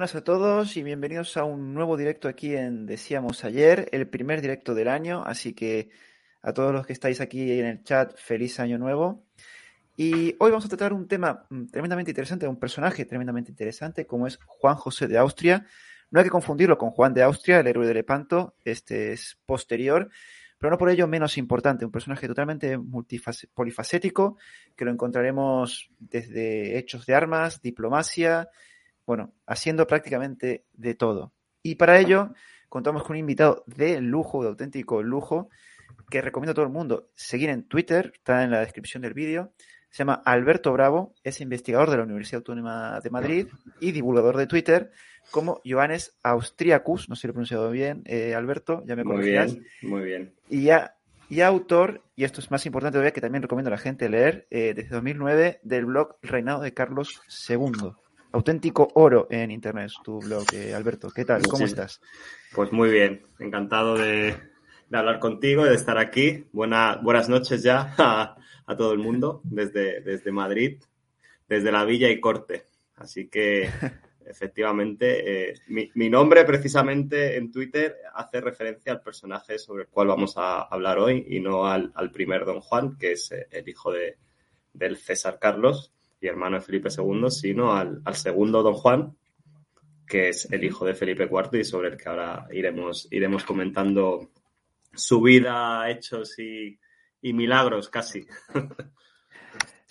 buenas a todos y bienvenidos a un nuevo directo aquí en Decíamos ayer, el primer directo del año, así que a todos los que estáis aquí en el chat, feliz año nuevo. Y hoy vamos a tratar un tema mm, tremendamente interesante, un personaje tremendamente interesante, como es Juan José de Austria. No hay que confundirlo con Juan de Austria, el héroe de Lepanto, este es posterior, pero no por ello menos importante, un personaje totalmente polifacético, que lo encontraremos desde hechos de armas, diplomacia, bueno, haciendo prácticamente de todo. Y para ello contamos con un invitado de lujo, de auténtico lujo, que recomiendo a todo el mundo seguir en Twitter, está en la descripción del vídeo. Se llama Alberto Bravo, es investigador de la Universidad Autónoma de Madrid y divulgador de Twitter como Johannes Austriacus, no sé si lo he pronunciado bien, eh, Alberto, ya me Muy bien, muy bien. Y, ya, y autor, y esto es más importante todavía, que también recomiendo a la gente leer, eh, desde 2009, del blog Reinado de Carlos II auténtico oro en Internet, tu blog, eh, Alberto. ¿Qué tal? ¿Cómo estás? Pues muy bien, encantado de, hablar contigo, de estar aquí. buenas noches ya a, todo el mundo desde, desde Madrid, desde la Villa y Corte. Así que efectivamente, eh, mi, nombre precisamente en Twitter hace referencia al personaje sobre el cual vamos a hablar hoy y no al, primer Don Juan, que es eh, el hijo de, del César Carlos y hermano de Felipe II, sino al, segundo Don Juan, que es el hijo de Felipe IV y sobre el que ahora iremos, iremos comentando su vida, hechos y, milagros casi.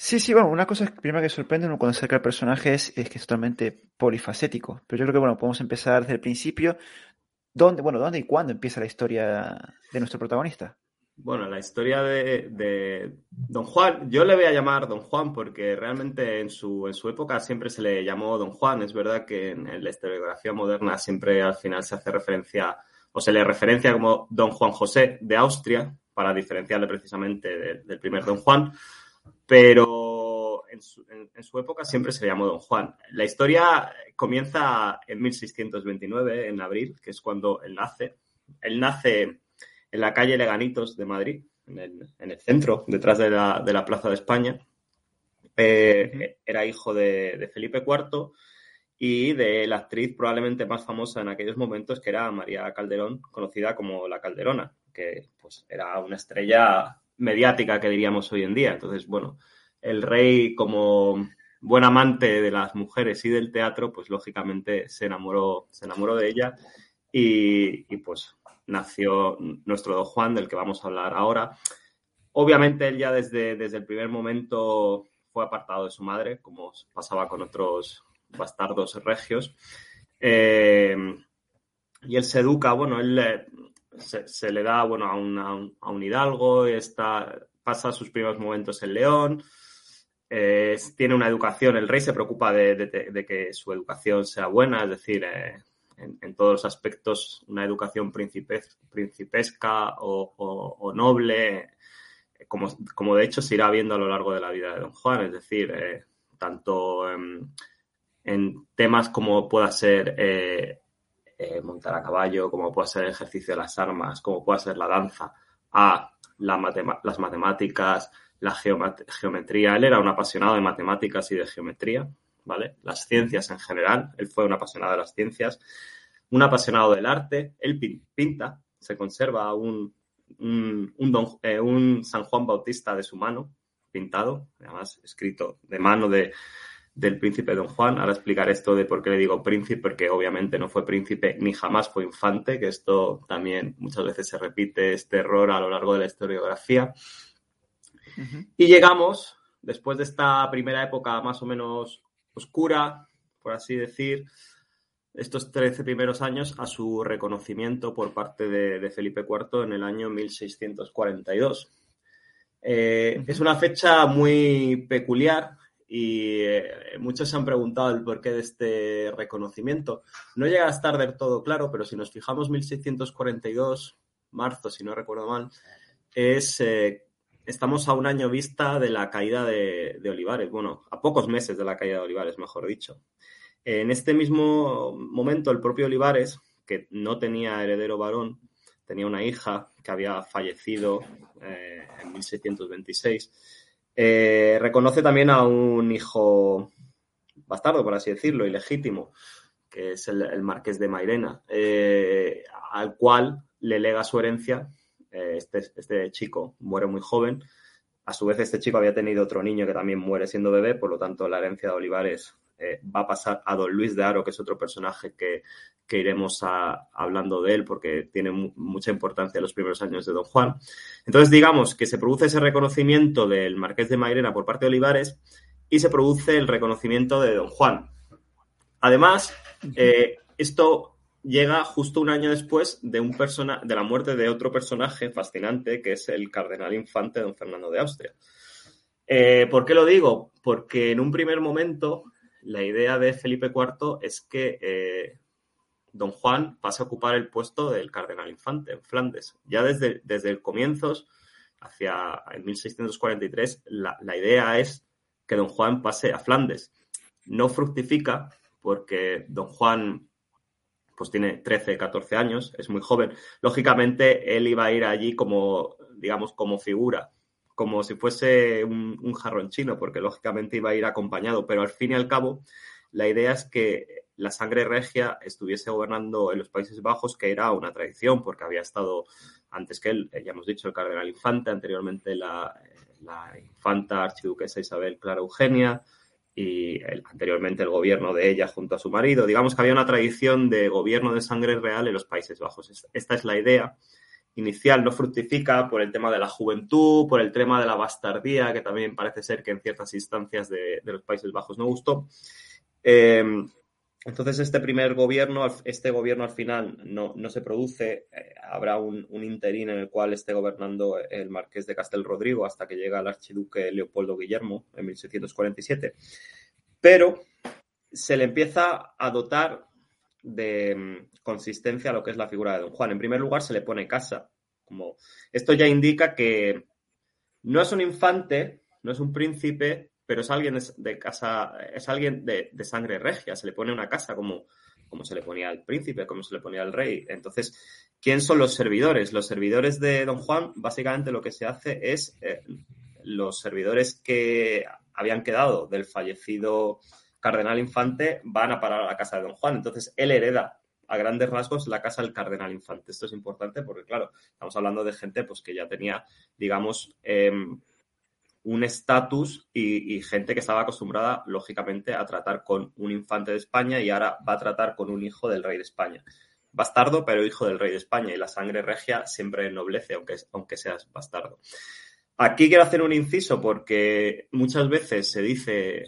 Sí, sí, bueno, una cosa que primero que sorprende uno cuando acerca al personaje es, que es totalmente polifacético. Pero yo creo que, bueno, podemos empezar desde el principio. ¿Dónde, bueno, dónde y cuándo empieza la historia de nuestro protagonista? Bueno, la historia de, Don Juan, yo le voy a llamar Don Juan porque realmente en su, en su época siempre se le llamó Don Juan. Es verdad que en, la historiografía moderna siempre al final se hace referencia o se le referencia como Don Juan José de Austria para diferenciarle precisamente del primer Don Juan, pero en su, en su, época siempre se le llamó Don Juan. La historia comienza en 1629, en abril, que es cuando él nace. Él nace en la calle Leganitos de Madrid, en el, centro, detrás de la, Plaza de España. Eh, era hijo de, Felipe IV y de la actriz probablemente más famosa en aquellos momentos, que era María Calderón, conocida como La Calderona, que pues, era una estrella mediática que diríamos hoy en día. Entonces, bueno, el rey como buen amante de las mujeres y del teatro, pues lógicamente se enamoró, se enamoró de ella y, y pues nació nuestro Don Juan, del que vamos a hablar ahora. Obviamente él ya desde, desde el primer momento fue apartado de su madre, como pasaba con otros bastardos regios. Eh, y él se educa, bueno, él eh, se, le da bueno, a, un, hidalgo, está, pasa sus primeros momentos en León, eh, tiene una educación, el rey se preocupa de, que su educación sea buena, es decir, en, todos los aspectos una educación principesca o, noble, como, como, de hecho se irá viendo a lo largo de la vida de Don Juan, es decir, eh, tanto en, temas como pueda ser eh, eh, montar a caballo, como pueda ser el ejercicio de las armas, como pueda ser la danza, a las matemáticas, la geometría. Él era un apasionado de matemáticas y de geometría. ¿Vale? Las ciencias en general, él fue un apasionado de las ciencias, un apasionado del arte, él pinta, se conserva un, eh, un, San Juan Bautista de su mano, pintado, además escrito de mano de, del príncipe Don Juan. Ahora explicar esto de por qué le digo príncipe, porque obviamente no fue príncipe ni jamás fue infante, que esto también muchas veces se repite este error a lo largo de la historiografía. Y llegamos, después de esta primera época más o menos oscura, por así decir, estos 13 primeros años a su reconocimiento por parte de, Felipe IV en el año 1642. Eh, es una fecha muy peculiar y eh, muchos se han preguntado el porqué de este reconocimiento. No llega a estar del todo claro, pero si nos fijamos 1642, marzo, si no recuerdo mal, es eh, estamos a un año vista de la caída de, Olivares, bueno, a pocos meses de la caída de Olivares, mejor dicho. En este mismo momento, el propio Olivares, que no tenía heredero varón, tenía una hija que había fallecido eh, en 1626, eh, reconoce también a un hijo bastardo, por así decirlo, ilegítimo, que es el, marqués de Mairena, eh, al cual le lega su herencia. Eh, este, este, chico muere muy joven. A su vez, este chico había tenido otro niño que también muere siendo bebé, por lo tanto, la herencia de Olivares eh, va a pasar a don Luis de Aro, que es otro personaje que, iremos hablando de él porque tiene mucha importancia los primeros años de don Juan. Entonces, digamos que se produce ese reconocimiento del marqués de Mairena por parte de Olivares y se produce el reconocimiento de don Juan. Además, eh, esto llega justo un año después de, un persona, de la muerte de otro personaje fascinante, que es el cardenal infante don Fernando de Austria. Eh, ¿Por qué lo digo? Porque en un primer momento la idea de Felipe IV es que eh, don Juan pase a ocupar el puesto del cardenal infante en Flandes. Ya desde, desde el comienzo, hacia en 1643, la, la idea es que don Juan pase a Flandes. No fructifica porque don Juan pues tiene 13, 14 años, es muy joven. Lógicamente, él iba a ir allí como, digamos, como figura, como si fuese un, jarrón chino, porque lógicamente iba a ir acompañado, pero al fin y al cabo, la idea es que la sangre regia estuviese gobernando en los Países Bajos, que era una tradición, porque había estado antes que él, ya hemos dicho, el cardenal Infante, anteriormente la infanta archiduquesa Isabel Clara Eugenia, y anteriormente el gobierno de ella junto a su marido. Digamos que había una tradición de gobierno de sangre real en los Países Bajos. Esta es la idea inicial, no fructifica por el tema de la juventud, por el tema de la bastardía, que también parece ser que en ciertas instancias de, los Países Bajos no gustó. Eh, entonces, este primer gobierno, este gobierno al final no, se produce. Habrá un, un, interín en el cual esté gobernando el marqués de Castel Rodrigo hasta que llega el archiduque Leopoldo Guillermo en 1647. Pero se le empieza a dotar de mm, consistencia a lo que es la figura de Don Juan. En primer lugar, se le pone casa. Como, esto ya indica que no es un infante, no es un príncipe, pero es alguien de, casa, es alguien de, sangre regia, se le pone una casa como, como se le ponía al príncipe, como se le ponía al rey. Entonces, ¿quién son los servidores? Los servidores de Don Juan, básicamente lo que se hace es eh, los servidores que habían quedado del fallecido cardenal infante van a parar a la casa de Don Juan. Entonces, él hereda a grandes rasgos la casa del cardenal infante. Esto es importante porque, claro, estamos hablando de gente pues, que ya tenía, digamos, em, un estatus y, gente que estaba acostumbrada, lógicamente, a tratar con un infante de España y ahora va a tratar con un hijo del rey de España. Bastardo, pero hijo del rey de España y la sangre regia siempre ennoblece, aunque, aunque seas bastardo. Aquí quiero hacer un inciso porque muchas veces se dice,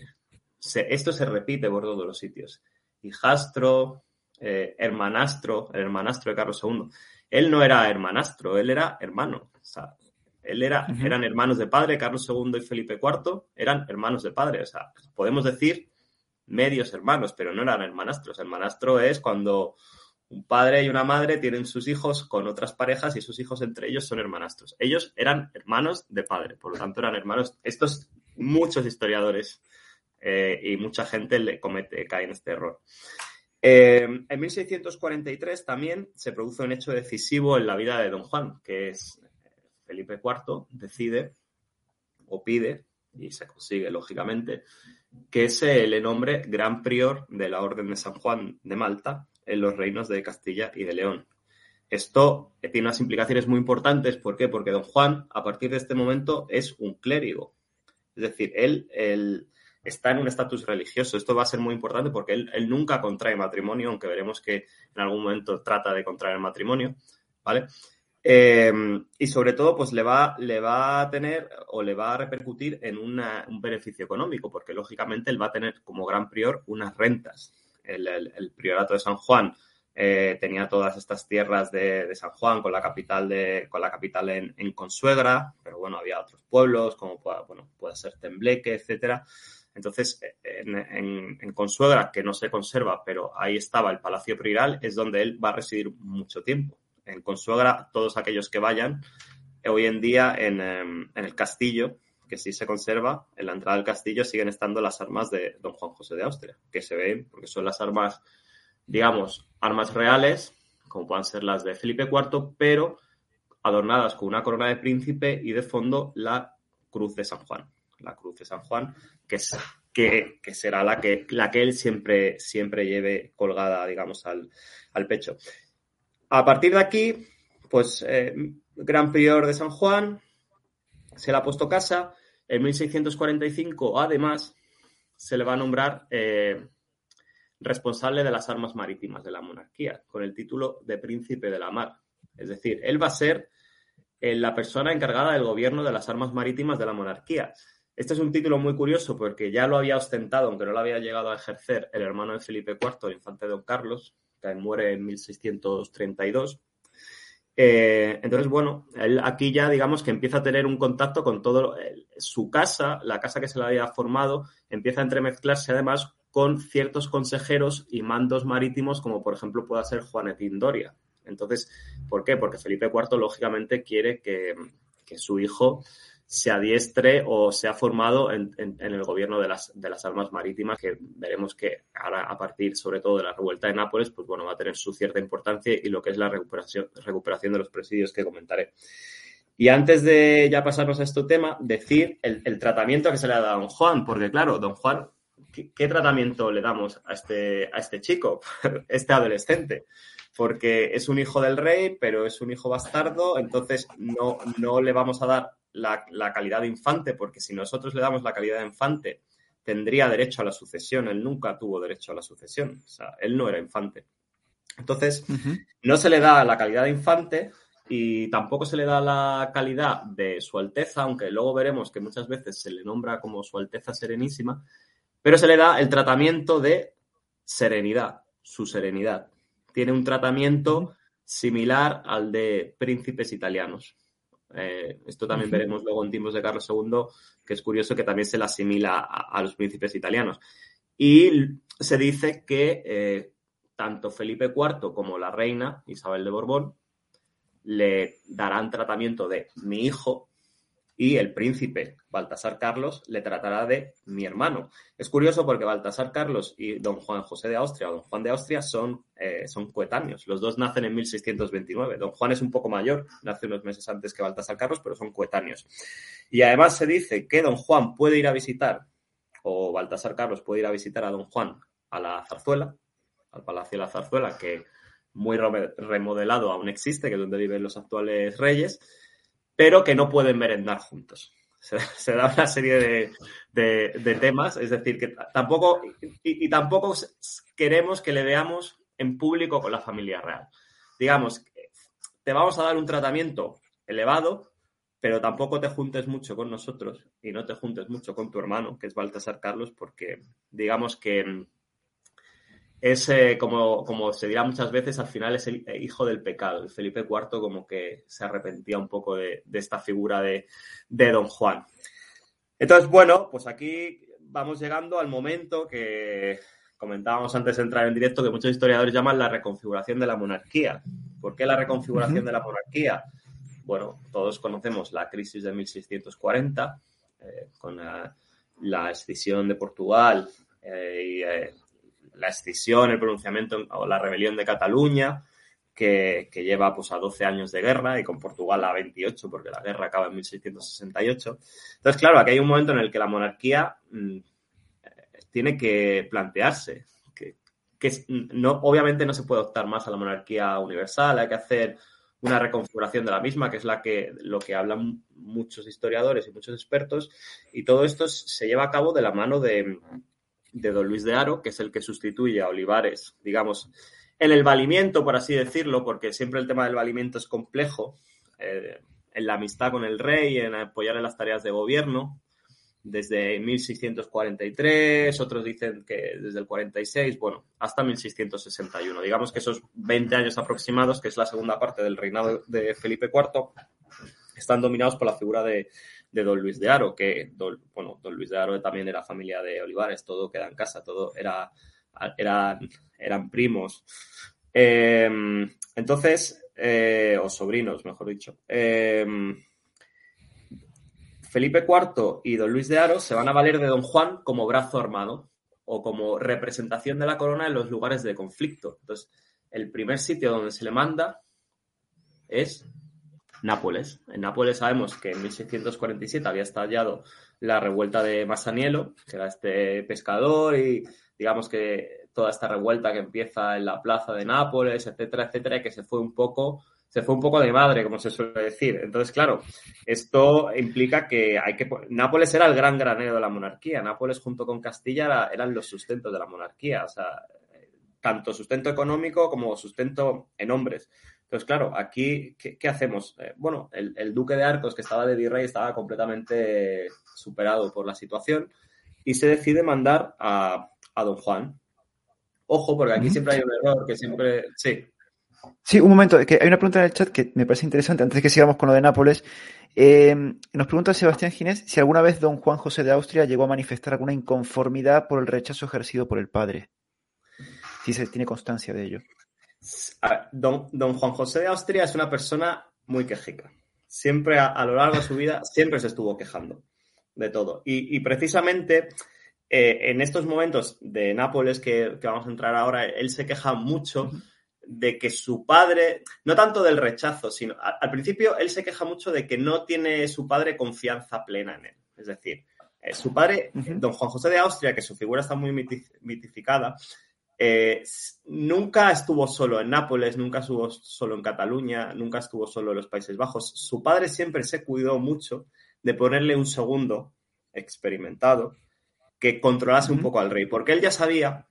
esto se repite por todos los sitios. Hijastro, eh, hermanastro, el hermanastro de Carlos II. Él no era hermanastro, él era hermano. O sea, él era, eran hermanos de padre, Carlos II y Felipe IV eran hermanos de padre. O sea, podemos decir medios hermanos, pero no eran hermanastros. Hermanastro es cuando un padre y una madre tienen sus hijos con otras parejas y sus hijos entre ellos son hermanastros. Ellos eran hermanos de padre, por lo tanto eran hermanos. Estos muchos historiadores eh, y mucha gente le comete, cae en este error. Eh, en 1643 también se produce un hecho decisivo en la vida de Don Juan, que es Felipe IV decide o pide, y se consigue lógicamente, que se le nombre gran prior de la Orden de San Juan de Malta en los reinos de Castilla y de León. Esto tiene unas implicaciones muy importantes. ¿Por qué? Porque don Juan, a partir de este momento, es un clérigo. Es decir, él, está en un estatus religioso. Esto va a ser muy importante porque él, él, nunca contrae matrimonio, aunque veremos que en algún momento trata de contraer matrimonio. ¿Vale? Eh, y sobre todo, pues le va, le va a tener o le va a repercutir en un beneficio económico, porque lógicamente él va a tener como gran prior unas rentas. El, priorato de San Juan eh, tenía todas estas tierras de, San Juan con la capital, de, con la capital en, Consuegra, pero bueno, había otros pueblos como bueno, puede ser Tembleque, etcétera. Entonces, en, en, Consuegra, que no se conserva, pero ahí estaba el Palacio Prioral, es donde él va a residir mucho tiempo en Consuegra, todos aquellos que vayan, hoy en día em, en, el castillo, que sí se conserva, en la entrada del castillo siguen estando las armas de don Juan José de Austria, que se ven porque son las armas, digamos, armas reales, como puedan ser las de Felipe IV, pero adornadas con una corona de príncipe y de fondo la cruz de San Juan. La cruz de San Juan, que es que, será la que, la que él siempre, siempre lleve colgada, digamos, al, pecho. A partir de aquí, pues, eh, gran prior de San Juan, se le ha puesto casa. En 1645, además, se le va a nombrar eh, responsable de las armas marítimas de la monarquía, con el título de príncipe de la mar. Es decir, él va a ser eh, la persona encargada del gobierno de las armas marítimas de la monarquía. Este es un título muy curioso porque ya lo había ostentado, aunque no lo había llegado a ejercer, el hermano de Felipe IV, el infante Don Carlos, que muere en 1632. Eh, entonces, bueno, él aquí ya digamos que empieza a tener un contacto con todo su casa, la casa que se le había formado, empieza a entremezclarse además con ciertos consejeros y mandos marítimos, como por ejemplo pueda ser Juanetín Doria. Entonces, ¿por qué? Porque Felipe IV, lógicamente, quiere que, que su hijo se adiestre o se ha formado en, el gobierno de las, de las armas marítimas, que veremos que ahora, a partir sobre todo de la revuelta de Nápoles, pues bueno, va a tener su cierta importancia y lo que es la recuperación, recuperación de los presidios que comentaré. Y antes de ya pasarnos a este tema, decir el, tratamiento que se le ha dado a don Juan, porque claro, don Juan, ¿qué, tratamiento le damos a este, a este chico, este adolescente? Porque es un hijo del rey, pero es un hijo bastardo, entonces no, no le vamos a dar la, calidad de infante, porque si nosotros le damos la calidad de infante, tendría derecho a la sucesión. Él nunca tuvo derecho a la sucesión. O sea, él no era infante. Entonces, no se le da la calidad de infante y tampoco se le da la calidad de Su Alteza, aunque luego veremos que muchas veces se le nombra como Su Alteza Serenísima, pero se le da el tratamiento de serenidad, su serenidad. Tiene un tratamiento similar al de príncipes italianos. Eh, esto también veremos luego en tiempos de Carlos II, que es curioso que también se le asimila a, los príncipes italianos. Y se dice que eh, tanto Felipe IV como la reina Isabel de Borbón le darán tratamiento de mi hijo y el príncipe Baltasar Carlos le tratará de mi hermano. Es curioso porque Baltasar Carlos y don Juan José de Austria o don Juan de Austria son, eh, son coetáneos. Los dos nacen en 1629. Don Juan es un poco mayor, nace unos meses antes que Baltasar Carlos, pero son coetáneos. Y además se dice que don Juan puede ir a visitar, o Baltasar Carlos puede ir a visitar a don Juan a la zarzuela, al Palacio de la Zarzuela, que muy remodelado aún existe, que es donde viven los actuales reyes pero que no pueden merendar juntos. Se, da una serie de, temas, es decir, que tampoco, y, tampoco queremos que le veamos en público con la familia real. Digamos, te vamos a dar un tratamiento elevado, pero tampoco te juntes mucho con nosotros y no te juntes mucho con tu hermano, que es Baltasar Carlos, porque digamos que es, eh, como, como, se dirá muchas veces, al final es el hijo del pecado. El Felipe IV como que se arrepentía un poco de, esta figura de, Don Juan. Entonces, bueno, pues aquí vamos llegando al momento que comentábamos antes de entrar en directo, que muchos historiadores llaman la reconfiguración de la monarquía. ¿Por qué la reconfiguración de la monarquía? Bueno, todos conocemos la crisis de 1640, eh, con la, escisión de Portugal eh, y la escisión, el pronunciamiento o la rebelión de Cataluña, que, lleva pues, a 12 años de guerra y con Portugal a 28, porque la guerra acaba en 1668. Entonces, claro, aquí hay un momento en el que la monarquía mm, tiene que plantearse que, no, obviamente no se puede optar más a la monarquía universal, hay que hacer una reconfiguración de la misma, que es la que, lo que hablan muchos historiadores y muchos expertos, y todo esto se lleva a cabo de la mano de, de don Luis de Aro, que es el que sustituye a Olivares, digamos, en el valimiento, por así decirlo, porque siempre el tema del valimiento es complejo, eh, en la amistad con el rey, en apoyar en las tareas de gobierno, desde 1643, otros dicen que desde el 46, bueno, hasta 1661. Digamos que esos 20 años aproximados, que es la segunda parte del reinado de Felipe IV, están dominados por la figura de, de don Luis de Aro, que, bueno, don Luis de Aro también era familia de Olivares, todo queda en casa, todo era, eran, eran primos. Em, entonces, eh, o sobrinos, mejor dicho. Em, Felipe IV y don Luis de Aro se van a valer de don Juan como brazo armado o como representación de la corona en los lugares de conflicto. Entonces, el primer sitio donde se le manda es Nápoles. En Nápoles sabemos que en 1647 había estallado la revuelta de Masaniello, que era este pescador, y digamos que toda esta revuelta que empieza en la plaza de Nápoles, etcétera, etcétera, que se fue un poco se fue un poco de madre, como se suele decir. Entonces, claro, esto implica que hay que... Nápoles era el gran granero de la monarquía. Nápoles junto con Castilla eran los sustentos de la monarquía. O sea, tanto sustento económico como sustento en hombres. Entonces, claro, aquí, ¿qué, hacemos? Eh, bueno, el, duque de Arcos, que estaba de virrey, estaba completamente superado por la situación y se decide mandar a, a don Juan. Ojo, porque aquí siempre hay un error que siempre... Sí. Sí, un momento, que hay una pregunta en el chat que me parece interesante, antes de que sigamos con lo de Nápoles. Eh, nos pregunta Sebastián Ginés si alguna vez don Juan José de Austria llegó a manifestar alguna inconformidad por el rechazo ejercido por el padre. Si se tiene constancia de ello. Don, don, Juan José de Austria es una persona muy quejica. Siempre a, lo largo de su vida, siempre se estuvo quejando de todo. Y, precisamente eh, en estos momentos de Nápoles que, que, vamos a entrar ahora, él se queja mucho de que su padre, no tanto del rechazo, sino al, principio él se queja mucho de que no tiene su padre confianza plena en él. Es decir, eh, su padre, don Juan José de Austria, que su figura está muy mitificada, eh, nunca estuvo solo en Nápoles, nunca estuvo solo en Cataluña, nunca estuvo solo en los Países Bajos. Su padre siempre se cuidó mucho de ponerle un segundo experimentado que controlase un poco al rey, porque él ya sabía,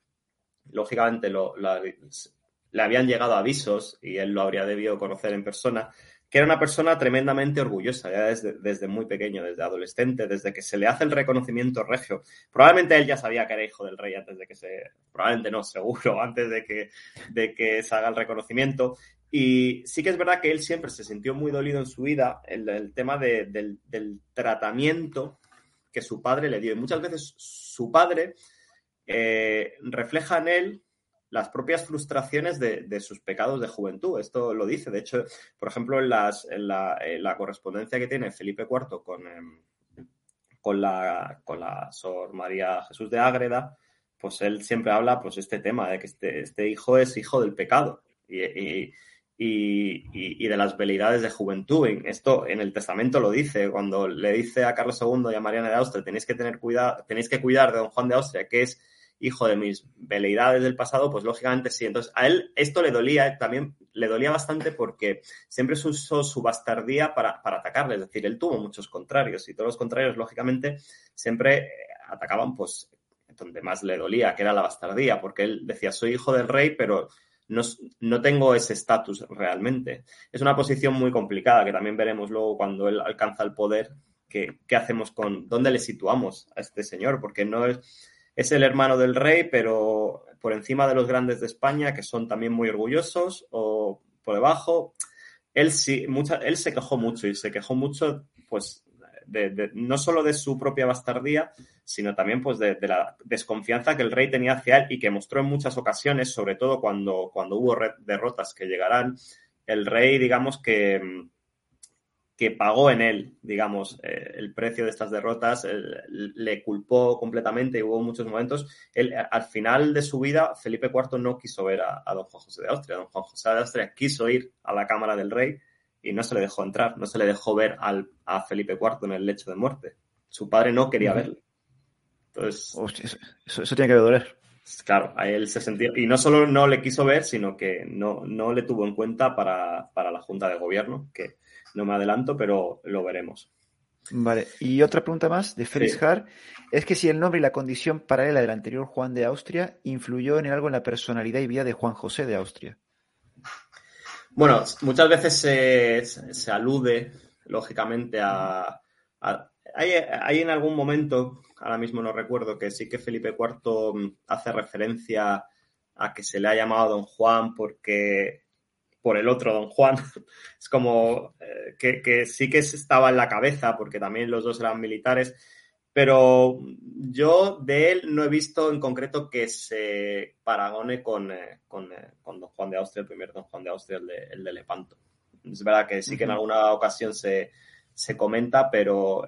lógicamente lo, le habían llegado avisos, y él lo habría debido conocer en persona, que era una persona tremendamente orgullosa, ya desde, desde, muy pequeño, desde adolescente, desde que se le hace el reconocimiento regio. Probablemente él ya sabía que era hijo del rey antes de que se, probablemente no, seguro, antes de que, de que se haga el reconocimiento. Y sí que es verdad que él siempre se sintió muy dolido en su vida el, tema de, del, del, tratamiento que su padre le dio. Y muchas veces su padre eh, refleja en él las propias frustraciones de, sus pecados de juventud. Esto lo dice. De hecho, por ejemplo, en, las, en, la, correspondencia que tiene Felipe IV con, em, con, la, con la Sor María Jesús de Ágreda, pues él siempre habla pues este tema de que este, este hijo es hijo del pecado y, y, y, de las veleidades de juventud. Esto en el testamento lo dice, cuando le dice a Carlos II y a Mariana de Austria, tenéis que tener cuidado, tenéis que cuidar de don Juan de Austria, que es hijo de mis veleidades del pasado, pues lógicamente sí. Entonces, a él esto le dolía, también le dolía bastante porque siempre se usó su bastardía para, para atacarle. Es decir, él tuvo muchos contrarios y todos los contrarios, lógicamente, siempre eh, atacaban, pues, donde más le dolía, que era la bastardía, porque él decía, soy hijo del rey, pero no, no tengo ese estatus realmente. Es una posición muy complicada, que también veremos luego cuando él alcanza el poder, qué hacemos con, dónde le situamos a este señor, porque no es es el hermano del rey, pero por encima de los grandes de España, que son también muy orgullosos, o por debajo. Él sí, mucha, él se quejó mucho y se quejó mucho, pues, de, no solo de su propia bastardía, sino también pues de, la desconfianza que el rey tenía hacia él y que mostró en muchas ocasiones, sobre todo cuando, cuando hubo derrotas que llegarán, el rey, digamos que que pagó en él, digamos, eh, el precio de estas derrotas, le culpó completamente y hubo muchos momentos. Él, al final de su vida, Felipe IV no quiso ver a, don Juan José de Austria. Don Juan José de Austria quiso ir a la Cámara del Rey y no se le dejó entrar, no se le dejó ver al, a Felipe IV en el lecho de muerte. Su padre no quería verle. Entonces, eso, eso, tiene que doler. Claro, a él se sentía. Y no solo no le quiso ver, sino que no, no le tuvo en cuenta para, para la Junta de Gobierno, que no me adelanto, pero lo veremos. Vale, y otra pregunta más de Félix Har es que si el nombre y la condición paralela del anterior Juan de Austria influyó en algo en la personalidad y vida de Juan José de Austria. Bueno, muchas veces se, alude, lógicamente, a... hay, en algún momento, ahora mismo no recuerdo, que sí que Felipe IV hace referencia a que se le ha llamado Don Juan porque por el otro don Juan. Es como eh, que, sí que estaba en la cabeza, porque también los dos eran militares, pero yo de él no he visto en concreto que se paragone con, eh, con, eh, con don Juan de Austria, el primer don Juan de Austria, el de, el de Lepanto. Es verdad que sí que en alguna ocasión se, se comenta, pero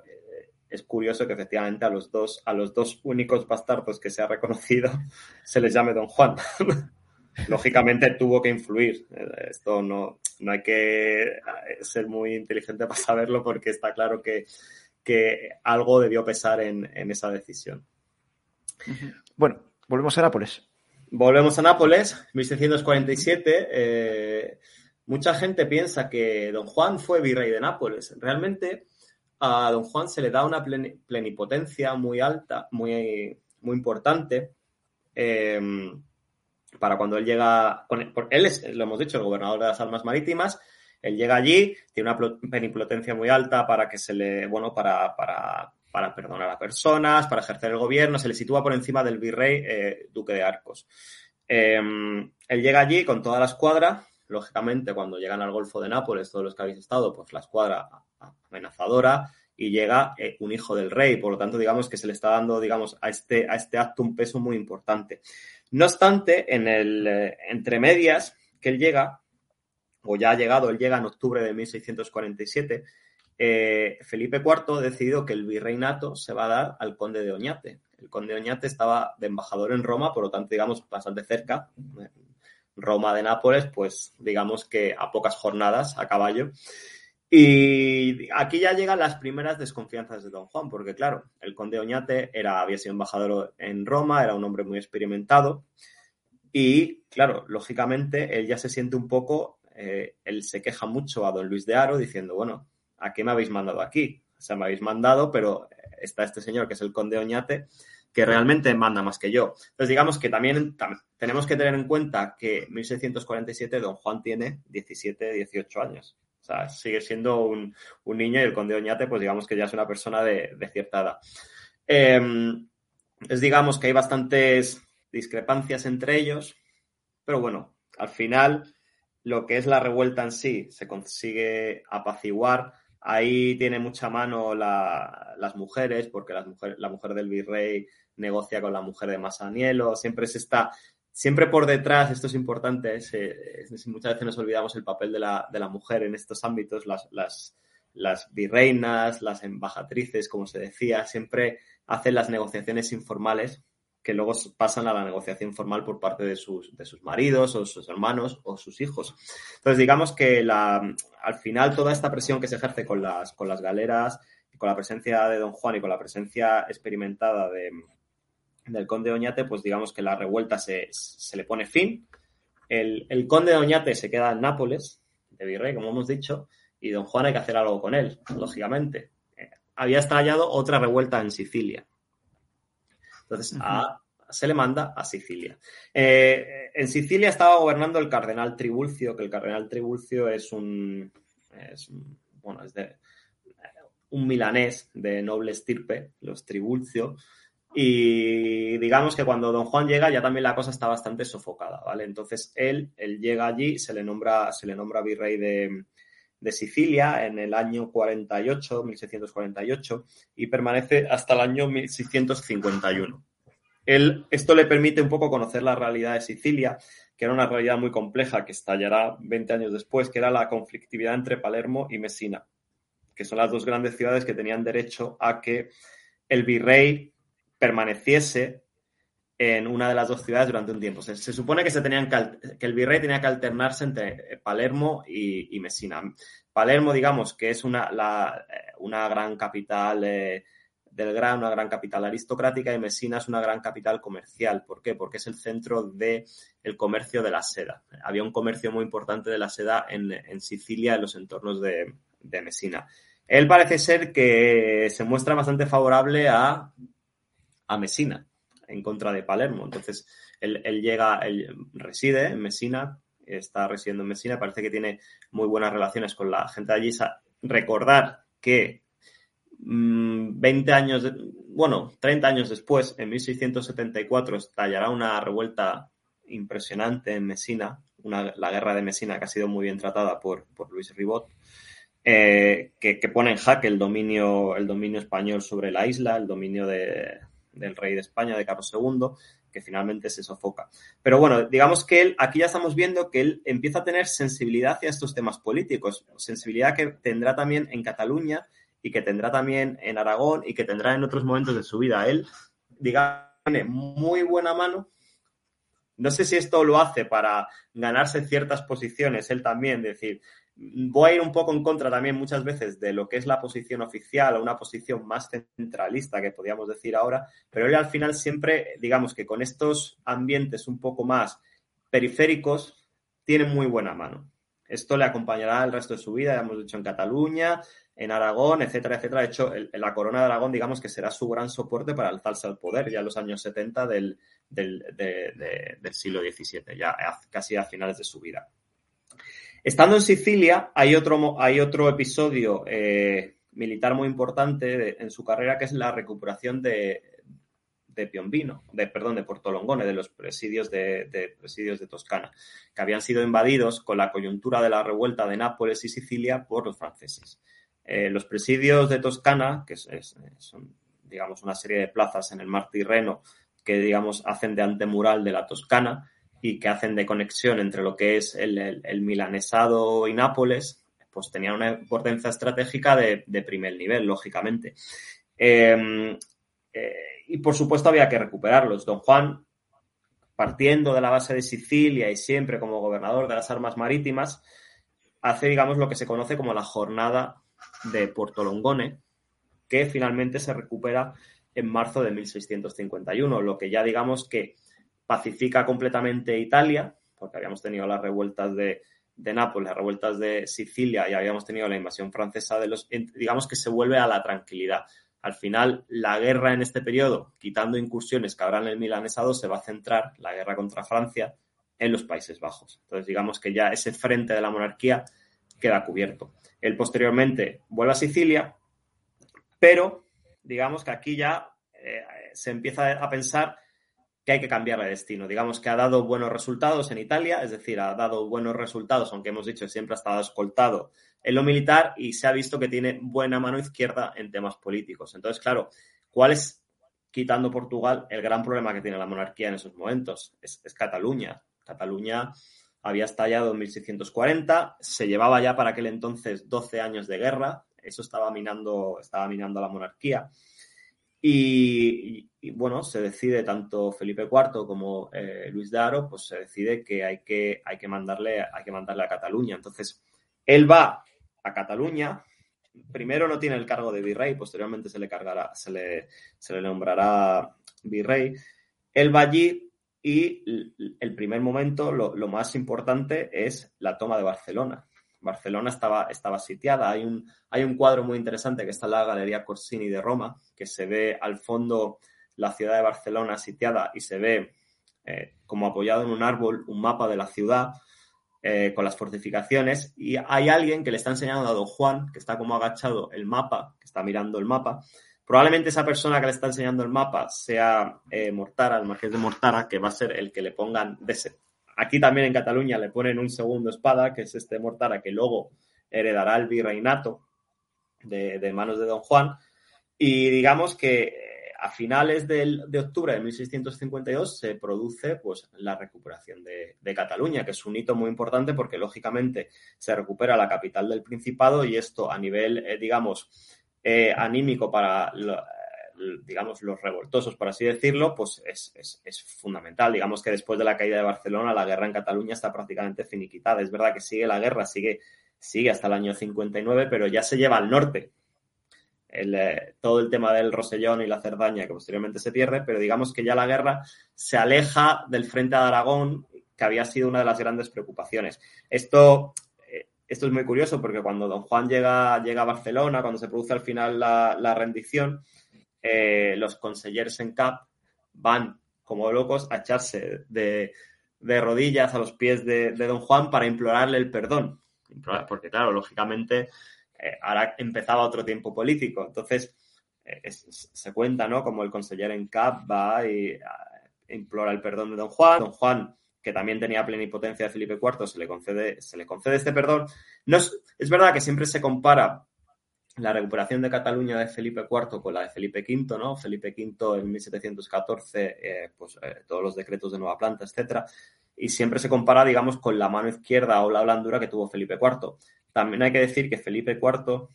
es curioso que efectivamente a los dos, a los dos únicos bastardos que se ha reconocido se les llame don Juan. lógicamente tuvo que influir. Esto no, no hay que ser muy inteligente para saberlo porque está claro que, que algo debió pesar en, en esa decisión. Bueno, volvemos a Nápoles. Volvemos a Nápoles, 1647. Eh, mucha gente piensa que don Juan fue virrey de Nápoles. Realmente a don Juan se le da una plenipotencia muy alta, muy, muy importante. Em, para cuando él llega, él es, lo hemos dicho, el gobernador de las armas marítimas, él llega allí, tiene una plenipotencia muy alta para que se le, bueno, para, para, para perdonar a personas, para ejercer el gobierno, se le sitúa por encima del virrey eh, duque de Arcos. Em, él llega allí con toda la escuadra, lógicamente cuando llegan al Golfo de Nápoles, todos los que habéis estado, pues la escuadra amenazadora y llega eh, un hijo del rey, por lo tanto digamos que se le está dando digamos a este, a este acto un peso muy importante. No obstante, en el eh, entre medias que él llega, o ya ha llegado, él llega en octubre de 1647, eh, Felipe IV ha decidido que el virreinato se va a dar al conde de Oñate. El conde de Oñate estaba de embajador en Roma, por lo tanto, digamos, bastante cerca. Roma de Nápoles, pues digamos que a pocas jornadas a caballo. Y aquí ya llegan las primeras desconfianzas de Don Juan, porque claro, el conde Oñate era, había sido embajador en Roma, era un hombre muy experimentado. Y claro, lógicamente, él ya se siente un poco, eh, él se queja mucho a don Luis de Aro diciendo, bueno, ¿a qué me habéis mandado aquí? O sea, me habéis mandado, pero está este señor que es el conde Oñate, que realmente manda más que yo. Entonces, digamos que también tenemos que tener en cuenta que en 1647 don Juan tiene 17, 18 años. O sea, sigue siendo un, niño y el conde Oñate, pues digamos que ya es una persona de, cierta edad. Em, es digamos que hay bastantes discrepancias entre ellos, pero bueno, al final lo que es la revuelta en sí se consigue apaciguar Ahí tiene mucha mano las mujeres, porque las la mujer del virrey negocia con la mujer de Masanielo, siempre se está, siempre por detrás, esto es importante, muchas veces nos olvidamos el papel de la, de la mujer en estos ámbitos, las, las, las virreinas, las embajatrices, como se decía, siempre hacen las negociaciones informales que luego pasan a la negociación formal por parte de sus, de sus maridos o sus hermanos o sus hijos. Entonces, digamos que al final toda esta presión que se ejerce con las, con las galeras, con la presencia de Don Juan y con la presencia experimentada de, del conde Oñate, pues digamos que la revuelta se, se le pone fin. El, el, conde de Oñate se queda en Nápoles, de virrey, como hemos dicho, y Don Juan hay que hacer algo con él, lógicamente. Eh, había estallado otra revuelta en Sicilia. Entonces, se le manda a Sicilia. Eh, en Sicilia estaba gobernando el cardenal Tribulcio, que el cardenal Tribulcio es un, bueno, es de un milanés de noble estirpe, los Tribulcio, y digamos que cuando don Juan llega ya también la cosa está bastante sofocada, ¿vale? Entonces él, él llega allí, se le nombra, se le nombra virrey de, de Sicilia en el año 48, 1648, y permanece hasta el año 1651. Él, esto le permite un poco conocer la realidad de Sicilia, que era una realidad muy compleja que estallará 20 años después, que era la conflictividad entre Palermo y Messina, que son las dos grandes ciudades que tenían derecho a que el virrey permaneciese en una de las dos ciudades durante un tiempo. Se, supone que, se tenían que, el virrey tenía que alternarse entre Palermo y, Messina. Palermo, digamos, que es una, una gran capital eh, del gran, una gran capital aristocrática, y Messina es una gran capital comercial. ¿Por qué? Porque es el centro del el comercio de la seda. Había un comercio muy importante de la seda en, en Sicilia, en los entornos de, de Messina. Él parece ser que se muestra bastante favorable a, a Messina en contra de Palermo. Entonces, él, llega, él reside en Messina, está residiendo en Messina, parece que tiene muy buenas relaciones con la gente de allí. Recordar que 20 mm, años, bueno, 30 años después, en 1674, estallará una revuelta impresionante en Messina, la guerra de Messina que ha sido muy bien tratada por, Luis Ribot, eh, que, que, pone en jaque el dominio, el dominio español sobre la isla, el dominio de, del rey de España, de Carlos II, que finalmente se sofoca. Pero bueno, digamos que él, aquí ya estamos viendo que él empieza a tener sensibilidad hacia estos temas políticos, sensibilidad que tendrá también en Cataluña y que tendrá también en Aragón y que tendrá en otros momentos de su vida. Él, digamos, tiene muy buena mano no sé si esto lo hace para ganarse ciertas posiciones, él también, decir, voy a ir un poco en contra también muchas veces de lo que es la posición oficial o una posición más centralista que podríamos decir ahora, pero él al final siempre, digamos que con estos ambientes un poco más periféricos, tiene muy buena mano. Esto le acompañará el resto de su vida, ya hemos dicho en Cataluña, en Aragón, etcétera, etcétera. De hecho, la corona de Aragón, digamos que será su gran soporte para alzarse al poder ya en los años 70 del, del, del siglo XVII, ya casi a finales de su vida. Estando en Sicilia, hay otro, hay otro episodio eh, militar muy importante en su carrera que es la recuperación de, de Piombino, de, perdón, de Portolongone, de los presidios de, presidios de Toscana, que habían sido invadidos con la coyuntura de la revuelta de Nápoles y Sicilia por los franceses. Eh, los presidios de Toscana, que son, digamos, una serie de plazas en el mar Tirreno que, digamos, hacen de antemural de la Toscana, y que hacen de conexión entre lo que es el, milanesado y Nápoles, pues tenían una importancia estratégica de, primer nivel, lógicamente. Em, eh, y por supuesto había que recuperarlos. Don Juan, partiendo de la base de Sicilia y siempre como gobernador de las armas marítimas, hace, digamos, lo que se conoce como la jornada de Puerto Longone, que finalmente se recupera en marzo de 1651, lo que ya digamos que pacifica completamente Italia, porque habíamos tenido las revueltas de, Nápoles, las revueltas de Sicilia y habíamos tenido la invasión francesa de los, digamos que se vuelve a la tranquilidad. Al final, la guerra en este periodo, quitando incursiones que habrá en el milanesado, se va a centrar, la guerra contra Francia, en los Países Bajos. Entonces, digamos que ya ese frente de la monarquía queda cubierto. Él posteriormente vuelve a Sicilia, pero digamos que aquí ya eh, se empieza a pensar que hay que cambiar de destino. Digamos que ha dado buenos resultados en Italia, es decir, ha dado buenos resultados, aunque hemos dicho que siempre ha estado escoltado en lo militar y se ha visto que tiene buena mano izquierda en temas políticos. Entonces, claro, ¿cuál es, quitando Portugal, el gran problema que tiene la monarquía en esos momentos? Es, Cataluña. Cataluña había estallado en 1640, se llevaba ya para aquel entonces 12 años de guerra, eso estaba minando, estaba minando la monarquía. Y, bueno, se decide tanto Felipe IV como eh, Luis de pues se decide que hay que, hay que, mandarle, hay que mandarle a Cataluña. Entonces, él va a Cataluña, primero no tiene el cargo de virrey, posteriormente se le cargará, se le, se le nombrará virrey. Él va allí y el primer momento, lo más importante es la toma de Barcelona. Barcelona estaba, estaba sitiada. Hay un, hay un cuadro muy interesante que está en la Galería Corsini de Roma, que se ve al fondo la ciudad de Barcelona sitiada y se ve eh, como apoyado en un árbol un mapa de la ciudad eh, con las fortificaciones y hay alguien que le está enseñando a don Juan, que está como agachado el mapa, que está mirando el mapa. Probablemente esa persona que le está enseñando el mapa sea eh, Mortara, el marqués de Mortara, que va a ser el que le pongan de, Aquí también en Cataluña le ponen un segundo espada, que es este Mortara, que luego heredará el virreinato de, manos de Don Juan. Y digamos que eh, a finales de octubre de 1652 se produce pues, la recuperación de, Cataluña, que es un hito muy importante porque lógicamente se recupera la capital del Principado y esto a nivel, eh, digamos, eh, anímico para digamos, los revoltosos, por así decirlo, pues es, fundamental. Digamos que después de la caída de Barcelona, la guerra en Cataluña está prácticamente finiquitada. Es verdad que sigue la guerra, sigue, sigue hasta el año 59, pero ya se lleva al norte. Eh, todo el tema del Rosellón y la Cerdaña, que posteriormente se pierde, pero digamos que ya la guerra se aleja del frente de Aragón, que había sido una de las grandes preocupaciones. Esto eh, esto es muy curioso porque cuando don Juan llega, llega a Barcelona, cuando se produce al final la, la rendición, eh, los consejeros en CAP van como locos a echarse de, rodillas a los pies de, Don Juan para implorarle el perdón. Porque, claro, lógicamente eh, ahora empezaba otro tiempo político. Entonces, eh, se cuenta, ¿no? Como el consejero en CAP va y implora el perdón de Don Juan. Don Juan, que también tenía plenipotencia de Felipe IV, se le concede, se le concede este perdón. No es, es verdad que siempre se compara la recuperación de Cataluña de Felipe IV con la de Felipe V, ¿no? Felipe V en 1714, eh, pues eh, todos los decretos de nueva planta, etcétera, y siempre se compara, digamos, con la mano izquierda o la blandura que tuvo Felipe IV. También hay que decir que Felipe IV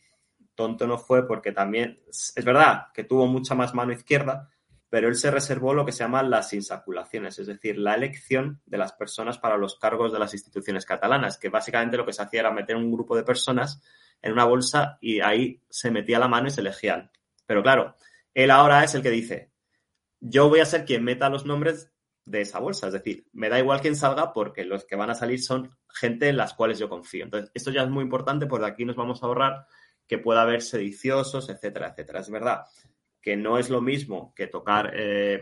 tonto no fue porque también es verdad que tuvo mucha más mano izquierda, pero él se reservó lo que se llaman las insaculaciones, es decir, la elección de las personas para los cargos de las instituciones catalanas, que básicamente lo que se hacía era meter un grupo de personas en una bolsa y ahí se metía la mano y se elegían. Pero claro, él ahora es el que dice, yo voy a ser quien meta los nombres de esa bolsa, es decir, me da igual quién salga porque los que van a salir son gente en las cuales yo confío. Entonces, esto ya es muy importante porque aquí nos vamos a ahorrar que pueda haber sediciosos, etcétera, etcétera. Es verdad que no es lo mismo que tocar eh,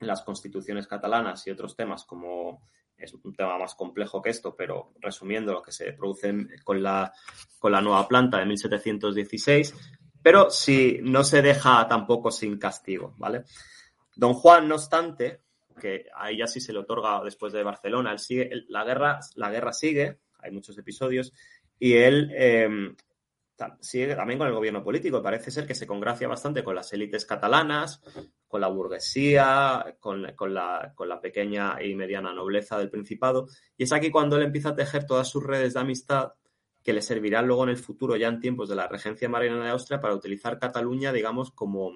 las constituciones catalanas y otros temas como es un tema más complejo que esto, pero resumiendo lo que se produce con la, con la nueva planta de 1716, pero si no se deja tampoco sin castigo, ¿vale? Don Juan, no obstante, que ahí ya sí se le otorga después de Barcelona, él sigue, la, guerra, la guerra sigue, hay muchos episodios, y él eh, sigue también con el gobierno político. Parece ser que se congracia bastante con las élites catalanas, con la burguesía, con, la, pequeña y mediana nobleza del Principado. Y es aquí cuando él empieza a tejer todas sus redes de amistad que le servirán luego en el futuro, ya en tiempos de la regencia mariana de Austria, para utilizar Cataluña, digamos, como,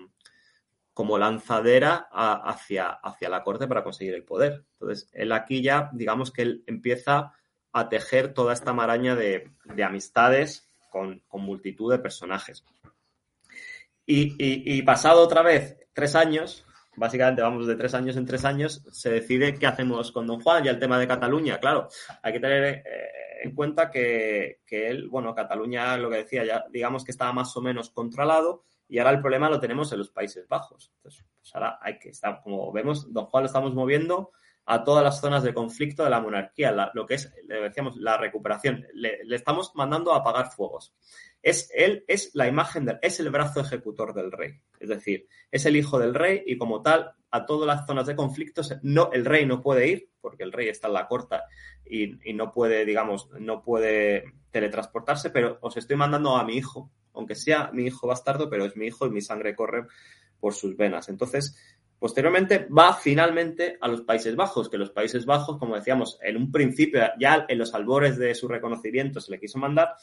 como lanzadera hacia, hacia la corte para conseguir el poder. Entonces, él aquí ya, digamos que él empieza a tejer toda esta maraña de, de amistades con, multitud de personajes. Y, pasado otra vez tres años, básicamente vamos de tres años en tres años, se decide qué hacemos con Don Juan y el tema de Cataluña. Claro, hay que tener eh, en cuenta que, él, bueno, Cataluña, lo que decía, ya digamos que estaba más o menos controlado y ahora el problema lo tenemos en los Países Bajos. Entonces, pues ahora hay que estar, como vemos, Don Juan lo estamos moviendo a todas las zonas de conflicto de la monarquía, lo que es, le decíamos, la recuperación. Le, estamos mandando a apagar fuegos. Es, él es la imagen, del, es el brazo ejecutor del rey. Es decir, es el hijo del rey y como tal, a todas las zonas de conflicto, no, el rey no puede ir, porque el rey está en la corta y, y no puede, digamos, no puede teletransportarse, pero os estoy mandando a mi hijo, aunque sea mi hijo bastardo, pero es mi hijo y mi sangre corre por sus venas. Entonces, Posteriormente va finalmente a los Países Bajos, que los Países Bajos, como decíamos, en un principio, ya en los albores de su reconocimiento se le quiso mandar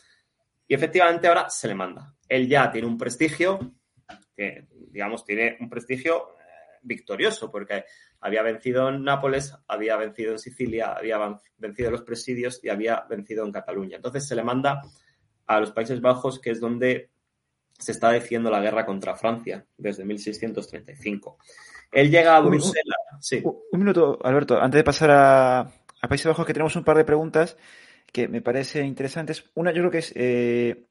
y efectivamente ahora se le manda. Él ya tiene un prestigio, que digamos tiene un prestigio eh, victorioso, porque había vencido en Nápoles, había vencido en Sicilia, había vencido los presidios y había vencido en Cataluña. Entonces se le manda a los Países Bajos, que es donde se está decidiendo la guerra contra Francia desde 1635. Él llega a Bruselas. Sí. Un, minuto, Alberto, antes de pasar a, Países Bajos, que tenemos un par de preguntas que me parecen interesantes. Una, yo creo que es eh,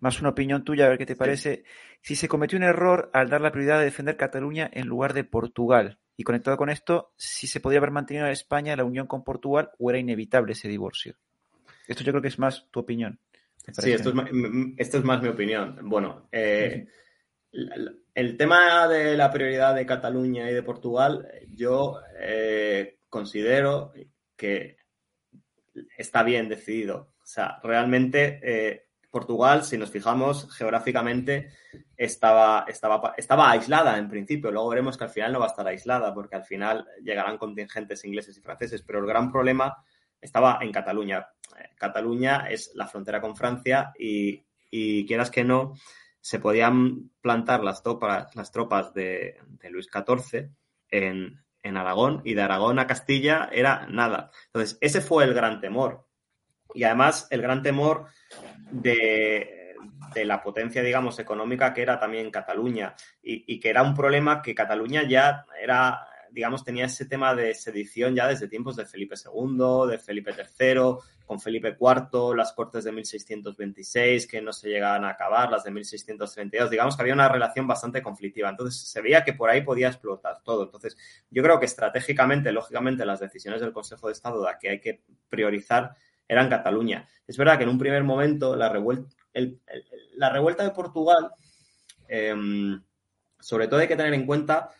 más una opinión tuya, a ver qué te parece. Si se cometió un error al dar la prioridad de defender Cataluña en lugar de Portugal. Y conectado con esto, si se podía haber mantenido en España la unión con Portugal o era inevitable ese divorcio. Esto yo creo que es más tu opinión. Sí, esto es, más, mi opinión. Bueno, eh, el tema de la prioridad de Cataluña y de Portugal, yo eh, considero que está bien decidido. O sea, realmente eh, Portugal, si nos fijamos geográficamente, estaba, estaba, estaba aislada en principio. Luego veremos que al final no va a estar aislada, porque al final llegarán contingentes ingleses y franceses. Pero el gran problema estaba en Cataluña. Cataluña es la frontera con Francia y, y quieras que no, se podían plantar las, tropas, las tropas de, Luis XIV en, Aragón y de Aragón a Castilla era nada. Entonces, ese fue el gran temor. Y además, el gran temor de, la potencia, digamos, económica que era también Cataluña y, y, que era un problema que Cataluña ya era digamos, tenía ese tema de sedición ya desde tiempos de Felipe II, de Felipe III, con Felipe IV, las cortes de 1626 que no se llegaban a acabar, las de 1632, digamos que había una relación bastante conflictiva. Entonces se veía que por ahí podía explotar todo. Entonces yo creo que estratégicamente, lógicamente, las decisiones del Consejo de Estado de que hay que priorizar eran Cataluña. Es verdad que en un primer momento la revuelta, la revuelta de Portugal, em, sobre todo hay que tener en cuenta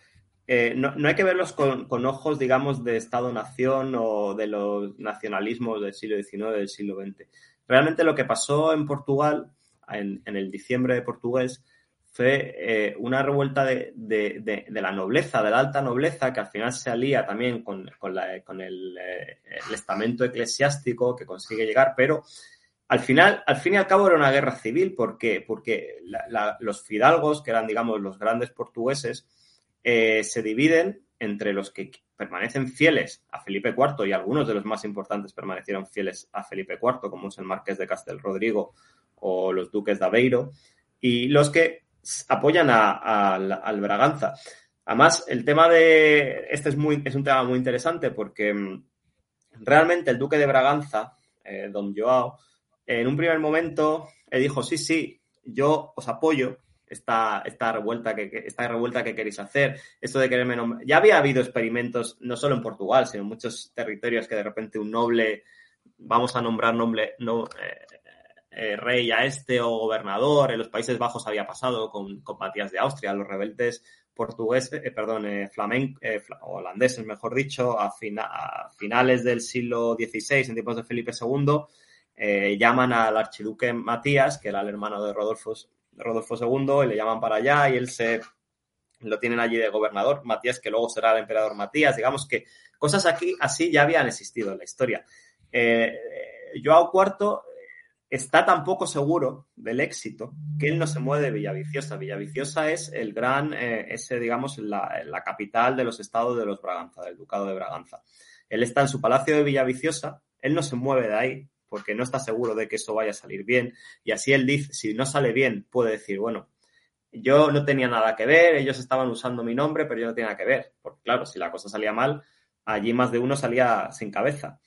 eh, no, hay que verlos con, ojos, digamos, de Estado-nación o de los nacionalismos del siglo XIX, del siglo XX. Realmente lo que pasó en Portugal, en, el diciembre de portugués, fue eh, una revuelta de, la nobleza, de la alta nobleza, que al final se alía también con, el, eh, el, estamento eclesiástico que consigue llegar, pero al final, al fin y al cabo era una guerra civil. ¿Por qué? Porque los fidalgos, que eran, digamos, los grandes portugueses, eh, se dividen entre los que permanecen fieles a Felipe IV y algunos de los más importantes permanecieron fieles a Felipe IV, como es el marqués de Castel Rodrigo o los duques de Aveiro, y los que apoyan al Braganza. Además, el tema de. Este es, muy, es un tema muy interesante porque mm, realmente el duque de Braganza, eh, don Joao, en un primer momento él dijo: Sí, sí, yo os apoyo, esta, esta, revuelta que, esta revuelta que queréis hacer, esto de quererme nombrar. Ya había habido experimentos, no solo en Portugal, sino en muchos territorios que de repente un noble, vamos a nombrar noble, no, eh, eh, rey a este o gobernador, en los Países Bajos había pasado con, con Matías de Austria, los rebeldes portugueses, eh, perdón, eh holandeses, mejor dicho, a, finales del siglo XVI, en tiempos de Felipe II, llaman al archiduque Matías, que era el hermano de Rodolfo, Rodolfo II, y le llaman para allá y él se lo tienen allí de gobernador, Matías, que luego será el emperador Matías. Digamos que cosas aquí así ya habían existido en la historia. Eh, Joao IV está tan poco seguro del éxito que él no se mueve de Villaviciosa. Villaviciosa es el gran, eh, ese, digamos, la, la, capital de los estados de los Braganza, del ducado de Braganza. Él está en su palacio de Villaviciosa, él no se mueve de ahí porque no está seguro de que eso vaya a salir bien. Y así él dice, si no sale bien, puede decir, bueno, yo no tenía nada que ver, ellos estaban usando mi nombre, pero yo no tenía nada que ver. Porque claro, si la cosa salía mal, allí más de uno salía sin cabeza.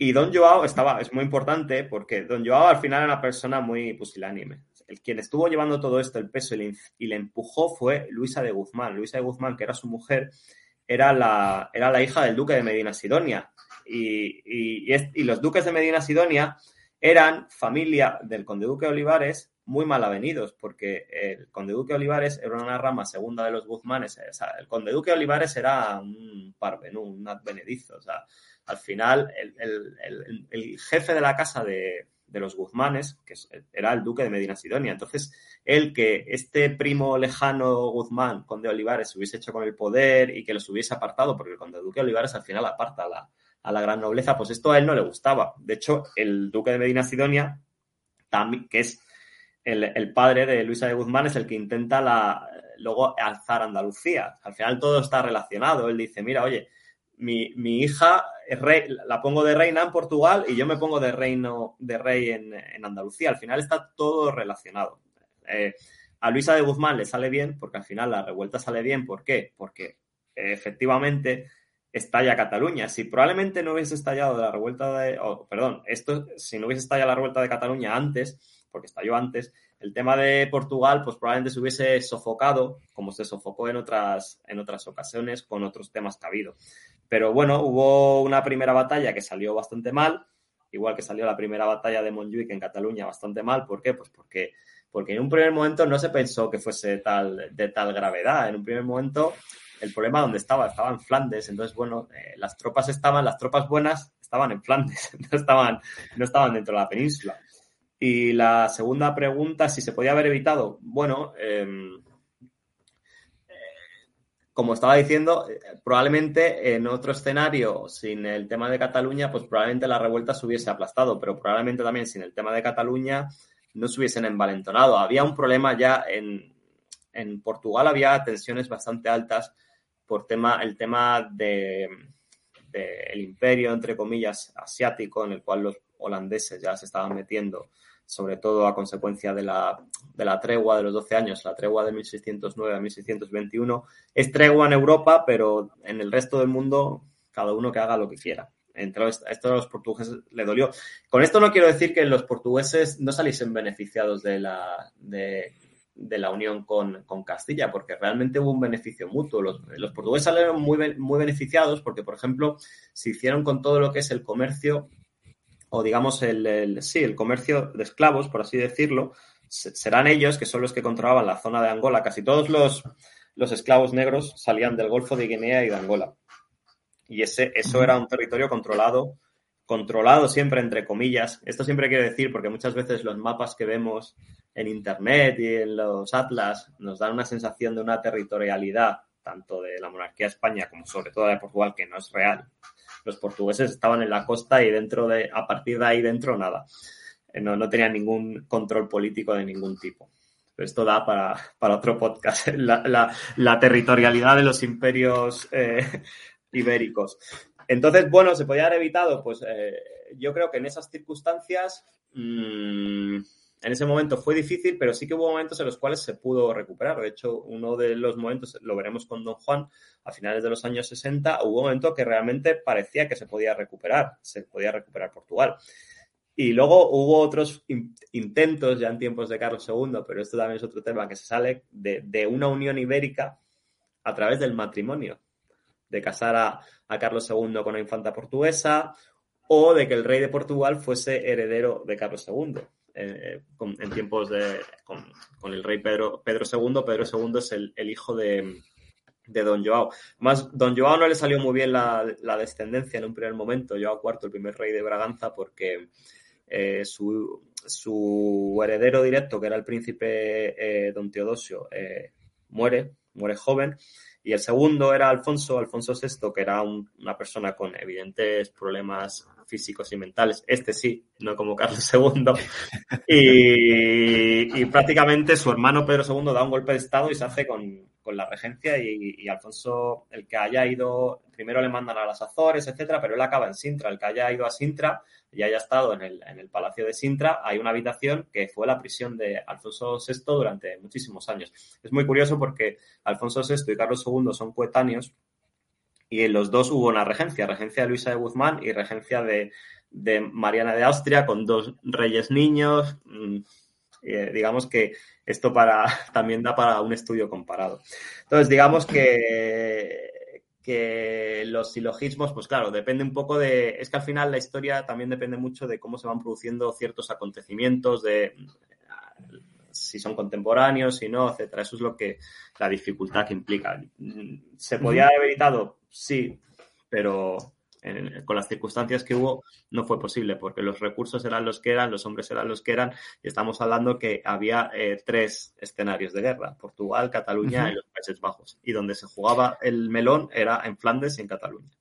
Y Don Joao estaba, es muy importante porque Don Joao al final era una persona muy pusilánime. El quien estuvo llevando todo esto, el peso y le, empujó fue Luisa de Guzmán. Luisa de Guzmán, que era su mujer, era la, era la hija del duque de Medina Sidonia. Y, los duques de Medina Sidonia eran familia del conde duque Olivares muy mal avenidos, porque el conde duque Olivares era una rama segunda de los Guzmanes. El conde duque Olivares era un parvenú, un advenedizo. O sea, al final el, jefe de la casa de, los Guzmanes, que era el duque de Medina Sidonia. Entonces, el que este primo lejano Guzmán, conde Olivares, se hubiese hecho con el poder y que los hubiese apartado, porque el conde duque Olivares al final aparta la, a la gran nobleza, pues esto a él no le gustaba. De hecho, el duque de Medina Sidonia, que es el, padre de Luisa de Guzmán, es el que intenta luego alzar Andalucía. Al final todo está relacionado. Él dice, mira, oye, mi, mi hija rey, la pongo de reina en Portugal y yo me pongo de reino de rey en, Andalucía. Al final está todo relacionado. Eh, a Luisa de Guzmán le sale bien porque al final la revuelta sale bien. ¿Por qué? Porque efectivamente estalla Cataluña. Si probablemente no hubiese estallado la revuelta de, perdón, esto, si no hubiese estallado la revuelta de Cataluña antes, porque estalló antes, el tema de Portugal, pues probablemente se hubiese sofocado, como se sofocó en otras, en otras ocasiones, con otros temas que ha habido. Pero bueno, hubo una primera batalla que salió bastante mal, igual que salió la primera batalla de Montjuic en Cataluña bastante mal. ¿Por qué? Pues porque, porque en un primer momento no se pensó que fuese tal, de tal gravedad. En un primer momento el problema donde estaba, estaba en Flandes. Entonces, bueno, eh, las tropas estaban, las tropas buenas estaban en Flandes, no estaban, no estaban dentro de la península. Y la segunda pregunta, si se podía haber evitado, bueno, em, como estaba diciendo, eh, probablemente en otro escenario, sin el tema de Cataluña, pues probablemente la revuelta se hubiese aplastado, pero probablemente también sin el tema de Cataluña no se hubiesen envalentonado. Había un problema ya en, en Portugal, había tensiones bastante altas por tema, el tema de, de el imperio, entre comillas, asiático, en el cual los holandeses ya se estaban metiendo sobre todo a consecuencia de la, de la tregua de los 12 años, la tregua de 1609 a 1621. Es tregua en Europa, pero en el resto del mundo, cada uno que haga lo que quiera. Entre esto a los portugueses le dolió. Con esto no quiero decir que los portugueses no saliesen beneficiados de la, de, la unión con, Castilla, porque realmente hubo un beneficio mutuo. Los, los, portugueses salieron muy, muy beneficiados porque, por ejemplo, se hicieron con todo lo que es el comercio o digamos el, sí, el comercio de esclavos, por así decirlo, serán ellos que son los que controlaban la zona de Angola. Casi todos los, los esclavos negros salían del Golfo de Guinea y de Angola. Y ese, eso era un territorio controlado, controlado siempre entre comillas. Esto siempre quiere decir, porque muchas veces los mapas que vemos en Internet y en los atlas nos dan una sensación de una territorialidad, tanto de la monarquía de España como sobre todo de Portugal, que no es real los portugueses estaban en la costa y dentro de, a partir de ahí dentro nada. Eh, no, no tenían ningún control político de ningún tipo. Esto da para, para otro podcast, la, la, territorialidad de los imperios eh, ibéricos. Entonces, bueno, ¿se podía haber evitado? Pues eh, yo creo que en esas circunstancias, mmm, en ese momento fue difícil, pero sí que hubo momentos en los cuales se pudo recuperar. De hecho, uno de los momentos, lo veremos con Don Juan, a finales de los años 60, hubo un momento que realmente parecía que se podía recuperar, se podía recuperar Portugal. Y luego hubo otros intentos ya en tiempos de Carlos II, pero esto también es otro tema que se sale de, de una unión ibérica a través del matrimonio, de casar a, a Carlos II con una infanta portuguesa o de que el rey de Portugal fuese heredero de Carlos II. Eh, en tiempos de con, el rey Pedro, Pedro II. Pedro II es el, hijo de, Don Joao. Más, Don Joao no le salió muy bien la, descendencia en un primer momento, Joao IV, el primer rey de Braganza, porque eh, su, heredero directo, que era el príncipe eh, Don Teodosio, muere, muere joven. Y el segundo era Alfonso, Alfonso VI, que era una persona con evidentes problemas físicos y mentales. Este sí, no como Carlos II. Y, prácticamente su hermano Pedro II da un golpe de Estado y se hace con, la regencia y, Alfonso, el que haya ido, primero le mandan a las Azores, etcétera, pero él acaba en Sintra. El que haya ido a Sintra y haya estado en el, en el Palacio de Sintra, hay una habitación que fue la prisión de Alfonso VI durante muchísimos años. Es muy curioso porque Alfonso VI y Carlos II son coetáneos y en los dos hubo una regencia, regencia de Luisa de Guzmán y regencia de, Mariana de Austria con dos reyes niños. Mm, eh, digamos que esto para, también da para un estudio comparado. Entonces, digamos que, que los silogismos, pues claro, depende un poco de. Es que al final la historia también depende mucho de cómo se van produciendo ciertos acontecimientos, de si son contemporáneos, si no, etcétera. Eso es lo que la dificultad que implica. ¿Se podía haber evitado? Sí, pero con las circunstancias que hubo no fue posible porque los recursos eran los que eran, los hombres eran los que eran y estamos hablando que había eh, tres escenarios de guerra, Portugal, Cataluña y los Países Bajos y donde se jugaba el melón era en Flandes y en Cataluña.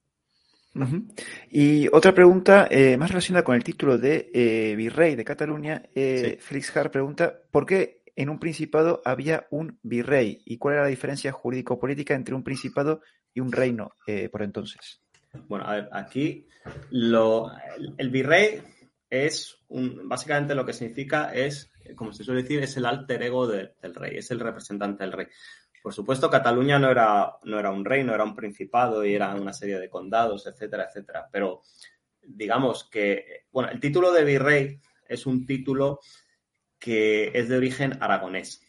Y otra pregunta eh, más relacionada con el título de eh, virrey de Cataluña. Eh, Félix Hart pregunta, ¿por qué en un principado había un virrey? ¿Y cuál era la diferencia jurídico-política entre un principado y un reino por entonces? Bueno, a ver, aquí lo, el, virrey es un, básicamente lo que significa es, como se suele decir, es el alter ego del rey, es el representante del rey. Por supuesto, Cataluña no era, no era un reino, era un principado y era una serie de condados, etcétera, etcétera. Pero digamos que, bueno, el título de virrey es un título que es de origen aragonés,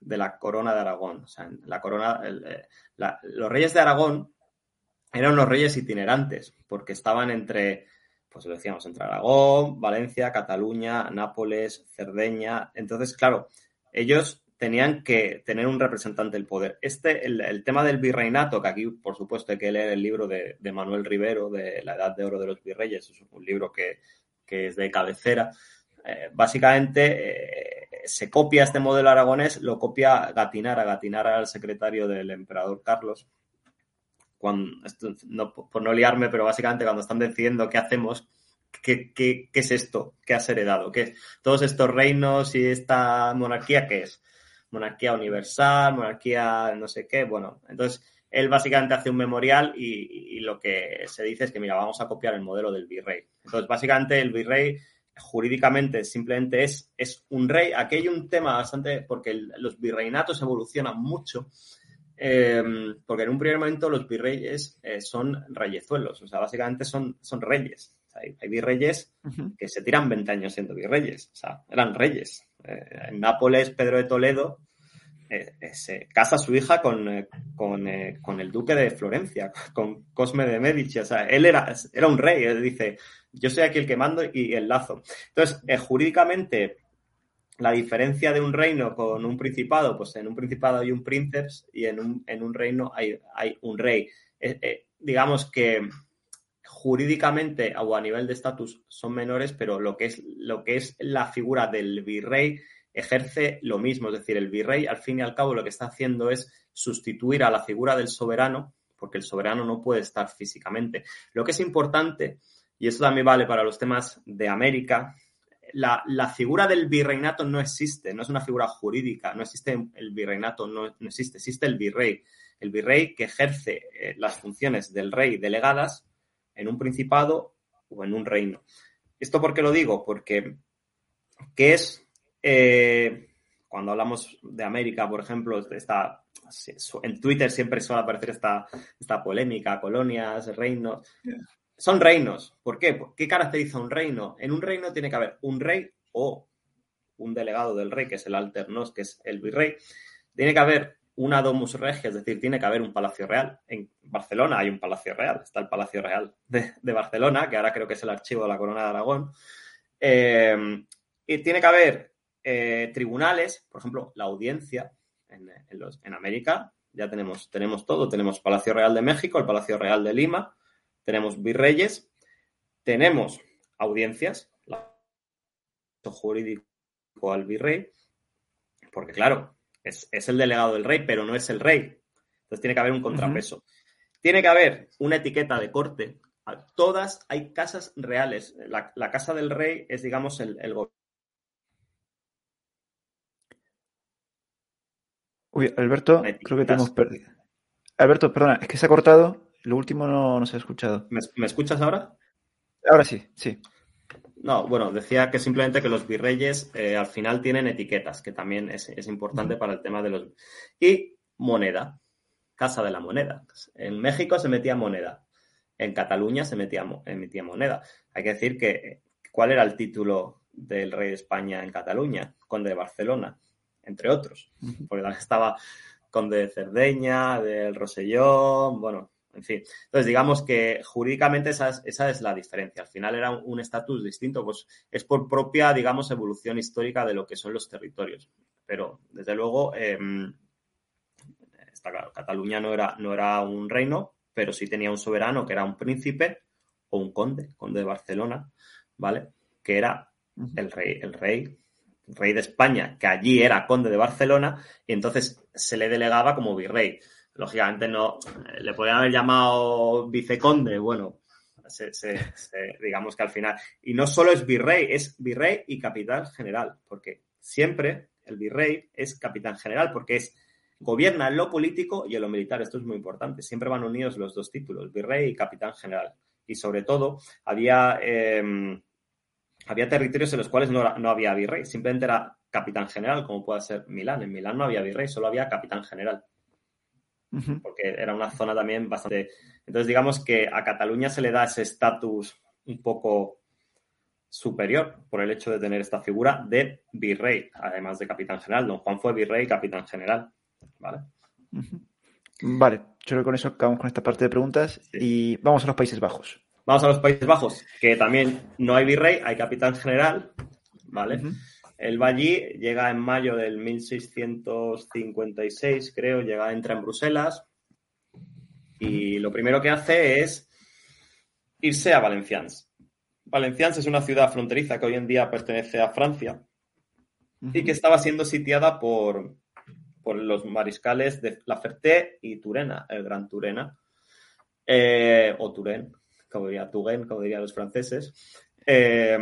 de la corona de Aragón. O sea, la corona, eh, los reyes de Aragón eran unos reyes itinerantes, porque estaban entre, pues lo decíamos, entre Aragón, Valencia, Cataluña, Nápoles, Cerdeña. Entonces, claro, ellos tenían que tener un representante del poder. Este, el, tema del virreinato, que aquí, por supuesto, hay que leer el libro de, Manuel Rivero, de La Edad de Oro de los Virreyes, es un libro que, es de cabecera. Eh, básicamente eh, se copia este modelo aragonés, lo copia Gatinara, Gatinara era el secretario del emperador Carlos. Cuando, por no liarme, pero básicamente cuando están decidiendo qué hacemos, ¿Qué, qué, qué, es esto que has heredado? ¿Qué es? Todos estos reinos y esta monarquía, ¿qué es? monarquía universal, monarquía no sé qué, bueno, entonces él básicamente hace un memorial y, lo que se dice es que, mira, vamos a copiar el modelo del virrey. Entonces, básicamente el virrey jurídicamente simplemente es, es un rey. Aquí hay un tema bastante, porque los virreinatos evolucionan mucho, eh, porque en un primer momento los virreyes eh, son reyezuelos, o sea, básicamente son, son reyes. hay, virreyes que se tiran 20 años siendo virreyes, o sea, eran reyes. Eh, en Nápoles, Pedro de Toledo eh, eh, se casa su hija con, con, el duque de Florencia, con Cosme de Medici. O sea, él era, era un rey. Él dice, yo soy aquí el que mando y el lazo. Entonces, jurídicamente, la diferencia de un reino con un principado, pues en un principado hay un príncipe y en un, en un reino hay, hay un rey. digamos que jurídicamente o a nivel de estatus son menores, pero lo que es lo que es la figura del virrey ejerce lo mismo, es decir, el virrey al fin y al cabo lo que está haciendo es sustituir a la figura del soberano, porque el soberano no puede estar físicamente. Lo que es importante, y eso también vale para los temas de América, la, la, figura del virreinato no existe, no es una figura jurídica, no existe el virreinato, no, no existe, existe el virrey. El virrey que ejerce eh, las funciones del rey delegadas en un principado o en un reino. ¿Esto por qué lo digo? Porque, ¿qué es eh, cuando hablamos de América, por ejemplo, está, en Twitter siempre suele aparecer esta, esta polémica, colonias, reinos. Son reinos. ¿Por qué? ¿Qué caracteriza un reino? En un reino tiene que haber un rey o un delegado del rey, que es el alternos, que es el virrey. Tiene que haber una domus regia, es decir, tiene que haber un palacio real. En Barcelona hay un palacio real, está el Palacio Real de, Barcelona, que ahora creo que es el archivo de la Corona de Aragón. Eh, y tiene que haber eh, tribunales, por ejemplo, la audiencia en, en, América, ya tenemos, tenemos todo, tenemos Palacio Real de México, el Palacio Real de Lima, tenemos virreyes, tenemos audiencias, jurídico al virrey, porque claro, es, el delegado del rey, pero no es el rey. Entonces tiene que haber un contrapeso. Tiene que haber una etiqueta de corte. Todas hay casas reales. La, casa del rey es, digamos, el, el gobierno Uy, Alberto, creo que te hemos perdido. Alberto, perdona, es que se ha cortado. Lo último no, se ha escuchado. ¿Me, escuchas ahora? Ahora sí, sí. No, bueno, decía que simplemente que los virreyes eh, al final tienen etiquetas, que también es, importante para el tema de los... Y moneda, casa de la moneda. En México se metía moneda, en Cataluña se metía, emitía moneda. Hay que decir que, ¿cuál era el título del rey de España en Cataluña? Conde de Barcelona entre otros, porque también estaba Conde de Cerdeña, del Rosellón, bueno, en fin. Entonces, digamos que jurídicamente esa es, la diferencia. Al final era un estatus distinto, pues es por propia, digamos, evolución histórica de lo que son los territorios. Pero, desde luego, em, está claro, Cataluña no era, no era un reino, pero sí tenía un soberano que era un príncipe o un conde, conde de Barcelona, ¿vale? Que era el rey, el rey rey de España, que allí era conde de Barcelona, y entonces se le delegaba como virrey. Lógicamente no, eh, le podían haber llamado viceconde, bueno, digamos que al final. Y no solo es virrey, es virrey y capitán general, porque siempre el virrey es capitán general, porque es gobierna en lo político y en lo militar. Esto es muy importante. Siempre van unidos los dos títulos, virrey y capitán general. Y sobre todo, había em, había territorios en los cuales no, había virrey, simplemente era capitán general, como puede ser Milán. En Milán no había virrey, solo había capitán general. Porque era una zona también bastante. Entonces, digamos que a Cataluña se le da ese estatus un poco superior por el hecho de tener esta figura de virrey, además de capitán general. Don Juan fue virrey y capitán general. Vale. Vale, yo creo que con eso acabamos con esta parte de preguntas y vamos a los Países Bajos. Vamos a los Países Bajos, que también no hay virrey, hay capitán general, ¿vale? Él llega en mayo del 1656, creo, llega, entra en Bruselas y lo primero que hace es irse a Valenciennes. Valenciennes es una ciudad fronteriza que hoy en día pertenece a Francia y que estaba siendo sitiada por, por los mariscales de La Ferté y Turena, el Gran Turena, eh, o Turén, como diría Touraine, como dirían los franceses. Eh,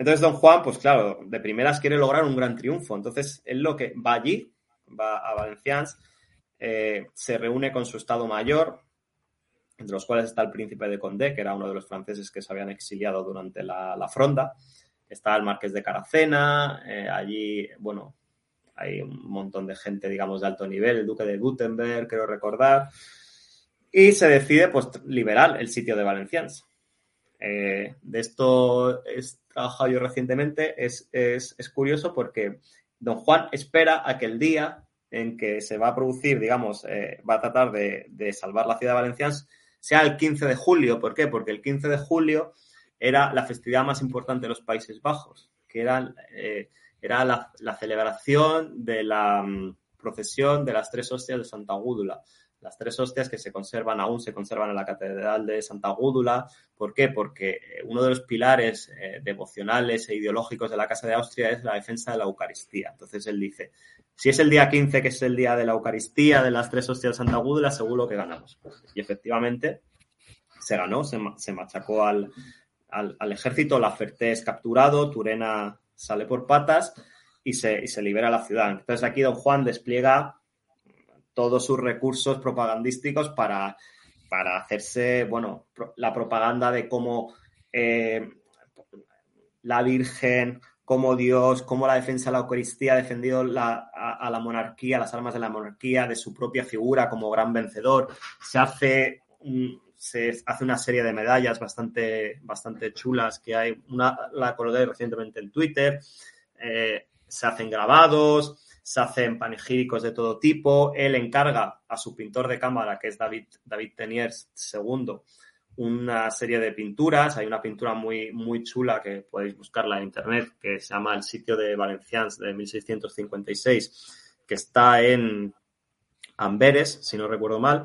entonces, don Juan, pues claro, de primeras quiere lograr un gran triunfo. Entonces, él lo que va allí, va a Valenciennes, eh, se reúne con su Estado Mayor, entre los cuales está el príncipe de Condé, que era uno de los franceses que se habían exiliado durante la, fronda. Está el marqués de Caracena, eh, allí, bueno, hay un montón de gente, digamos, de alto nivel, el duque de Gutenberg, quiero recordar y se decide pues liberar el sitio de Valencians. Eh, de esto he trabajado yo recientemente, es, curioso porque don Juan espera a que el día en que se va a producir, digamos, eh, va a tratar de, salvar la ciudad de Valencians, sea el 15 de julio. ¿Por qué? Porque el 15 de julio era la festividad más importante de los Países Bajos, que era, eh, era la, la, celebración de la mm, procesión de las tres hostias de Santa Gúdula las tres hostias que se conservan, aún se conservan en la Catedral de Santa Gúdula. ¿Por qué? Porque eh, uno de los pilares eh, devocionales e ideológicos de la Casa de Austria es la defensa de la Eucaristía. Entonces él dice, si es el día 15, que es el día de la Eucaristía, de las tres hostias de Santa Gúdula, seguro que ganamos. Y efectivamente se ganó, se, machacó al, al, ejército, la Ferté es capturado, Turena sale por patas y se, y se libera la ciudad. Entonces aquí don Juan despliega todos sus recursos propagandísticos para, para hacerse, bueno, la propaganda de cómo eh, la Virgen, cómo Dios, cómo la defensa de la Eucaristía ha defendido a, la monarquía, las armas de la monarquía, de su propia figura como gran vencedor. Se hace, se hace una serie de medallas bastante, bastante chulas que hay. Una la colgué recientemente en Twitter. Eh, se hacen grabados, se hacen panegíricos de todo tipo. Él encarga a su pintor de cámara, que es David, David Teniers II, una serie de pinturas. Hay una pintura muy, muy chula que podéis buscarla en internet, que se llama El sitio de Valencians de 1656, que está en Amberes, si no recuerdo mal.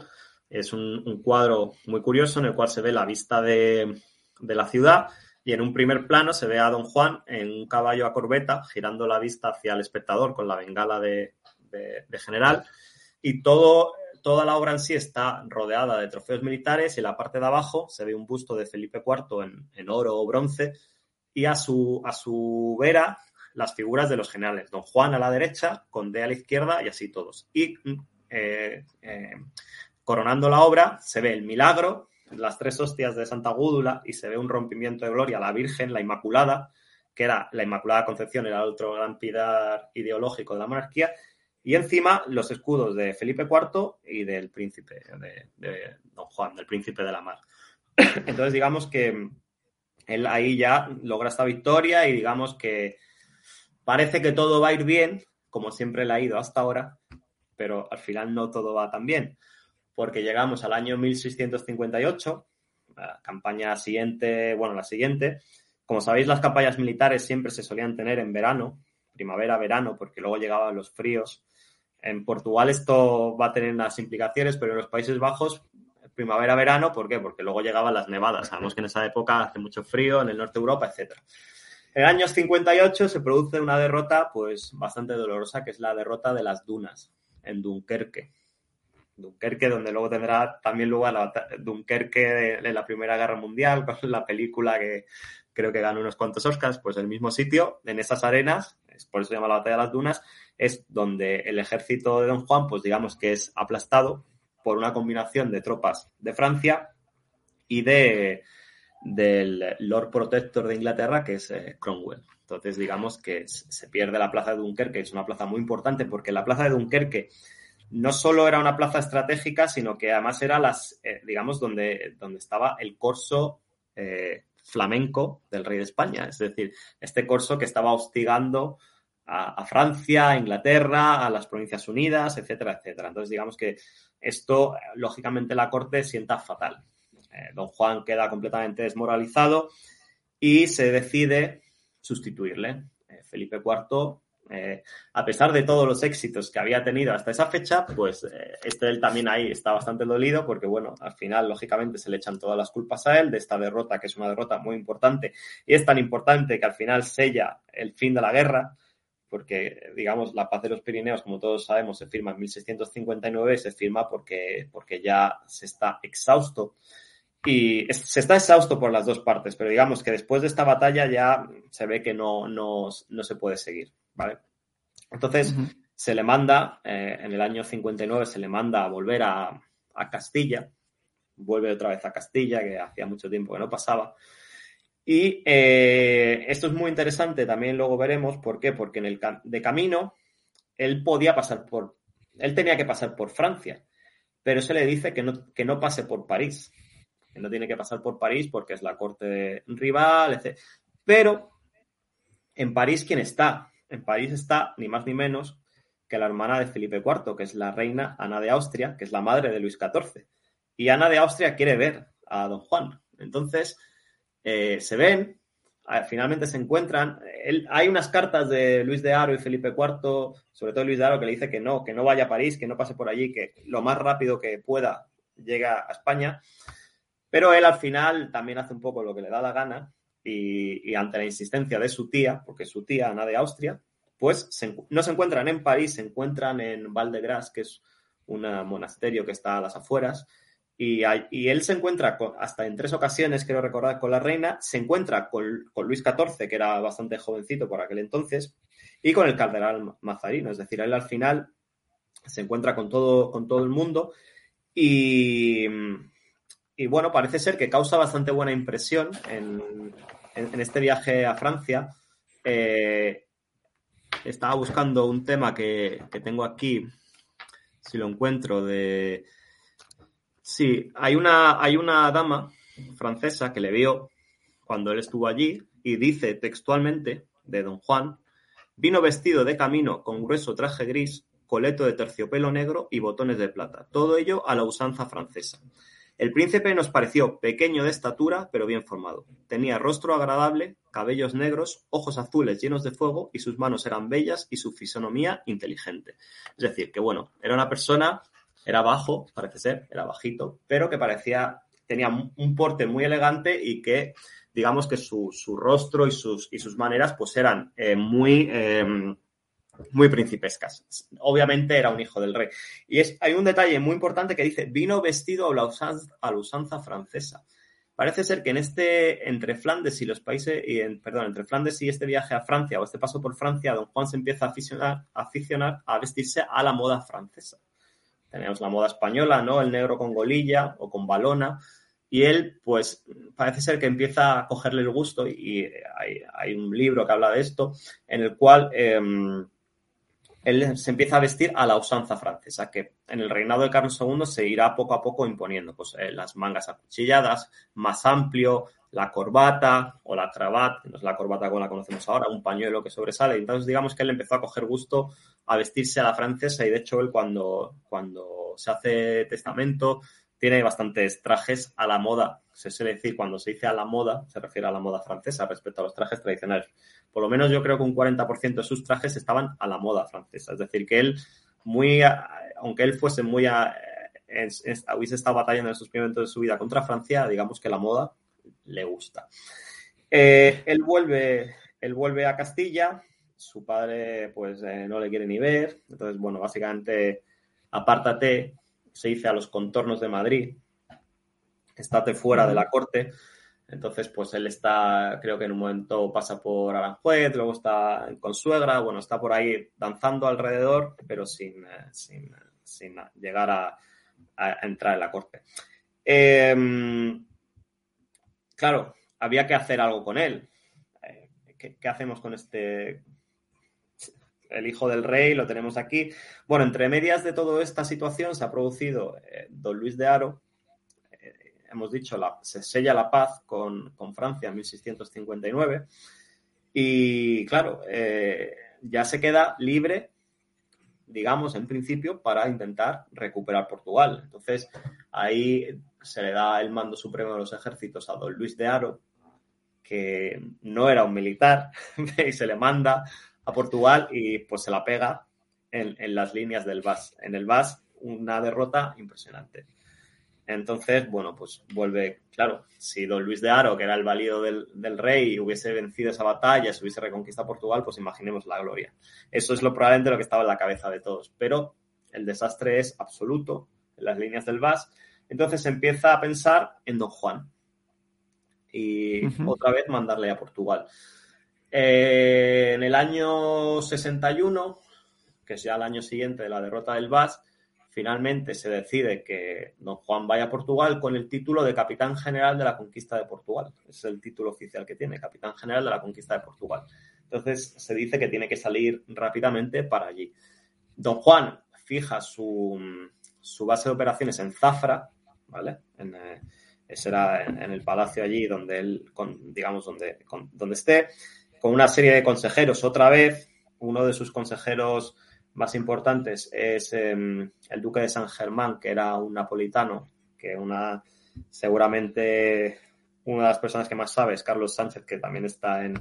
Es un, cuadro muy curioso en el cual se ve la vista de, de la ciudad y en un primer plano se ve a Don Juan en un caballo a corbeta girando la vista hacia el espectador con la bengala de, general. Y todo, toda la obra en sí está rodeada de trofeos militares y en la parte de abajo se ve un busto de Felipe IV en, oro o bronce. Y a su, a su vera las figuras de los generales, Don Juan a la derecha, Conde a la izquierda y así todos. Y eh, eh, coronando la obra se ve el milagro las tres hostias de Santa Gúdula y se ve un rompimiento de gloria a la Virgen, la Inmaculada, que era la Inmaculada Concepción, era el otro gran pilar ideológico de la monarquía, y encima los escudos de Felipe IV y del príncipe, de, Don Juan, del príncipe de la mar. Entonces, digamos que él ahí ya logra esta victoria y digamos que parece que todo va a ir bien, como siempre le ha ido hasta ahora, pero al final no todo va tan bien porque llegamos al año 1658, la campaña siguiente, bueno, la siguiente. Como sabéis, las campañas militares siempre se solían tener en verano, primavera, verano, porque luego llegaban los fríos. En Portugal esto va a tener unas implicaciones, pero en los Países Bajos, primavera, verano, ¿por qué? Porque luego llegaban las nevadas. Sabemos que en esa época hace mucho frío en el norte de Europa, etc. En el año 58 se produce una derrota pues bastante dolorosa, que es la derrota de las dunas en Dunkerque. Dunkerque, donde luego tendrá también lugar la Dunkerque de, la Primera Guerra Mundial, con la película que creo que ganó unos cuantos Oscars, pues el mismo sitio, en esas arenas, es por eso se llama la Batalla de las Dunas, es donde el ejército de Don Juan, pues digamos que es aplastado por una combinación de tropas de Francia y de del Lord Protector de Inglaterra, que es eh, Cromwell. Entonces, digamos que se pierde la plaza de Dunkerque, que es una plaza muy importante, porque la plaza de Dunkerque no solo era una plaza estratégica, sino que además era las, eh, digamos, donde, donde estaba el corso eh, flamenco del rey de España. Es decir, este corso que estaba hostigando a, Francia, a Inglaterra, a las Provincias Unidas, etcétera, etcétera. Entonces, digamos que esto, lógicamente, la corte sienta fatal. Eh, don Juan queda completamente desmoralizado y se decide sustituirle. Felipe IV eh, a pesar de todos los éxitos que había tenido hasta esa fecha, pues eh, este él también ahí está bastante dolido porque, bueno, al final, lógicamente, se le echan todas las culpas a él de esta derrota, que es una derrota muy importante y es tan importante que al final sella el fin de la guerra, porque, digamos, la paz de los Pirineos, como todos sabemos, se firma en 1659 se firma porque, porque ya se está exhausto. Y se está exhausto por las dos partes, pero digamos que después de esta batalla ya se ve que no, no, no se puede seguir. ¿Vale? Entonces, se le manda, eh, en el año 59 se le manda a volver a, Castilla, vuelve otra vez a Castilla, que hacía mucho tiempo que no pasaba. Y eh, esto es muy interesante, también luego veremos por qué, porque en el de camino él podía pasar por, él tenía que pasar por Francia, pero se le dice que no, que no pase por París, que no tiene que pasar por París porque es la corte rival, etc. Pero en París, ¿quién está? En París está ni más ni menos que la hermana de Felipe IV, que es la reina Ana de Austria, que es la madre de Luis XIV. Y Ana de Austria quiere ver a don Juan. Entonces, eh, se ven, finalmente se encuentran. hay unas cartas de Luis de Aro y Felipe IV, sobre todo Luis de Aro, que le dice que no, que no vaya a París, que no pase por allí, que lo más rápido que pueda llega a España. Pero él al final también hace un poco lo que le da la gana y, ante la insistencia de su tía, porque su tía, Ana de Austria, pues no se encuentran en París, se encuentran en Val de Gras, que es un monasterio que está a las afueras, Y, y, él se encuentra con, hasta en tres ocasiones, quiero recordar, con la reina, se encuentra con, con, Luis XIV, que era bastante jovencito por aquel entonces, y con el cardenal Mazarino. Es decir, él al final se encuentra con todo, con todo el mundo y, y bueno, parece ser que causa bastante buena impresión en, en, este viaje a Francia. Eh, estaba buscando un tema que, que tengo aquí, si lo encuentro, de Sí, hay una, hay una dama francesa que le vio cuando él estuvo allí y dice textualmente de Don Juan, vino vestido de camino con grueso traje gris, coleto de terciopelo negro y botones de plata, todo ello a la usanza francesa. El príncipe nos pareció pequeño de estatura, pero bien formado. Tenía rostro agradable, cabellos negros, ojos azules llenos de fuego y sus manos eran bellas y su fisonomía inteligente. Es decir, que bueno, era una persona era bajo, parece ser, era bajito, pero que parecía, tenía un porte muy elegante y que, digamos que su, rostro y sus, y sus maneras, pues eran eh, muy, eh, muy principescas. Obviamente era un hijo del rey. Y es, hay un detalle muy importante que dice, vino vestido a la usanza, francesa. Parece ser que en este, entre Flandes y los países, y en, perdón, entre Flandes y este viaje a Francia o este paso por Francia, don Juan se empieza a aficionar, a aficionar a vestirse a la moda francesa. Tenemos la moda española, ¿no? El negro con golilla o con balona. Y él, pues, parece ser que empieza a cogerle el gusto y hay, un libro que habla de esto, en el cual em, él se empieza a vestir a la usanza francesa, que en el reinado de Carlos II se irá poco a poco imponiendo, pues eh, las mangas acuchilladas, más amplio, la corbata o la cravat, no es la corbata como la conocemos ahora, un pañuelo que sobresale. Entonces, digamos que él empezó a coger gusto a vestirse a la francesa y de hecho él cuando, cuando se hace testamento tiene bastantes trajes a la moda. Se suele decir, cuando se dice a la moda, se refiere a la moda francesa respecto a los trajes tradicionales. Por lo menos yo creo que un 40% de sus trajes estaban a la moda francesa. Es decir, que él, muy, aunque él fuese muy, a, hubiese estado batallando en sus primeros de su vida contra Francia, digamos que la moda le gusta. Eh, él, vuelve, él vuelve a Castilla, su padre pues eh, no le quiere ni ver, entonces bueno, básicamente apártate, se dice a los contornos de Madrid, estate fuera de la corte, entonces pues él está, creo que en un momento pasa por Aranjuez, luego está con suegra, bueno, está por ahí danzando alrededor, pero sin, eh, sin, llegar a, entrar en la corte. Eh, claro, había que hacer algo con él. Eh, ¿Qué, hacemos con este? El hijo del rey, lo tenemos aquí. Bueno, entre medias de toda esta situación se ha producido eh, don Luis de Aro. Eh, hemos dicho, la, se sella la paz con, Francia en 1659. Y claro, ya se queda libre digamos, en principio, para intentar recuperar Portugal. Entonces, ahí se le da el mando supremo de los ejércitos a don Luis de Aro, que no era un militar, y se le manda a Portugal y pues se la pega en, las líneas del VAS. En el VAS, una derrota impresionante. Entonces, bueno, pues vuelve, claro, si don Luis de Aro, que era el valido del, del, rey, hubiese vencido esa batalla, se hubiese reconquistado Portugal, pues imaginemos la gloria. Eso es lo probablemente lo que estaba en la cabeza de todos. Pero el desastre es absoluto en las líneas del VAS entonces se empieza a pensar en Don Juan y otra vez mandarle a Portugal. Eh, en el año 61, que es ya el año siguiente de la derrota del VAS, finalmente se decide que Don Juan vaya a Portugal con el título de Capitán General de la Conquista de Portugal. Es el título oficial que tiene, Capitán General de la Conquista de Portugal. Entonces se dice que tiene que salir rápidamente para allí. Don Juan fija su, su base de operaciones en Zafra, ¿vale? En, eh, ese era en, el palacio allí donde él, digamos, donde, donde esté, con una serie de consejeros. Otra vez, uno de sus consejeros más importantes es em, el duque de San Germán, que era un napolitano, que una seguramente una de las personas que más sabe es Carlos Sánchez, que también está en,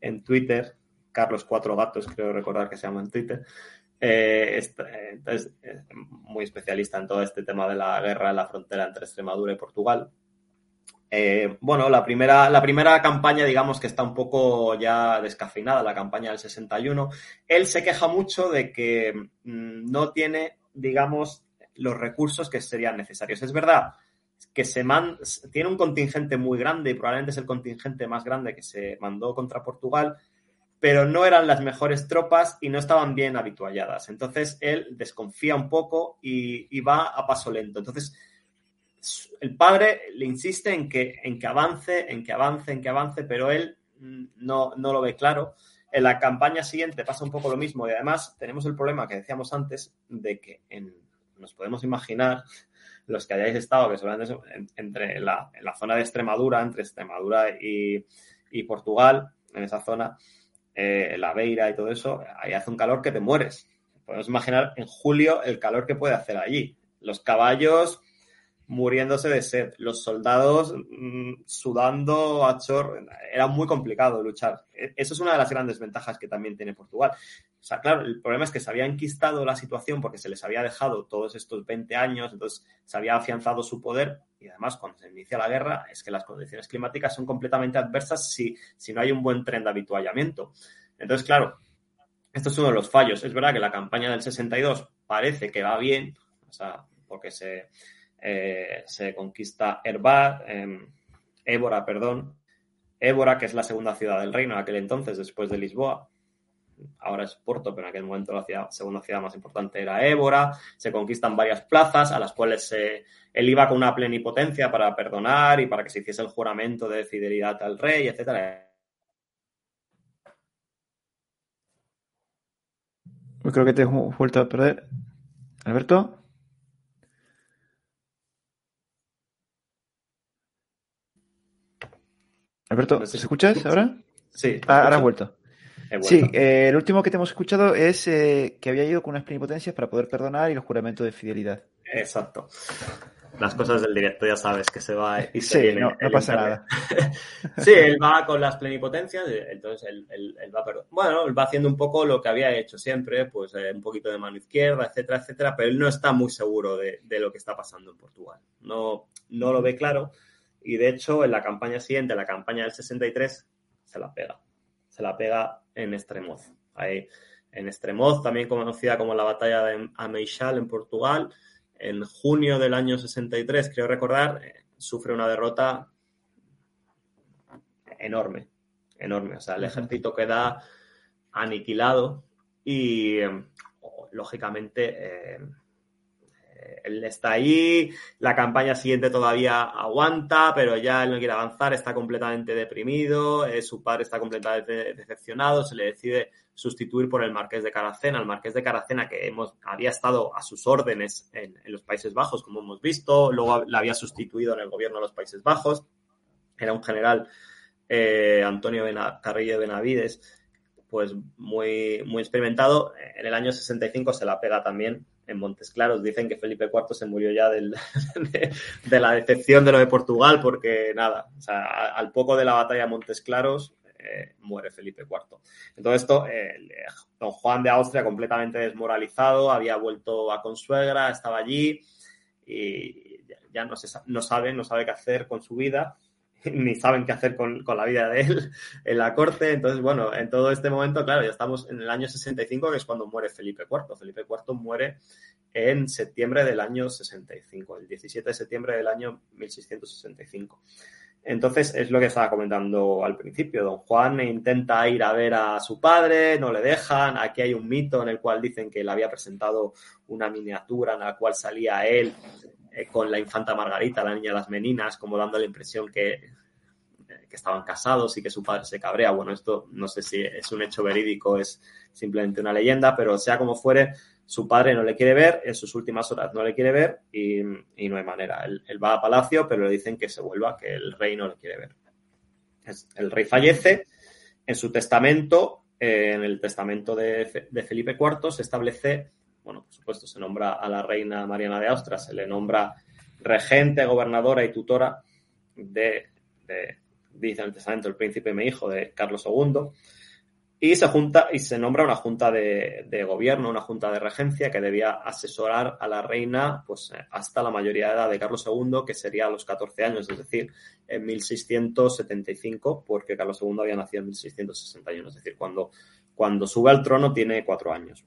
en Twitter. Carlos Cuatro Gatos, creo recordar que se llama en Twitter. Eh, es muy especialista en todo este tema de la guerra en la frontera entre Extremadura y Portugal. Eh, bueno, la primera, la primera campaña, digamos que está un poco ya descafeinada, la campaña del 61. Él se queja mucho de que mm, no tiene, digamos, los recursos que serían necesarios. Es verdad que se man, tiene un contingente muy grande y probablemente es el contingente más grande que se mandó contra Portugal, pero no eran las mejores tropas y no estaban bien habitualladas. Entonces él desconfía un poco y, va a paso lento. Entonces el padre le insiste en que, en que avance, en que avance, en que avance, pero él mm, no, no lo ve claro. En la campaña siguiente pasa un poco lo mismo y además tenemos el problema que decíamos antes de que nos podemos imaginar los que hayáis estado, que seguramente entre la, en la zona de Extremadura, entre Extremadura y, Portugal, en esa zona, eh, la Beira y todo eso, ahí hace un calor que te mueres. Podemos imaginar en julio el calor que puede hacer allí. Los caballos muriéndose de sed, los soldados mm, sudando a chor, era muy complicado luchar. E, eso es una de las grandes ventajas que también tiene Portugal. O sea, claro, el problema es que se había enquistado la situación porque se les había dejado todos estos 20 años, entonces se había afianzado su poder y además cuando se inicia la guerra es que las condiciones climáticas son completamente adversas si, si no hay un buen tren de habituallamiento. Entonces, claro, esto es uno de los fallos. Es verdad que la campaña del 62 parece que va bien, o sea, porque se, eh, se conquista Erba, eh, Évora, perdón, Évora, que es la segunda ciudad del reino en aquel entonces, después de Lisboa. Ahora es Porto, pero en aquel momento la segunda ciudad más importante era Évora. Se conquistan varias plazas a las cuales él iba con una plenipotencia para perdonar y para que se hiciese el juramento de fidelidad al rey, etcétera. Creo que te he vuelto a perder. Alberto. Alberto, ¿se escuchas ahora? Sí. Ah, ahora has vuelto. Sí, eh, el último que te hemos escuchado es eh, que había ido con unas plenipotencias para poder perdonar y los juramentos de fidelidad. Exacto. Las cosas del directo ya sabes que se va y se sí, no, pasa nada. sí, él va con las plenipotencias, entonces él, va, bueno, él va haciendo un poco lo que había hecho siempre, pues eh, un poquito de mano izquierda, etcétera, etcétera, pero él no está muy seguro de, de, lo que está pasando en Portugal. No, no lo ve claro y de hecho, en la campaña siguiente, la campaña del 63, se la pega. Se la pega en Estremoz. Ahí, en Estremoz, también conocida como la batalla de Ameixal en Portugal, en junio del año 63, creo recordar, eh, sufre una derrota enorme, enorme. O sea, el ejército queda aniquilado y, eh, lógicamente, eh, él está ahí, la campaña siguiente todavía aguanta, pero ya él no quiere avanzar, está completamente deprimido, eh, su padre está completamente decepcionado, se le decide sustituir por el Marqués de Caracena, el Marqués de Caracena que hemos, había estado a sus órdenes en, los Países Bajos, como hemos visto, luego la había sustituido en el gobierno de los Países Bajos, era un general eh, Antonio Carrillo de Benavides, pues muy, muy experimentado. En el año 65 se la pega también en Montes Claros. Dicen que Felipe IV se murió ya del, de, la decepción de lo de Portugal, porque nada, o sea, al poco de la batalla de Montes Claros eh, muere Felipe IV. Entonces esto, eh, don Juan de Austria completamente desmoralizado, había vuelto a Consuegra, estaba allí y ya no, se, no sabe, no sabe qué hacer con su vida ni saben qué hacer con, la vida de él en la corte. Entonces, bueno, en todo este momento, claro, ya estamos en el año 65, que es cuando muere Felipe IV. Felipe IV muere en septiembre del año 65, el 17 de septiembre del año 1665. Entonces, es lo que estaba comentando al principio. Don Juan intenta ir a ver a su padre, no le dejan. Aquí hay un mito en el cual dicen que le había presentado una miniatura en la cual salía él eh, con la infanta Margarita, la niña de las meninas, como dando la impresión que, eh, que estaban casados y que su padre se cabrea. Bueno, esto no sé si es un hecho verídico, es simplemente una leyenda, pero sea como fuere, su padre no le quiere ver, en sus últimas horas no le quiere ver y, no hay manera. Él, va a palacio, pero le dicen que se vuelva, que el rey no le quiere ver. el rey fallece, en su testamento, eh, en el testamento de, de Felipe IV, se establece bueno, por supuesto, se nombra a la reina Mariana de Austria, se le nombra regente, gobernadora y tutora de, dice en el testamento, el príncipe mi hijo de Carlos II, y se junta y se nombra una junta de, gobierno, una junta de regencia que debía asesorar a la reina pues hasta la mayoría de edad de Carlos II, que sería a los 14 años, es decir, en 1675, porque Carlos II había nacido en 1661, es decir, cuando, cuando sube al trono tiene cuatro años.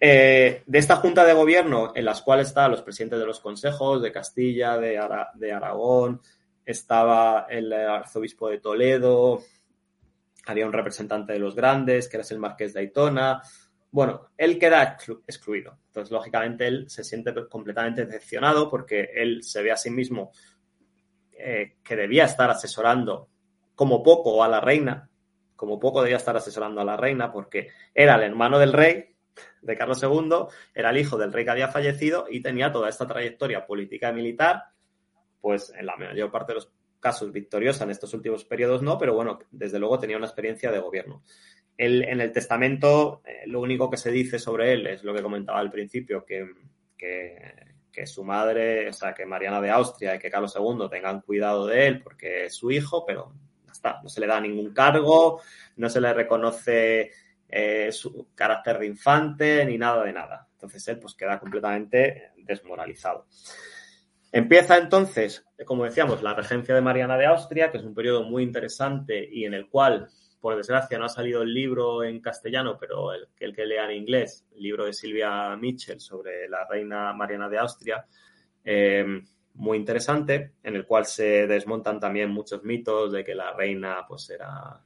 Eh, de esta junta de gobierno, en las cuales están los presidentes de los consejos de Castilla, de, de Aragón, estaba el arzobispo de Toledo, había un representante de los grandes, que era el marqués de Aitona. Bueno, él queda excluido. Entonces, lógicamente, él se siente completamente decepcionado porque él se ve a sí mismo eh, que debía estar asesorando como poco a la reina, como poco debía estar asesorando a la reina porque era el hermano del rey, de Carlos II, era el hijo del rey que había fallecido y tenía toda esta trayectoria política y militar, pues en la mayor parte de los casos victoriosa en estos últimos periodos no, pero bueno, desde luego tenía una experiencia de gobierno. en el testamento, eh, lo único que se dice sobre él es lo que comentaba al principio, que, que, su madre, o sea, que Mariana de Austria y que Carlos II tengan cuidado de él porque es su hijo, pero está, no se le da ningún cargo, no se le reconoce eh, su carácter de infante ni nada de nada. Entonces él pues queda completamente desmoralizado. Empieza entonces, como decíamos, la regencia de Mariana de Austria, que es un periodo muy interesante y en el cual, por desgracia, no ha salido el libro en castellano, pero el, que lea en inglés, el libro de Silvia Mitchell sobre la reina Mariana de Austria, eh, muy interesante, en el cual se desmontan también muchos mitos de que la reina pues era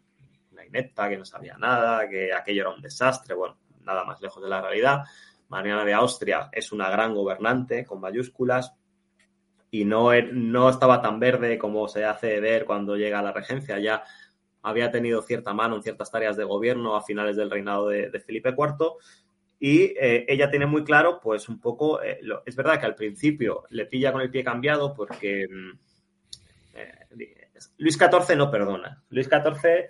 que no sabía nada, que aquello era un desastre, bueno, nada más lejos de la realidad. Mariana de Austria es una gran gobernante con mayúsculas, y no, er, no estaba tan verde como se hace ver cuando llega a la regencia. Ya había tenido cierta mano en ciertas tareas de gobierno a finales del reinado de, Felipe IV. Y eh, ella tiene muy claro, pues un poco, eh, es verdad que al principio le pilla con el pie cambiado porque mm, eh, Luis XIV no perdona. Luis XIV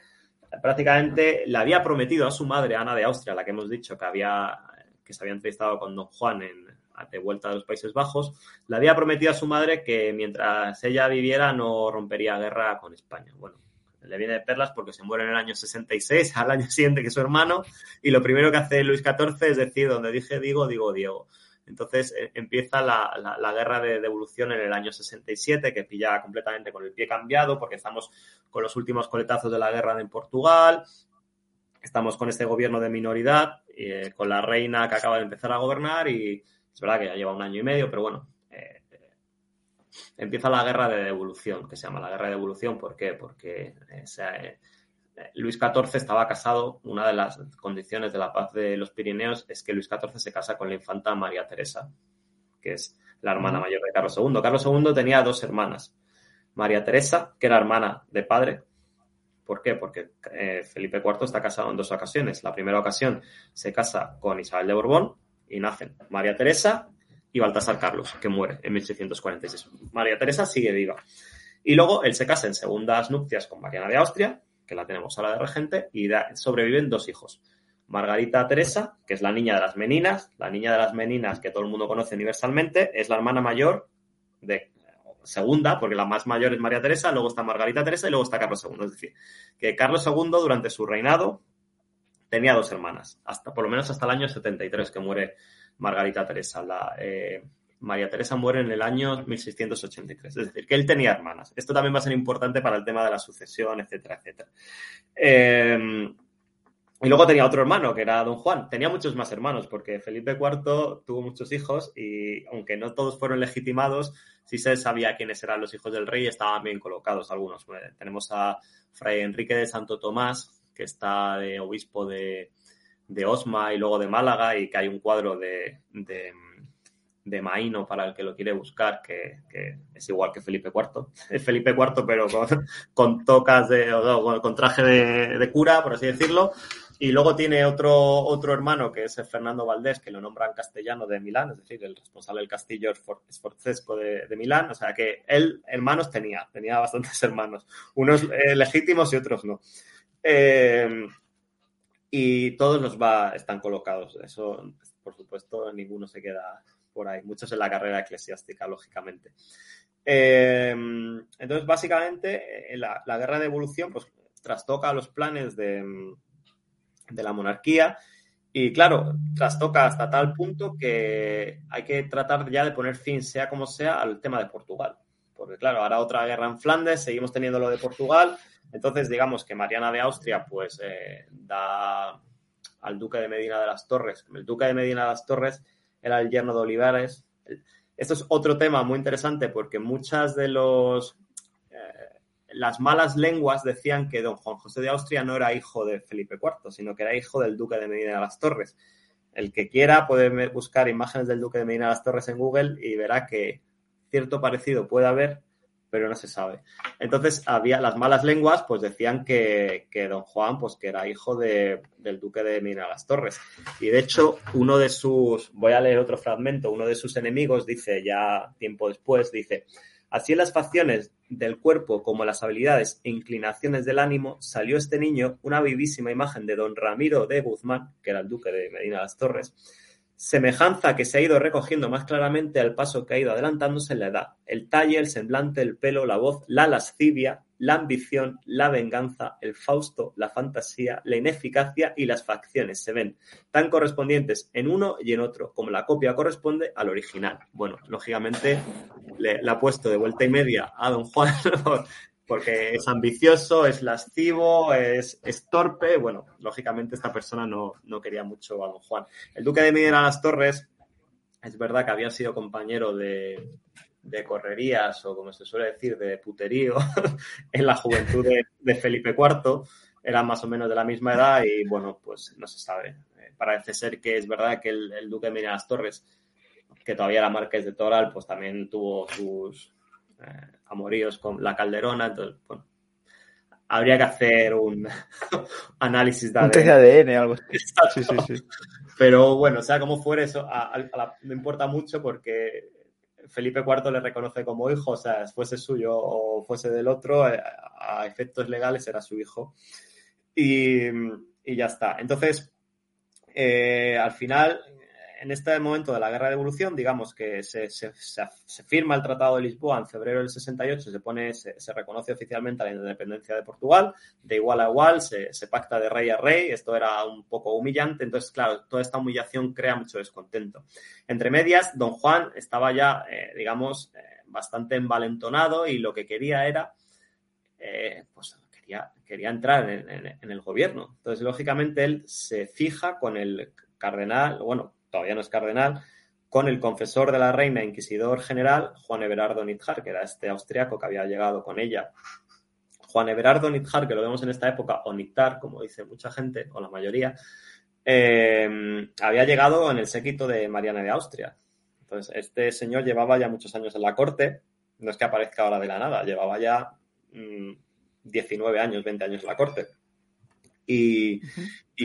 prácticamente le había prometido a su madre, Ana de Austria, la que hemos dicho que, había, que se había entrevistado con don Juan en, de vuelta a los Países Bajos, le había prometido a su madre que mientras ella viviera no rompería guerra con España. Bueno, le viene de perlas porque se muere en el año 66, al año siguiente que su hermano, y lo primero que hace Luis XIV es decir, donde dije digo, digo Diego. Entonces eh, empieza la, la, guerra de devolución en el año 67, que pilla completamente con el pie cambiado, porque estamos con los últimos coletazos de la guerra en Portugal, estamos con este gobierno de minoridad, eh, con la reina que acaba de empezar a gobernar y, es verdad que ya lleva un año y medio, pero bueno, eh, empieza la guerra de devolución, que se llama la guerra de devolución. ¿Por qué? Porque eh, Luis XIV estaba casado, una de las condiciones de la paz de los Pirineos es que Luis XIV se casa con la infanta María Teresa, que es la hermana mayor de Carlos II. Carlos II tenía dos hermanas. María Teresa, que era hermana de padre. ¿Por qué? Porque Felipe IV está casado en dos ocasiones. La primera ocasión se casa con Isabel de Borbón y nacen María Teresa y Baltasar Carlos, que muere en 1646. María Teresa sigue viva. Y luego él se casa en segundas nupcias con Mariana de Austria, que la tenemos ahora de regente, y sobreviven dos hijos. Margarita Teresa, que es la niña de las meninas, la niña de las meninas que todo el mundo conoce universalmente, es la hermana mayor de segunda, porque la más mayor es María Teresa, luego está Margarita Teresa y luego está Carlos II. Es decir, que Carlos II durante su reinado tenía dos hermanas, hasta por lo menos hasta el año 73 que muere Margarita Teresa. La, eh, María Teresa muere en el año 1683, es decir, que él tenía hermanas. Esto también va a ser importante para el tema de la sucesión, etcétera, etcétera. Eh, y luego tenía otro hermano, que era don Juan. Tenía muchos más hermanos, porque Felipe IV tuvo muchos hijos y aunque no todos fueron legitimados, sí se sabía quiénes eran los hijos del rey y estaban bien colocados algunos. tenemos a Fray Enrique de Santo Tomás, que está obispo de, Osma y luego de Málaga y que hay un cuadro de, Maíno para el que lo quiere buscar, que, es igual que Felipe IV. Es Felipe IV, pero con, tocas de, con traje de, cura, por así decirlo. Y luego tiene otro, otro hermano que es Fernando Valdés, que lo nombran castellano de Milán, es decir, el responsable del castillo esforzesco de, de Milán. O sea que él hermanos tenía, tenía bastantes hermanos, unos eh, legítimos y otros no. Eh, y todos los va, están colocados. Eso, por supuesto, ninguno se queda por ahí. Muchos en la carrera eclesiástica, lógicamente. Eh, entonces, básicamente, la, guerra de evolución pues, trastoca los planes de, de la monarquía. Y claro, trastoca hasta tal punto que hay que tratar ya de poner fin, sea como sea, al tema de Portugal. Porque claro, ahora otra guerra en Flandes, seguimos teniendo lo de Portugal, entonces, digamos que Mariana de Austria, pues, eh, da al duque de Medina de las Torres. El duque de Medina de las Torres era el yerno de Olivares. Esto es otro tema muy interesante porque muchas de los eh, las malas lenguas decían que don Juan José de Austria no era hijo de Felipe IV, sino que era hijo del duque de Medina de las Torres. El que quiera puede buscar imágenes del duque de Medina de las Torres en Google y verá que cierto parecido puede haber, pero no se sabe. Entonces, había las malas lenguas, pues decían que, don Juan, pues que era hijo de, del duque de Medina de las Torres. Y de hecho, uno de sus, voy a leer otro fragmento, uno de sus enemigos dice, ya tiempo después, dice, Así en las facciones del cuerpo como las habilidades e inclinaciones del ánimo, salió este niño una vivísima imagen de don Ramiro de Guzmán, que era el duque de Medina las Torres, semejanza que se ha ido recogiendo más claramente al paso que ha ido adelantándose en la edad. El talle, el semblante, el pelo, la voz, la lascivia, la ambición, la venganza, el fausto, la fantasía, la ineficacia y las facciones se ven tan correspondientes en uno y en otro, como la copia corresponde al original. Bueno, lógicamente le, ha puesto de vuelta y media a don Juan porque es ambicioso, es lascivo, es, torpe. Bueno, lógicamente esta persona no, quería mucho a don Juan. El duque de Medina las Torres, es verdad que había sido compañero de, correrías o como se suele decir, de puterío en la juventud de, Felipe IV. Eran más o menos de la misma edad y bueno, pues no se sabe. Eh, parece ser que es verdad que el, duque de Medina las Torres, que todavía era marqués de Toral, pues también tuvo sus, eh, amoríos con la calderona. Entonces, bueno, habría que hacer un análisis de ADN. Un test de ADN, algo Sí, sí, sí. Pero bueno, sea como fuere, eso no importa mucho porque Felipe IV le reconoce como hijo, o sea, fuese suyo o fuese del otro, eh, a, efectos legales era su hijo. Y, ya está. Entonces, eh, al final, en este momento de la guerra de evolución, digamos que se, firma el Tratado de Lisboa en febrero del 68, se, pone, se, reconoce oficialmente la independencia de Portugal, de igual a igual, se, pacta de rey a rey, esto era un poco humillante, entonces, claro, toda esta humillación crea mucho descontento. Entre medias, don Juan estaba ya, eh, digamos, eh, bastante envalentonado y lo que quería era, eh, pues, quería, entrar en, en el gobierno. Entonces, lógicamente, él se fija con el cardenal, bueno, todavía no es cardenal, con el confesor de la reina, inquisidor general, Juan Everardo Nithar, que era este austriaco que había llegado con ella. Juan Everardo Nithar, que lo vemos en esta época, o Nithar, como dice mucha gente, o la mayoría, eh, había llegado en el séquito de Mariana de Austria. Entonces, este señor llevaba ya muchos años en la corte, no es que aparezca ahora de la nada, llevaba ya 19 mm, años, 20 años en la corte y,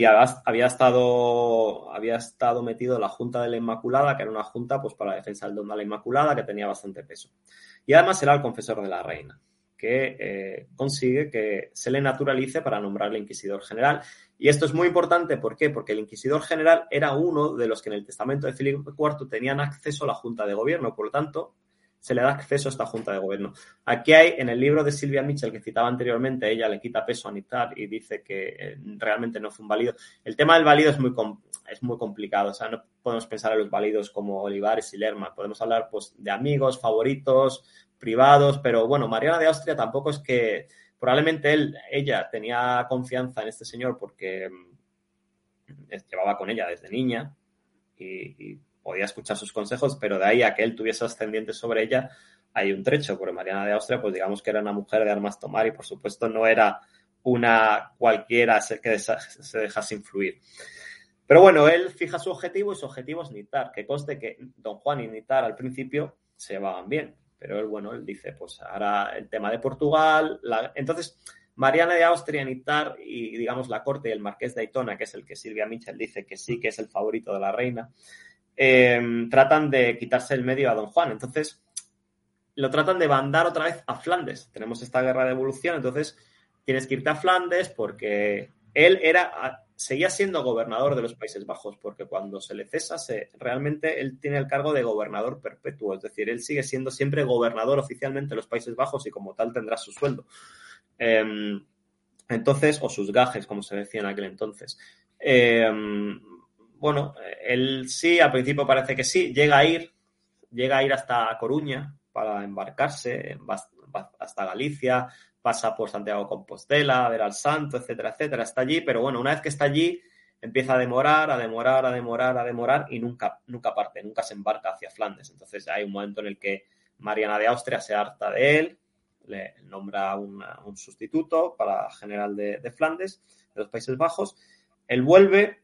había, estado, había estado metido en la Junta de la Inmaculada, que era una junta pues, para la defensa del don de la Inmaculada, que tenía bastante peso. Y además era el confesor de la reina, que eh, consigue que se le naturalice para nombrarle inquisidor general. Y esto es muy importante, ¿por qué? Porque el inquisidor general era uno de los que en el testamento de Felipe IV tenían acceso a la Junta de Gobierno, por lo tanto, se le da acceso a esta Junta de Gobierno. Aquí hay, en el libro de Silvia Mitchell que citaba anteriormente, ella le quita peso a Nitar y dice que eh, realmente no fue un válido. El tema del válido es muy, es muy complicado, o sea, no podemos pensar en los válidos como Olivares y Lerma, podemos hablar pues, de amigos, favoritos, privados, pero bueno, Mariana de Austria tampoco es que probablemente él, ella tenía confianza en este señor porque mm, llevaba con ella desde niña y podía escuchar sus consejos, pero de ahí a que él tuviese ascendiente sobre ella, hay un trecho, porque Mariana de Austria, pues digamos que era una mujer de armas tomar y por supuesto no era una cualquiera que se dejase influir. Pero bueno, él fija su objetivo y su objetivo es Nitar, que conste que don Juan y Nitar al principio se llevaban bien, pero él, bueno, él dice, pues ahora el tema de Portugal, entonces Mariana de Austria, Nitar y digamos la corte y el marqués de Aitona, que es el que Silvia Mitchell dice que sí que es el favorito de la reina, Em, tratan de quitarse el medio a Don Juan. Entonces, lo tratan de mandar otra vez a Flandes. Tenemos esta guerra de evolución, entonces tienes que irte a Flandes porque él era, seguía siendo gobernador de los Países Bajos, porque cuando se le cesa, se, realmente él tiene el cargo de gobernador perpetuo, es decir, él sigue siendo siempre gobernador oficialmente de los Países Bajos y como tal tendrá su sueldo. Em, entonces, o sus gajes, como se decía en aquel entonces. Em, bueno, él sí, al principio parece que sí, llega a ir, llega a ir hasta Coruña para embarcarse, hasta Galicia, pasa por Santiago Compostela, a ver al santo, etcétera, etcétera, está allí, pero bueno, una vez que está allí, empieza a demorar, a demorar, a demorar, a demorar y nunca, nunca parte, nunca se embarca hacia Flandes. Entonces hay un momento en el que Mariana de Austria se harta de él, le nombra un sustituto para general de, Flandes, de los Países Bajos. Él vuelve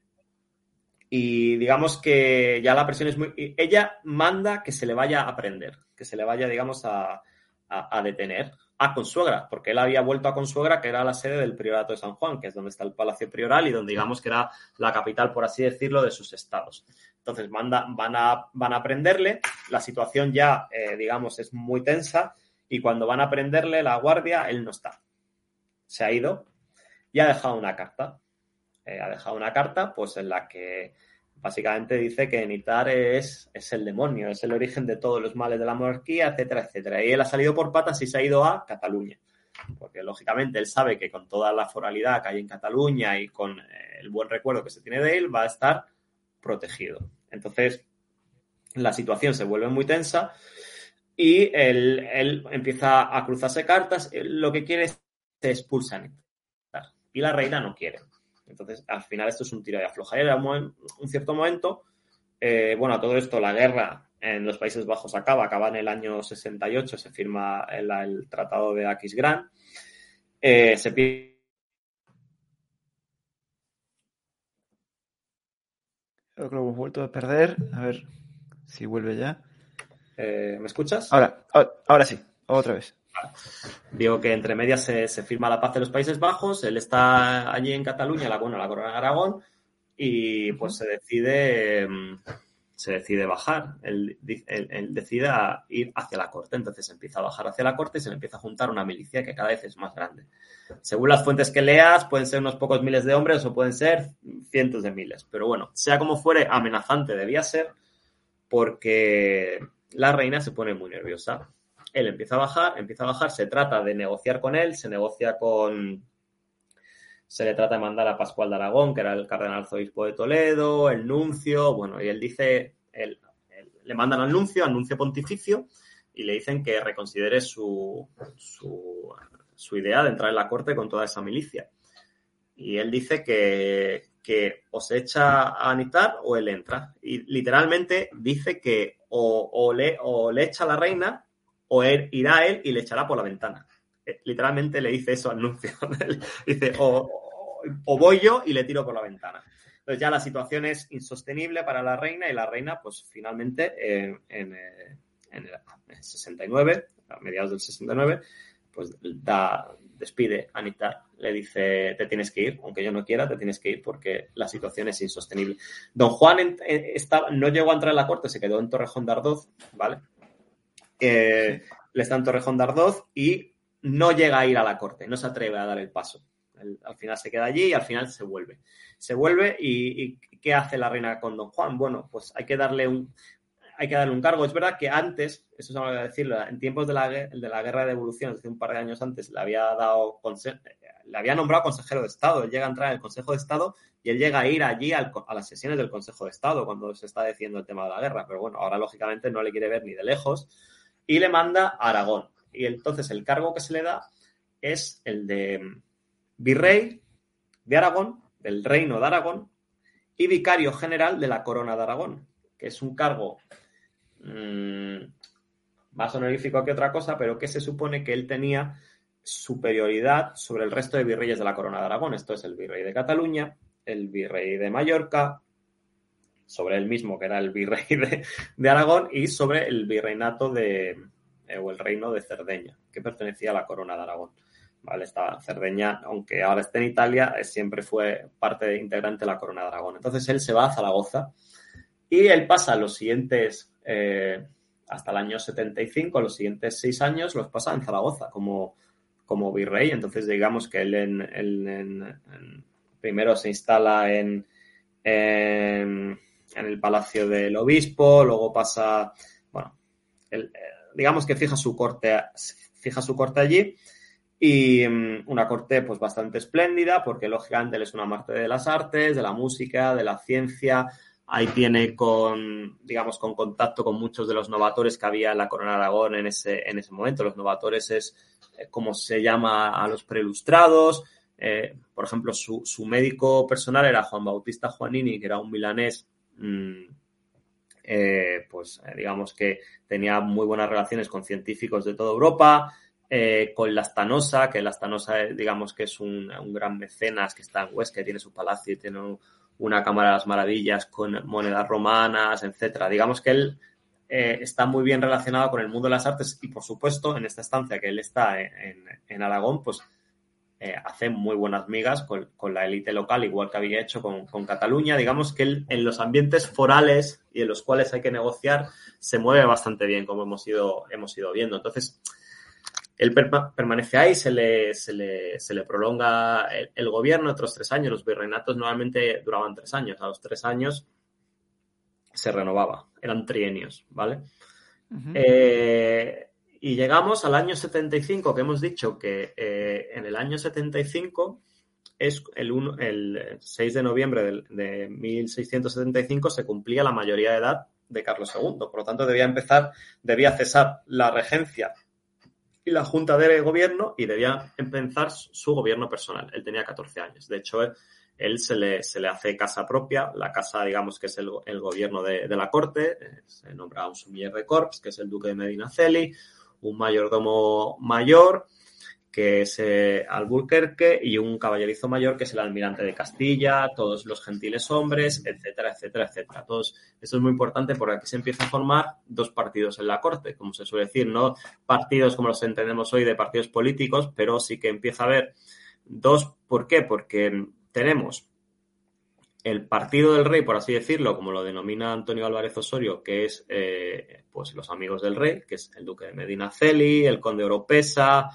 y digamos que ya la presión es muy... Ella manda que se le vaya a prender, que se le vaya, digamos, a, a, detener a Consuegra, porque él había vuelto a Consuegra, que era la sede del Priorato de San Juan, que es donde está el Palacio Prioral y donde digamos que era la capital, por así decirlo, de sus estados. Entonces manda, van, a, van a prenderle, la situación ya, eh, digamos, es muy tensa y cuando van a prenderle la guardia, él no está. Se ha ido y ha dejado una carta. Eh, ha dejado una carta, pues en la que básicamente dice que Nitar es, es el demonio, es el origen de todos los males de la monarquía, etcétera, etcétera. Y él ha salido por patas y se ha ido a Cataluña. Porque lógicamente él sabe que con toda la foralidad que hay en Cataluña y con eh, el buen recuerdo que se tiene de él, va a estar protegido. Entonces, la situación se vuelve muy tensa y él, empieza a cruzarse cartas. Lo que quiere es que expulsan. Y la reina no quiere. Entonces, al final esto es un tiro de afloja. Y un, un cierto momento, eh, bueno, a todo esto, la guerra en los Países Bajos acaba, acaba en el año 68, se firma el, Tratado de Aquisgrán. Eh, se Creo que lo hemos vuelto a perder. A ver si vuelve ya. Eh, ¿Me escuchas? Ahora, ahora sí, otra vez. Digo que entre medias se, firma la paz de los Países Bajos, él está allí en Cataluña, la, bueno, la corona de Aragón, y pues se decide, mm, se decide bajar, él, decide ir hacia la corte, entonces empieza a bajar hacia la corte y se le empieza a juntar una milicia que cada vez es más grande. Según las fuentes que leas, pueden ser unos pocos miles de hombres o pueden ser cientos de miles, pero bueno, sea como fuere, amenazante debía ser porque la reina se pone muy nerviosa él empieza a bajar, empieza a bajar, se trata de negociar con él, se negocia con... Se le trata de mandar a Pascual de Aragón, que era el cardenal arzobispo de Toledo, el nuncio, bueno, y él dice, le mandan al nuncio, al nuncio pontificio, y le dicen que reconsidere su, su, idea de entrar en la corte con toda esa milicia. Y él dice que, que o se echa a anitar o él entra. Y literalmente dice que o, le, o le echa a la reina o él, irá él y le echará por la ventana. Eh, literalmente le dice eso al nuncio. dice, o, voy yo y le tiro por la ventana. Entonces ya la situación es insostenible para la reina y la reina, pues finalmente en, eh, en, el 69, a mediados del 69, pues da, despide a Anita, le dice, te tienes que ir, aunque yo no quiera, te tienes que ir porque la situación es insostenible. Don Juan no llegó a entrar en la corte, se quedó en Torrejón de Ardoz, ¿vale? Le está en Torrejón de Ardoz y no llega a ir a la corte, no se atreve a dar el paso. al final se queda allí y al final se vuelve. Se vuelve y, ¿qué hace la reina con Don Juan? Bueno, pues hay que darle un, hay que darle un cargo. Es verdad que antes, eso se me a decirlo, en tiempos de la, de la guerra de evolución, hace un par de años antes, le había dado le había nombrado consejero de Estado. Él llega a entrar en el Consejo de Estado y él llega a ir allí a las sesiones del Consejo de Estado cuando se está diciendo el tema de la guerra. Pero bueno, ahora lógicamente no le quiere ver ni de lejos y le manda a Aragón. Y entonces el cargo que se le da es el de virrey de Aragón, del reino de Aragón, y vicario general de la corona de Aragón, que es un cargo mm, más honorífico que otra cosa, pero que se supone que él tenía superioridad sobre el resto de virreyes de la corona de Aragón. Esto es el virrey de Cataluña, el virrey de Mallorca, sobre él mismo, que era el virrey de, Aragón, y sobre el virreinato de, eh, o el reino de Cerdeña, que pertenecía a la corona de Aragón. ¿Vale? Esta Cerdeña, aunque ahora esté en Italia, siempre fue parte integrante de la corona de Aragón. Entonces él se va a Zaragoza y él pasa los siguientes, eh, hasta el año 75, los siguientes seis años los pasa en Zaragoza como, como virrey. Entonces digamos que él en, primero se instala en en el Palacio del Obispo, luego pasa, bueno, eh, digamos que fija su corte, fija su corte allí y mm, una corte pues bastante espléndida porque lógicamente él es un amante de las artes, de la música, de la ciencia, ahí tiene con, digamos, con contacto con muchos de los novatores que había en la Corona Aragón en ese, en ese momento. Los novatores es eh, como se llama a los prelustrados, eh, por ejemplo, su, su, médico personal era Juan Bautista Juanini, que era un milanés, mmm, eh, pues eh, digamos que tenía muy buenas relaciones con científicos de toda Europa, eh, con la Stanosa, que la Stanosa digamos que es un, gran mecenas que está en Huesca, tiene su palacio y tiene una cámara de las maravillas con monedas romanas, etcétera. Digamos que él está muy bien relacionado con el mundo de las artes y, por supuesto, en esta estancia que él está en, en Aragón, pues eh, hace muy buenas migas con, con, la élite local, igual que había hecho con, con Cataluña. Digamos que él, en los ambientes forales y en los cuales hay que negociar se mueve bastante bien, como hemos ido, hemos ido viendo. Entonces, él per permanece ahí, se le, se le, se le prolonga el, el, gobierno otros tres años. Los virreinatos normalmente duraban tres años. A los tres años se renovaba, eran trienios, ¿vale? Uh -huh. eh, y llegamos al año 75, que hemos dicho que eh, en el año 75 es el, 1, el 6 de noviembre de, de, 1675 se cumplía la mayoría de edad de Carlos II. Por lo tanto, debía empezar, debía cesar la regencia y la junta de gobierno y debía empezar su gobierno personal. Él tenía 14 años. De hecho, él, se, le, se, le, hace casa propia, la casa, digamos, que es el, gobierno de, de, la corte. Eh, se nombra un sumiller de corps, que es el duque de Medinaceli, un mayordomo mayor, que es eh, Alburquerque, y un caballerizo mayor, que es el almirante de Castilla, todos los gentiles hombres, etcétera, etcétera, etcétera. Todos, esto es muy importante porque aquí se empieza a formar dos partidos en la corte, como se suele decir, no partidos como los entendemos hoy de partidos políticos, pero sí que empieza a haber dos. ¿Por qué? Porque tenemos el partido del rey, por así decirlo, como lo denomina Antonio Álvarez Osorio, que es eh, pues los amigos del rey, que es el duque de Medina Celi, el conde Oropesa,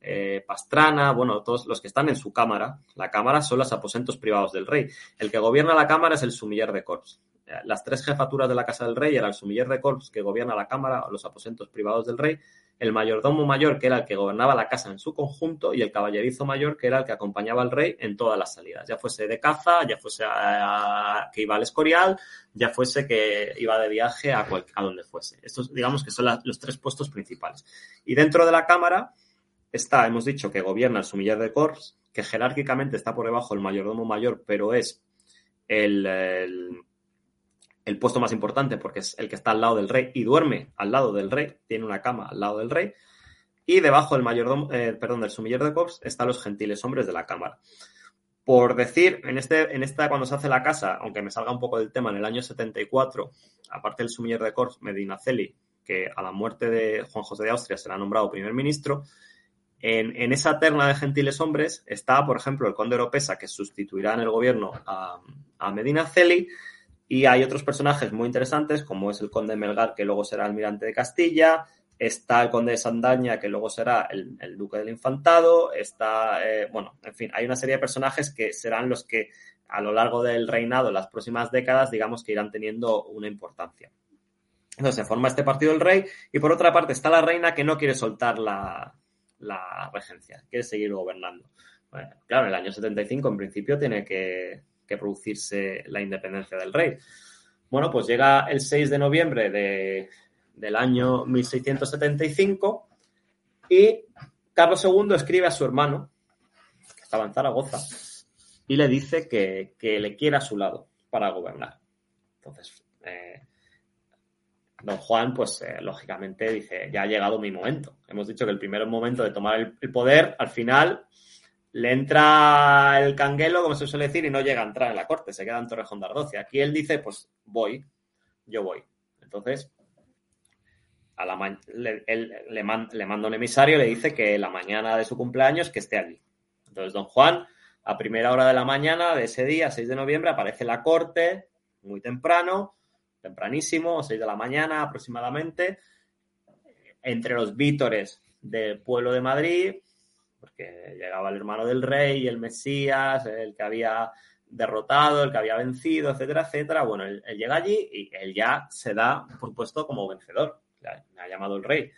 eh, Pastrana, bueno, todos los que están en su cámara. La cámara son los aposentos privados del rey. El que gobierna la cámara es el sumiller de corps. Las tres jefaturas de la casa del rey era el sumiller de corps que gobierna la cámara los aposentos privados del rey, el mayordomo mayor, que era el que gobernaba la casa en su conjunto, y el caballerizo mayor, que era el que acompañaba al rey en todas las salidas, ya fuese de caza, ya fuese que iba al Escorial, ya fuese que iba de viaje a, a donde fuese. Estos, digamos que son los tres puestos principales. Y dentro de la Cámara está, hemos dicho, que gobierna el sumiller de corps, que jerárquicamente está por debajo el mayordomo mayor, pero es el el puesto más importante porque es el que está al lado del rey y duerme al lado del rey, tiene una cama al lado del rey, y debajo del mayordomo, eh, perdón, del sumiller de corps están los gentiles hombres de la cámara. Por decir, en, este, en esta, cuando se hace la casa, aunque me salga un poco del tema, en el año 74, aparte del sumiller de corps, Medinaceli, que a la muerte de Juan José de Austria será nombrado primer ministro, en, esa terna de gentiles hombres está, por ejemplo, el conde Oropesa, que sustituirá en el gobierno a, a Medinaceli, y hay otros personajes muy interesantes, como es el conde Melgar, que luego será almirante de Castilla, está el conde de Sandaña, que luego será el, el duque del Infantado, está, eh, bueno, en fin, hay una serie de personajes que serán los que a lo largo del reinado, las próximas décadas, digamos que irán teniendo una importancia. Entonces se forma este partido del rey y por otra parte está la reina que no quiere soltar la, la regencia, quiere seguir gobernando. Claro, en el año 75 en principio tiene que, que producirse la independencia del rey. Bueno, pues llega el 6 de noviembre de, del año 1675 y Carlos II escribe a su hermano, que estaba en Zaragoza, y le dice que, que le quiere a su lado para gobernar. Entonces, eh, don Juan, pues eh, lógicamente dice, ya ha llegado mi momento. Hemos dicho que el primer momento de tomar el, el poder, al final, le entra el canguelo, como se suele decir, y no llega a entrar en la corte, se queda en Torrejón de. Aquí él dice, pues voy, yo voy. Entonces, a la le, él, le, le manda un emisario le dice que la mañana de su cumpleaños que esté allí. Entonces, don Juan, a primera hora de la mañana de ese día, 6 de noviembre, aparece en la corte, muy temprano, tempranísimo, 6 de la mañana aproximadamente, entre los vítores del pueblo de Madrid, porque llegaba el hermano del rey, el Mesías, el que había derrotado, el que había vencido, etcétera, etcétera. Bueno, él, él llega allí y él ya se da por puesto como vencedor. Me ha llamado el rey.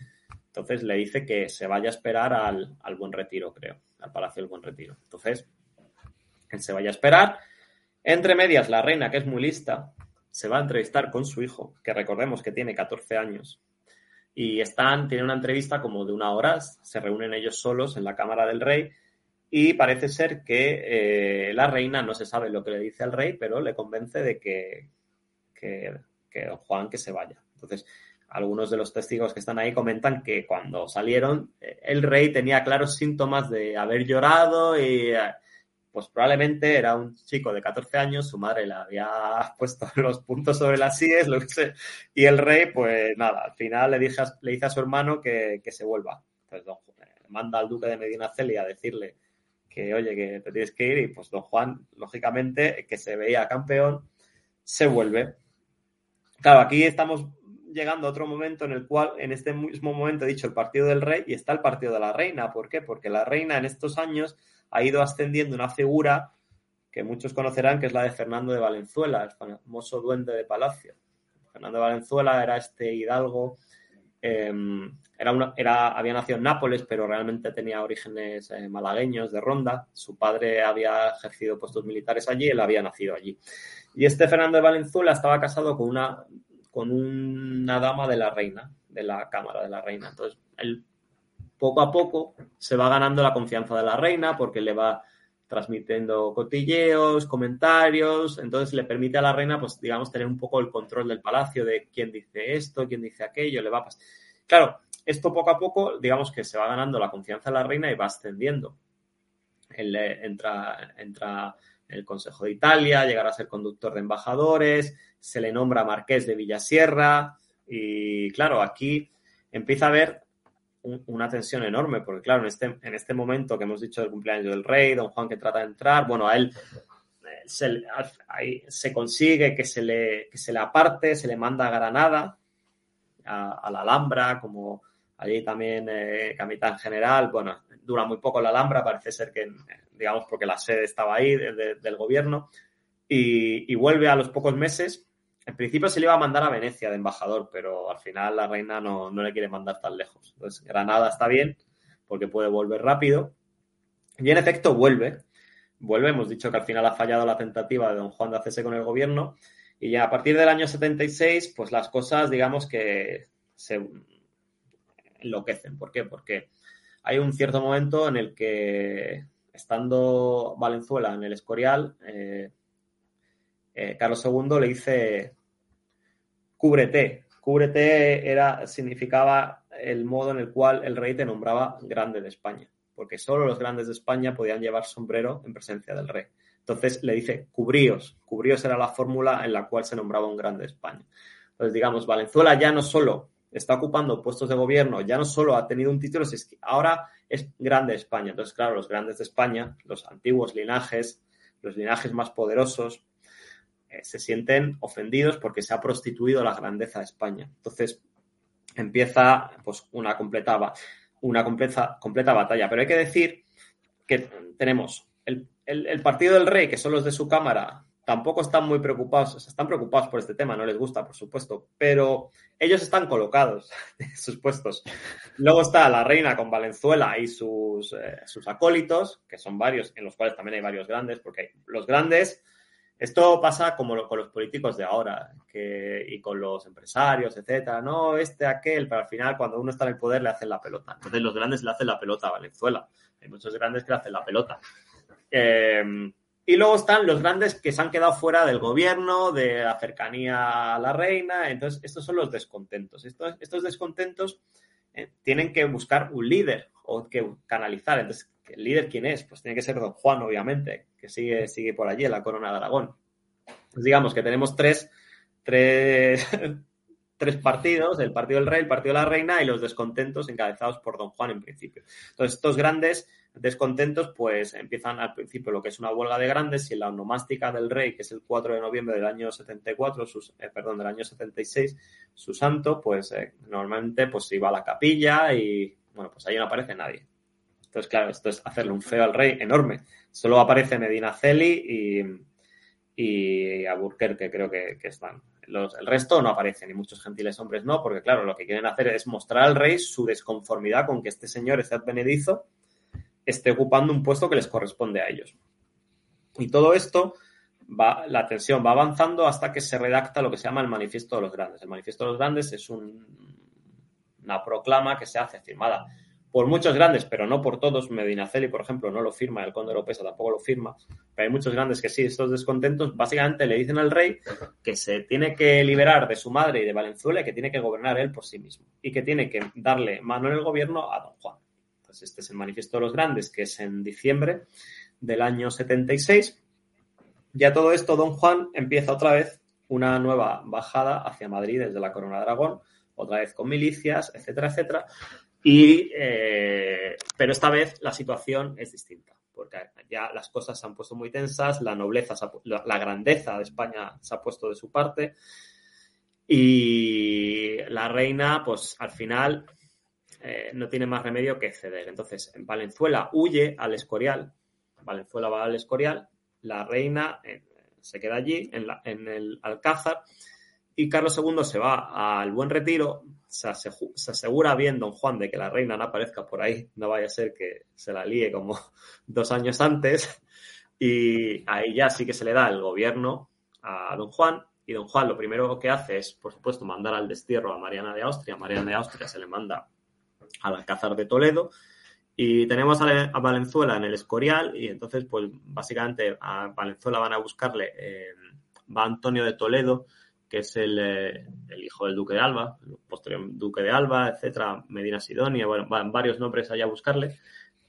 Entonces le dice que se vaya a esperar al, al Buen Retiro, creo, al Palacio del Buen Retiro. Entonces, él se vaya a esperar. Entre medias, la reina, que es muy lista, se va a entrevistar con su hijo, que recordemos que tiene 14 años, y están, tienen una entrevista como de una hora, se reúnen ellos solos en la cámara del rey y parece ser que eh, la reina no se sabe lo que le dice al rey, pero le convence de que, que, que Juan que se vaya. Entonces, algunos de los testigos que están ahí comentan que cuando salieron, eh, el rey tenía claros síntomas de haber llorado y eh, pues probablemente era un chico de 14 años, su madre le había puesto los puntos sobre las sillas, lo que sé, y el rey, pues nada, al final le, dice, le dice a su hermano que, que se vuelva. Entonces, don, manda al duque de Medina Celi a decirle que, oye, que te tienes que ir, y pues don Juan, lógicamente, que se veía campeón, se vuelve. Claro, aquí estamos llegando a otro momento en el cual, en este mismo momento, he dicho el partido del rey y está el partido de la reina. ¿Por qué? Porque la reina en estos años ha ido ascendiendo una figura que muchos conocerán, que es la de Fernando de Valenzuela, el famoso duende de palacio. Fernando de Valenzuela era este hidalgo, eh, era una, era, había nacido en Nápoles, pero realmente tenía orígenes eh, malagueños de Ronda. Su padre había ejercido puestos militares allí, él había nacido allí. Y este Fernando de Valenzuela estaba casado con una con una dama de la reina, de la cámara de la reina. Entonces, él poco a poco se va ganando la confianza de la reina porque le va transmitiendo cotilleos, comentarios, entonces le permite a la reina, pues digamos, tener un poco el control del palacio de quién dice esto, quién dice aquello, le va a pasar. Claro, esto poco a poco, digamos que se va ganando la confianza de la reina y va ascendiendo. Él entra, entra el Consejo de Italia, llegará a ser conductor de embajadores, se le nombra marqués de Villasierra y claro, aquí empieza a haber un, una tensión enorme, porque claro, en este, en este momento que hemos dicho del cumpleaños del rey, don Juan que trata de entrar, bueno, a él se, ahí, se consigue que se, le, que se le aparte, se le manda a Granada, a, a la Alhambra, como allí también eh, capitán general, bueno, dura muy poco la Alhambra, parece ser que digamos, porque la sede estaba ahí de, de, del gobierno, y, y, vuelve a los pocos meses. En principio se le iba a mandar a Venecia de embajador, pero al final la reina no, no le quiere mandar tan lejos. Entonces, Granada está bien, porque puede volver rápido. Y en efecto vuelve. Vuelve, hemos dicho que al final ha fallado la tentativa de don Juan de hacerse con el gobierno. Y ya a partir del año 76, pues las cosas, digamos que se enloquecen. ¿Por qué? Porque hay un cierto momento en el que estando Valenzuela en el Escorial, eh, eh, Carlos II le dice, cúbrete. Cúbrete era, significaba el modo en el cual el rey te nombraba grande de España, porque solo los grandes de España podían llevar sombrero en presencia del rey. Entonces le dice, cubríos. Cubríos era la fórmula en la cual se nombraba un grande de España. Entonces, digamos, Valenzuela ya no solo está ocupando puestos de gobierno, ya no solo ha tenido un título, es que ahora es grande España. Entonces, claro, los grandes de España, los antiguos linajes, los linajes más poderosos, se sienten ofendidos porque se ha prostituido la grandeza de España. Entonces, empieza pues una completa, una completa, completa batalla. Pero hay que decir que tenemos el, el, el partido del rey, que son los de su cámara, tampoco están muy preocupados, o sea, están preocupados por este tema, no les gusta, por supuesto, pero ellos están colocados en sus puestos. Luego está la reina con Valenzuela y sus, eh, sus acólitos, que son varios, en los cuales también hay varios grandes, porque los grandes, esto pasa como lo, con los políticos de ahora, y con los empresarios, etcétera, no, este, aquel, pero al final cuando uno está en el poder le hacen la pelota. Entonces los grandes le hacen la pelota a Valenzuela. Hay muchos grandes que le hacen la pelota. Eh, y luego están los grandes que se han quedado fuera del gobierno, de la cercanía a la reina. Entonces, estos son los descontentos. Estos, estos descontentos eh, tienen que buscar un líder o que canalizar. Entonces, ¿el líder quién es? Pues tiene que ser don Juan, obviamente, que sigue, sigue por allí en la corona de Aragón. Pues digamos que tenemos tres, tres, tres partidos, el partido del rey, el partido de la reina y los descontentos encabezados por don Juan en principio. Entonces, estos grandes descontentos, pues empiezan al principio lo que es una huelga de grandes y la onomástica del rey, que es el 4 de noviembre del año 74, sus, eh, perdón, del año 76, su santo, pues eh, normalmente pues iba a la capilla y, bueno, pues ahí no aparece nadie. Entonces, claro, esto es hacerle un feo al rey enorme. Solo aparece Medina Celi y, y Alburquerque, creo que, están. Los, el resto no aparecen y muchos gentiles hombres no, porque claro, lo que quieren hacer es mostrar al rey su desconformidad con que este señor esté advenedizo esté ocupando un puesto que les corresponde a ellos. Y todo esto va, la tensión va avanzando hasta que se redacta lo que se llama el Manifiesto de los Grandes. El Manifiesto de los Grandes es un, una proclama que se hace firmada por muchos grandes, pero no por todos. Medinaceli, por ejemplo, no lo firma, el conde López tampoco lo firma, pero hay muchos grandes que sí, estos descontentos, básicamente le dicen al rey que se tiene que liberar de su madre y de Valenzuela y que tiene que gobernar él por sí mismo y que tiene que darle mano en el gobierno a don Juan. Pues este es el manifiesto de los grandes, que es en diciembre del año 76. Ya todo esto, don Juan empieza otra vez una nueva bajada hacia Madrid desde la Corona de Aragón, otra vez con milicias, etcétera, etcétera. Y, eh, pero esta vez la situación es distinta, porque ya las cosas se han puesto muy tensas, la nobleza, la, grandeza de España se ha puesto de su parte y la reina, pues al final eh, no tiene más remedio que ceder. Entonces, en Valenzuela huye al Escorial, Valenzuela va al Escorial, la reina eh, se queda allí, en, en el Alcázar, y Carlos II se va al buen retiro, se, asegura bien don Juan de que la reina no aparezca por ahí, no vaya a ser que se la líe como dos años antes, y ahí ya sí que se le da el gobierno a don Juan, y don Juan lo primero que hace es, por supuesto, mandar al destierro a Mariana de Austria, Mariana de Austria se le manda al Alcázar de Toledo, y tenemos a, Valenzuela en el Escorial, y entonces, pues básicamente a Valenzuela van a buscarle, eh, va Antonio de Toledo, que es eh, el, hijo del duque de Alba, el posterior duque de Alba, etcétera, Medina Sidonia, bueno, van varios nombres allá a buscarle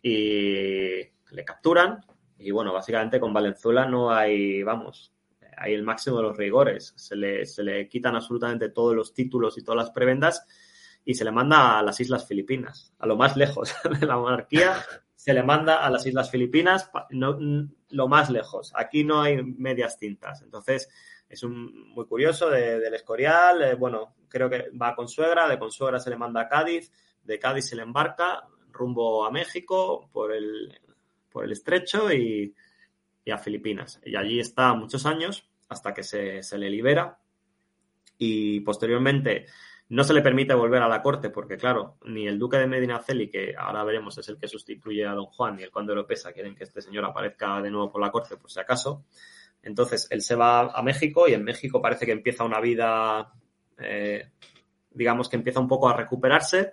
y le capturan y bueno, básicamente con Valenzuela no hay, vamos, hay el máximo de los rigores, se le, se le quitan absolutamente todos los títulos y todas las prebendas y se le manda a las Islas Filipinas, a lo más lejos de la monarquía, se le manda a las Islas Filipinas, no, lo más lejos. Aquí no hay medias tintas. Entonces, es un, muy curioso del Escorial. Eh, bueno, creo que va con suegra, de Consuegra se le manda a Cádiz, de Cádiz se le embarca rumbo a México por el, por el estrecho y, a Filipinas. Y allí está muchos años hasta que se, se le libera y posteriormente no se le permite volver a la corte porque, claro, ni el duque de Medinaceli, que ahora veremos es el que sustituye a don Juan, ni el conde de Lopesa quieren que este señor aparezca de nuevo por la corte por si acaso. Entonces, él se va a México y en México parece que empieza una vida, eh, digamos que empieza un poco a recuperarse.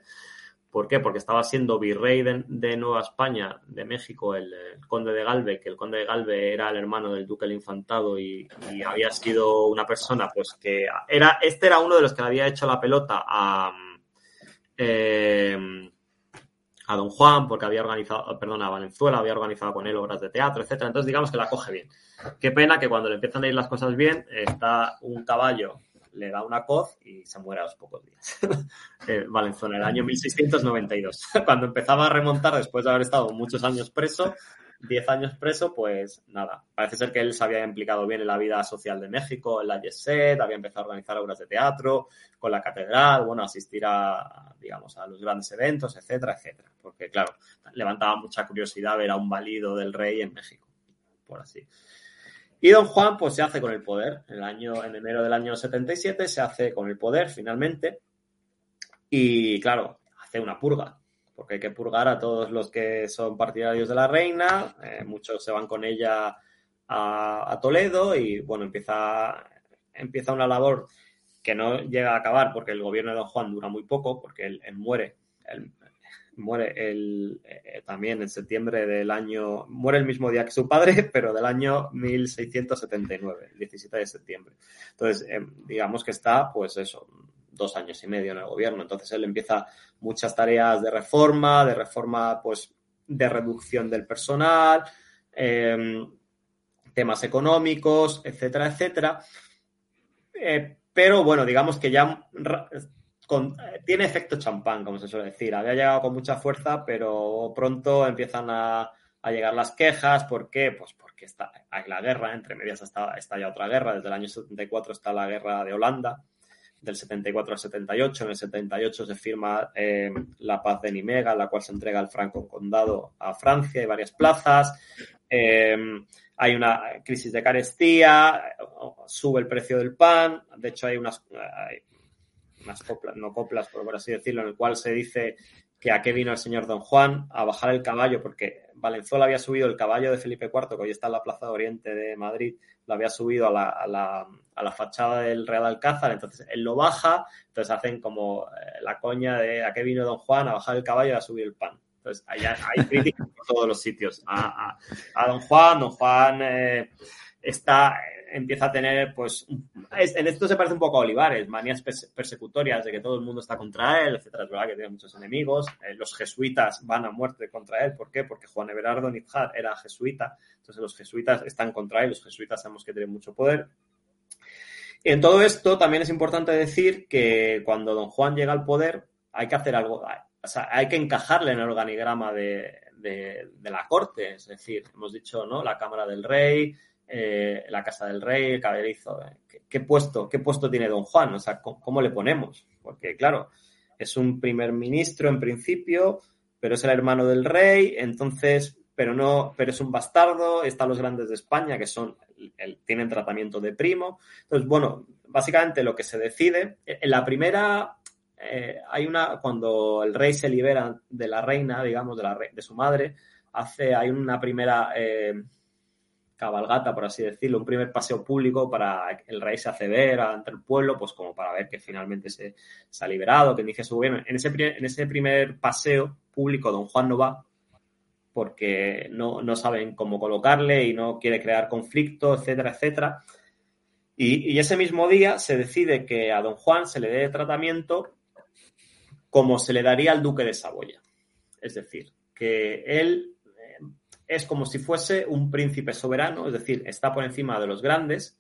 ¿Por qué? Porque estaba siendo virrey de, Nueva España, de México, el, conde de Galve, que el conde de Galve era el hermano del duque del Infantado y, había sido una persona, pues que era, este era uno de los que le había hecho la pelota a, eh, a Don Juan, porque había organizado, perdón, a Valenzuela, había organizado con él obras de teatro, etcétera. Entonces, digamos que la coge bien. Qué pena que cuando le empiezan a ir las cosas bien, está un caballo, le da una coz y se muere a los pocos días. eh, Valenzuela, el año 1692. cuando empezaba a remontar, después de haber estado muchos años preso, 10 años preso, pues nada, parece ser que él se había implicado bien en la vida social de México, en la Yeset, había empezado a organizar obras de teatro, con la catedral, bueno, asistir a, digamos, a los grandes eventos, etcétera, etcétera. Porque, claro, levantaba mucha curiosidad ver a un valido del rey en México, por así. Y don Juan, pues se hace con el poder. En, el año, en enero del año 77 se hace con el poder, finalmente. Y, claro, hace una purga porque hay que purgar a todos los que son partidarios de la reina, eh, muchos se van con ella a, Toledo y bueno, empieza, empieza una labor que no llega a acabar porque el gobierno de Don Juan dura muy poco, porque él, muere, muere el, eh, también en septiembre del año, muere el mismo día que su padre, pero del año 1679, el 17 de septiembre. Entonces, em, digamos que está, pues eso, dos años y medio en el gobierno. Entonces él empieza muchas tareas de reforma, de reforma, pues, de reducción del personal, em, temas económicos, etcétera, etcétera. Eh, pero bueno, digamos que ya tiene efecto champán, como se suele decir. Había llegado con mucha fuerza, pero pronto empiezan a, llegar las quejas. ¿Por qué? Pues porque está, hay la guerra, entre medias está, está ya otra guerra. Desde el año 74 está la guerra de Holanda del 74 al 78. En el 78 se firma eh, la paz de Nimega, la cual se entrega el Franco Condado a Francia y varias plazas. Eh, hay una crisis de carestía, sube el precio del pan. De hecho, hay unas, unas coplas, no coplas, por así decirlo, en el cual se dice que a qué vino el señor Don Juan a bajar el caballo, porque Valenzuela había subido el caballo de Felipe IV, que hoy está en la Plaza de Oriente de Madrid, lo había subido a la, a la, a la fachada del Real Alcázar, entonces él lo baja, entonces hacen como eh, la coña de a qué vino Don Juan a bajar el caballo y a subir el pan. Entonces, hay, hay críticas por todos los sitios. A, don Juan, don Juan eh, está, empieza a tener, pues, en esto se parece un poco a Olivares, manías persecutorias de que todo el mundo está contra él, etcétera. Es verdad que tiene muchos enemigos. Eh, los jesuitas van a muerte contra él. ¿Por qué? Porque Juan Everardo Nizar era jesuita. Entonces, los jesuitas están contra él. Los jesuitas sabemos que tienen mucho poder. En todo esto también es importante decir que cuando don Juan llega al poder hay que hacer algo, o sea, hay que encajarle en el organigrama de, la corte, es decir, hemos dicho, ¿no? La Cámara del Rey, eh, la Casa del Rey, el Caballerizo. ¿Qué, puesto, ¿Qué puesto tiene don Juan? O sea, ¿cómo, le ponemos? Porque, claro, es un primer ministro en principio, pero es el hermano del rey, entonces, pero no, pero es un bastardo, están los grandes de España, que son tienen tratamiento de primo. Entonces, bueno, básicamente lo que se decide, en la primera, eh, hay una, cuando el rey se libera de la reina, digamos, de, la, de su madre, hace, hay una primera eh, cabalgata, por así decirlo, un primer paseo público para el rey se hace ver ante el pueblo, pues como para ver que finalmente se, ha liberado, que inicia su gobierno. En ese, en ese primer paseo público, don Juan no va, porque no, saben cómo colocarle y no quiere crear conflicto, etcétera, etcétera. Y, ese mismo día se decide que a don Juan se le dé tratamiento como se le daría al duque de Saboya. Es decir, que él es como si fuese un príncipe soberano, es decir, está por encima de los grandes,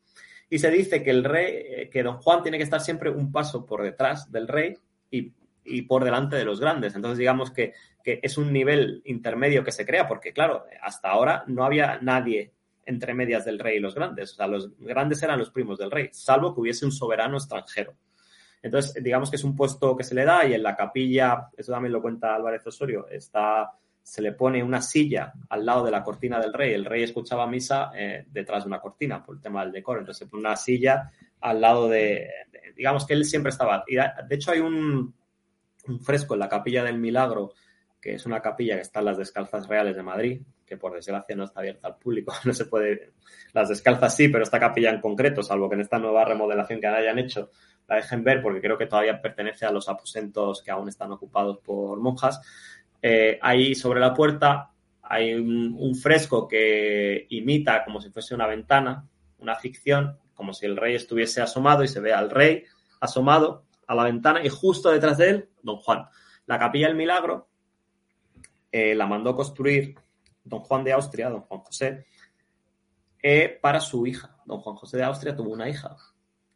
y se dice que el rey, eh, que don Juan tiene que estar siempre un paso por detrás del rey y y por delante de los grandes. Entonces, digamos que, es un nivel intermedio que se crea, porque, claro, hasta ahora no había nadie entre medias del rey y los grandes. O sea, los grandes eran los primos del rey, salvo que hubiese un soberano extranjero. Entonces, digamos que es un puesto que se le da y en la capilla, eso también lo cuenta Álvarez Osorio, está, se le pone una silla al lado de la cortina del rey. El rey escuchaba misa eh, detrás de una cortina por el tema del decoro. Entonces se pone una silla al lado de, digamos que él siempre estaba. Y de hecho hay un, un fresco en la Capilla del Milagro, que es una capilla que está en las Descalzas Reales de Madrid, que por desgracia no está abierta al público, no se puede, las descalzas sí, pero esta capilla en concreto, salvo que en esta nueva remodelación que hayan hecho, la dejen ver porque creo que todavía pertenece a los aposentos que aún están ocupados por monjas. Eh, ahí sobre la puerta hay un, fresco que imita como si fuese una ventana, una ficción, como si el rey estuviese asomado y se ve al rey asomado a la ventana y justo detrás de él, don Juan. La capilla del milagro eh, la mandó construir don Juan de Austria, don Juan José, eh, para su hija. Don Juan José de Austria tuvo una hija.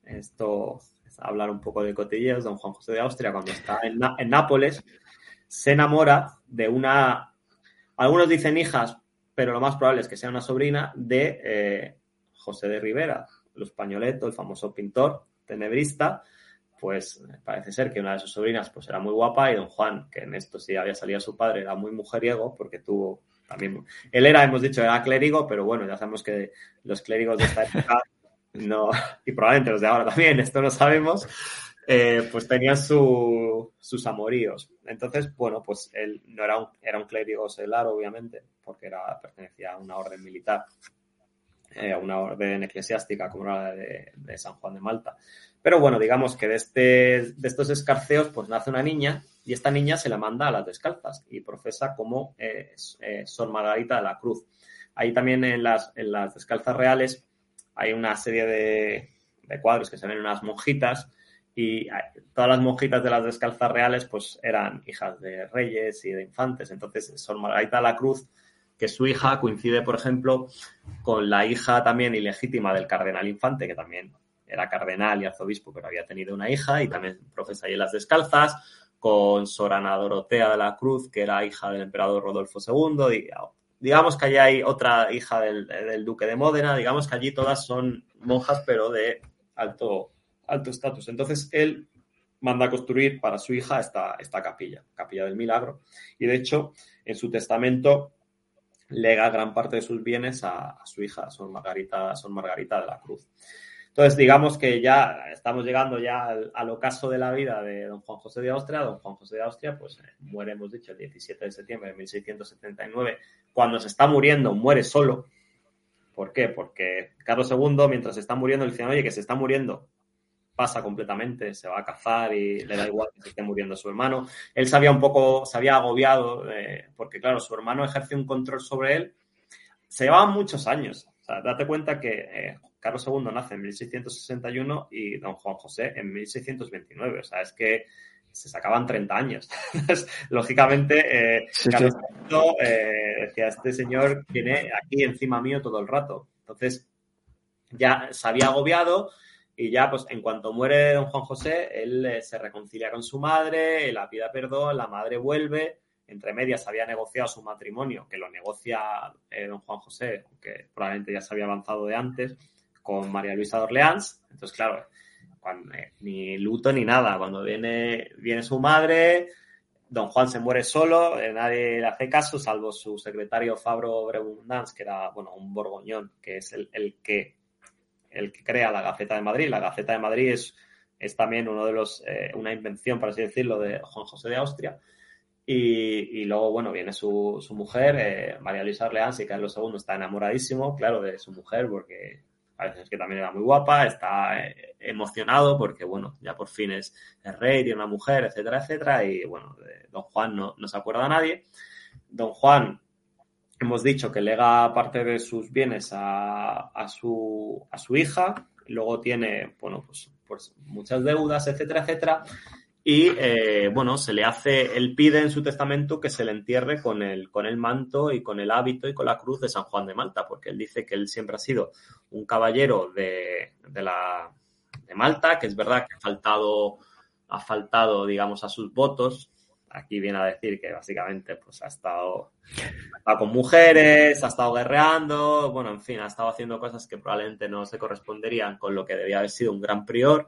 Esto es hablar un poco de cotilleos. Don Juan José de Austria, cuando está en, Nápoles, se enamora de una, algunos dicen hijas, pero lo más probable es que sea una sobrina de eh, José de Rivera, el españoleto, el famoso pintor tenebrista, pues parece ser que una de sus sobrinas pues era muy guapa y don Juan, que en esto sí había salido su padre, era muy mujeriego porque tuvo también... Él era, hemos dicho, era clérigo, pero bueno, ya sabemos que los clérigos de esta época no, y probablemente los de ahora también, esto no sabemos, eh, pues tenían sus amoríos. Entonces, bueno, pues él no era un, era un clérigo seglar, obviamente, porque era, pertenecía a una orden militar, eh, a una orden eclesiástica como la de, de San Juan de Malta. Pero bueno, digamos que de, este, de estos escarceos pues nace una niña y esta niña se la manda a las descalzas y profesa como eh, eh, Sor Margarita de la Cruz. Ahí también en las, en las descalzas reales hay una serie de, cuadros que se ven unas monjitas y todas las monjitas de las descalzas reales pues eran hijas de reyes y de infantes. Entonces, Sor Margarita de la Cruz, que su hija coincide, por ejemplo, con la hija también ilegítima del cardenal infante, que también era cardenal y arzobispo, pero había tenido una hija y también profesa ahí en las descalzas, con Sorana Dorotea de la Cruz, que era hija del emperador Rodolfo II, digamos que allí hay otra hija del, duque de Módena, digamos que allí todas son monjas, pero de alto alto estatus. Entonces él manda a construir para su hija esta, esta capilla, capilla del milagro, y de hecho en su testamento lega gran parte de sus bienes a, su hija, Son Margarita, Son Margarita de la Cruz. Entonces, digamos que ya estamos llegando ya al, ocaso de la vida de don Juan José de Austria. Don Juan José de Austria, pues eh, muere, hemos dicho, el 17 de septiembre de 1679. Cuando se está muriendo, muere solo. ¿Por qué? Porque Carlos II, mientras está muriendo, le dice, oye, que se está muriendo. Pasa completamente, se va a cazar y le da igual que se esté muriendo su hermano. Él se había un poco, se había agobiado, eh, porque claro, su hermano ejerce un control sobre él. Se llevaban muchos años. O sea, date cuenta que eh, Carlos II nace en 1661 y don Juan José en 1629. O sea, es que se sacaban 30 años. lógicamente, eh, Carlos II decía, este señor viene aquí encima mío todo el rato. Entonces, ya se había agobiado y ya, pues en cuanto muere don Juan José, él eh, se reconcilia con su madre, la pide perdón, la madre vuelve, entre medias había negociado su matrimonio, que lo negocia eh, don Juan José, que probablemente ya se había avanzado de antes, con María Luisa de Orleans. Entonces, claro, eh, ni luto ni nada. Cuando viene, viene su madre, don Juan se muere solo, nadie le hace caso, salvo su secretario Fabro Brebundans, que era, bueno, un borgoñón, que es el, el que el que crea la Gaceta de Madrid. La Gaceta de Madrid es, es también uno de los, eh, una invención, por así decirlo, de Juan José de Austria. Y, luego, bueno, viene su, mujer, eh, María Luisa Orleans, y Carlos II está enamoradísimo, claro, de su mujer, porque a veces que también era muy guapa, está eh, emocionado porque, bueno, ya por fin es, rey, tiene una mujer, etcétera, etcétera, y bueno, don Juan no, no se acuerda a nadie. Don Juan hemos dicho que lega parte de sus bienes a, su, a su hija, luego tiene, bueno, pues, pues muchas deudas, etcétera, etcétera. Y eh, bueno, se le hace, él pide en su testamento que se le entierre con el, con el manto y con el hábito y con la cruz de San Juan de Malta, porque él dice que él siempre ha sido un caballero de, de la, de Malta, que es verdad que ha faltado, ha faltado, digamos, a sus votos, aquí viene a decir que básicamente pues ha estado, con mujeres, ha estado guerreando, bueno, en fin, ha estado haciendo cosas que probablemente no se corresponderían con lo que debía haber sido un gran prior.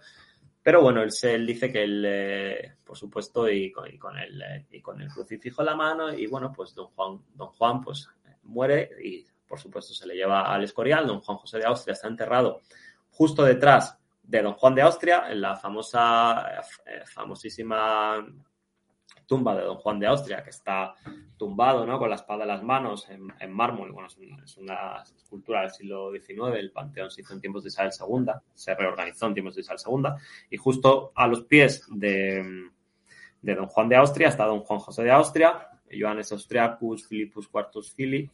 Pero bueno, él, él dice que él, eh, por supuesto, y con, y el, eh, y con el crucifijo en la mano, y bueno, pues don Juan, don Juan pues muere y por supuesto se le lleva al Escorial. Don Juan José de Austria está enterrado justo detrás de don Juan de Austria, en la famosa, eh, famosísima tumba de don Juan de Austria, que está tumbado ¿no? con la espada en las manos en, mármol. Bueno, es, una escultura del siglo XIX, el panteón se hizo en tiempos de Isabel II, se reorganizó en tiempos de Isabel II, y justo a los pies de, don Juan de Austria está don Juan José de Austria, Johannes Austriacus, Philippus IV Fili,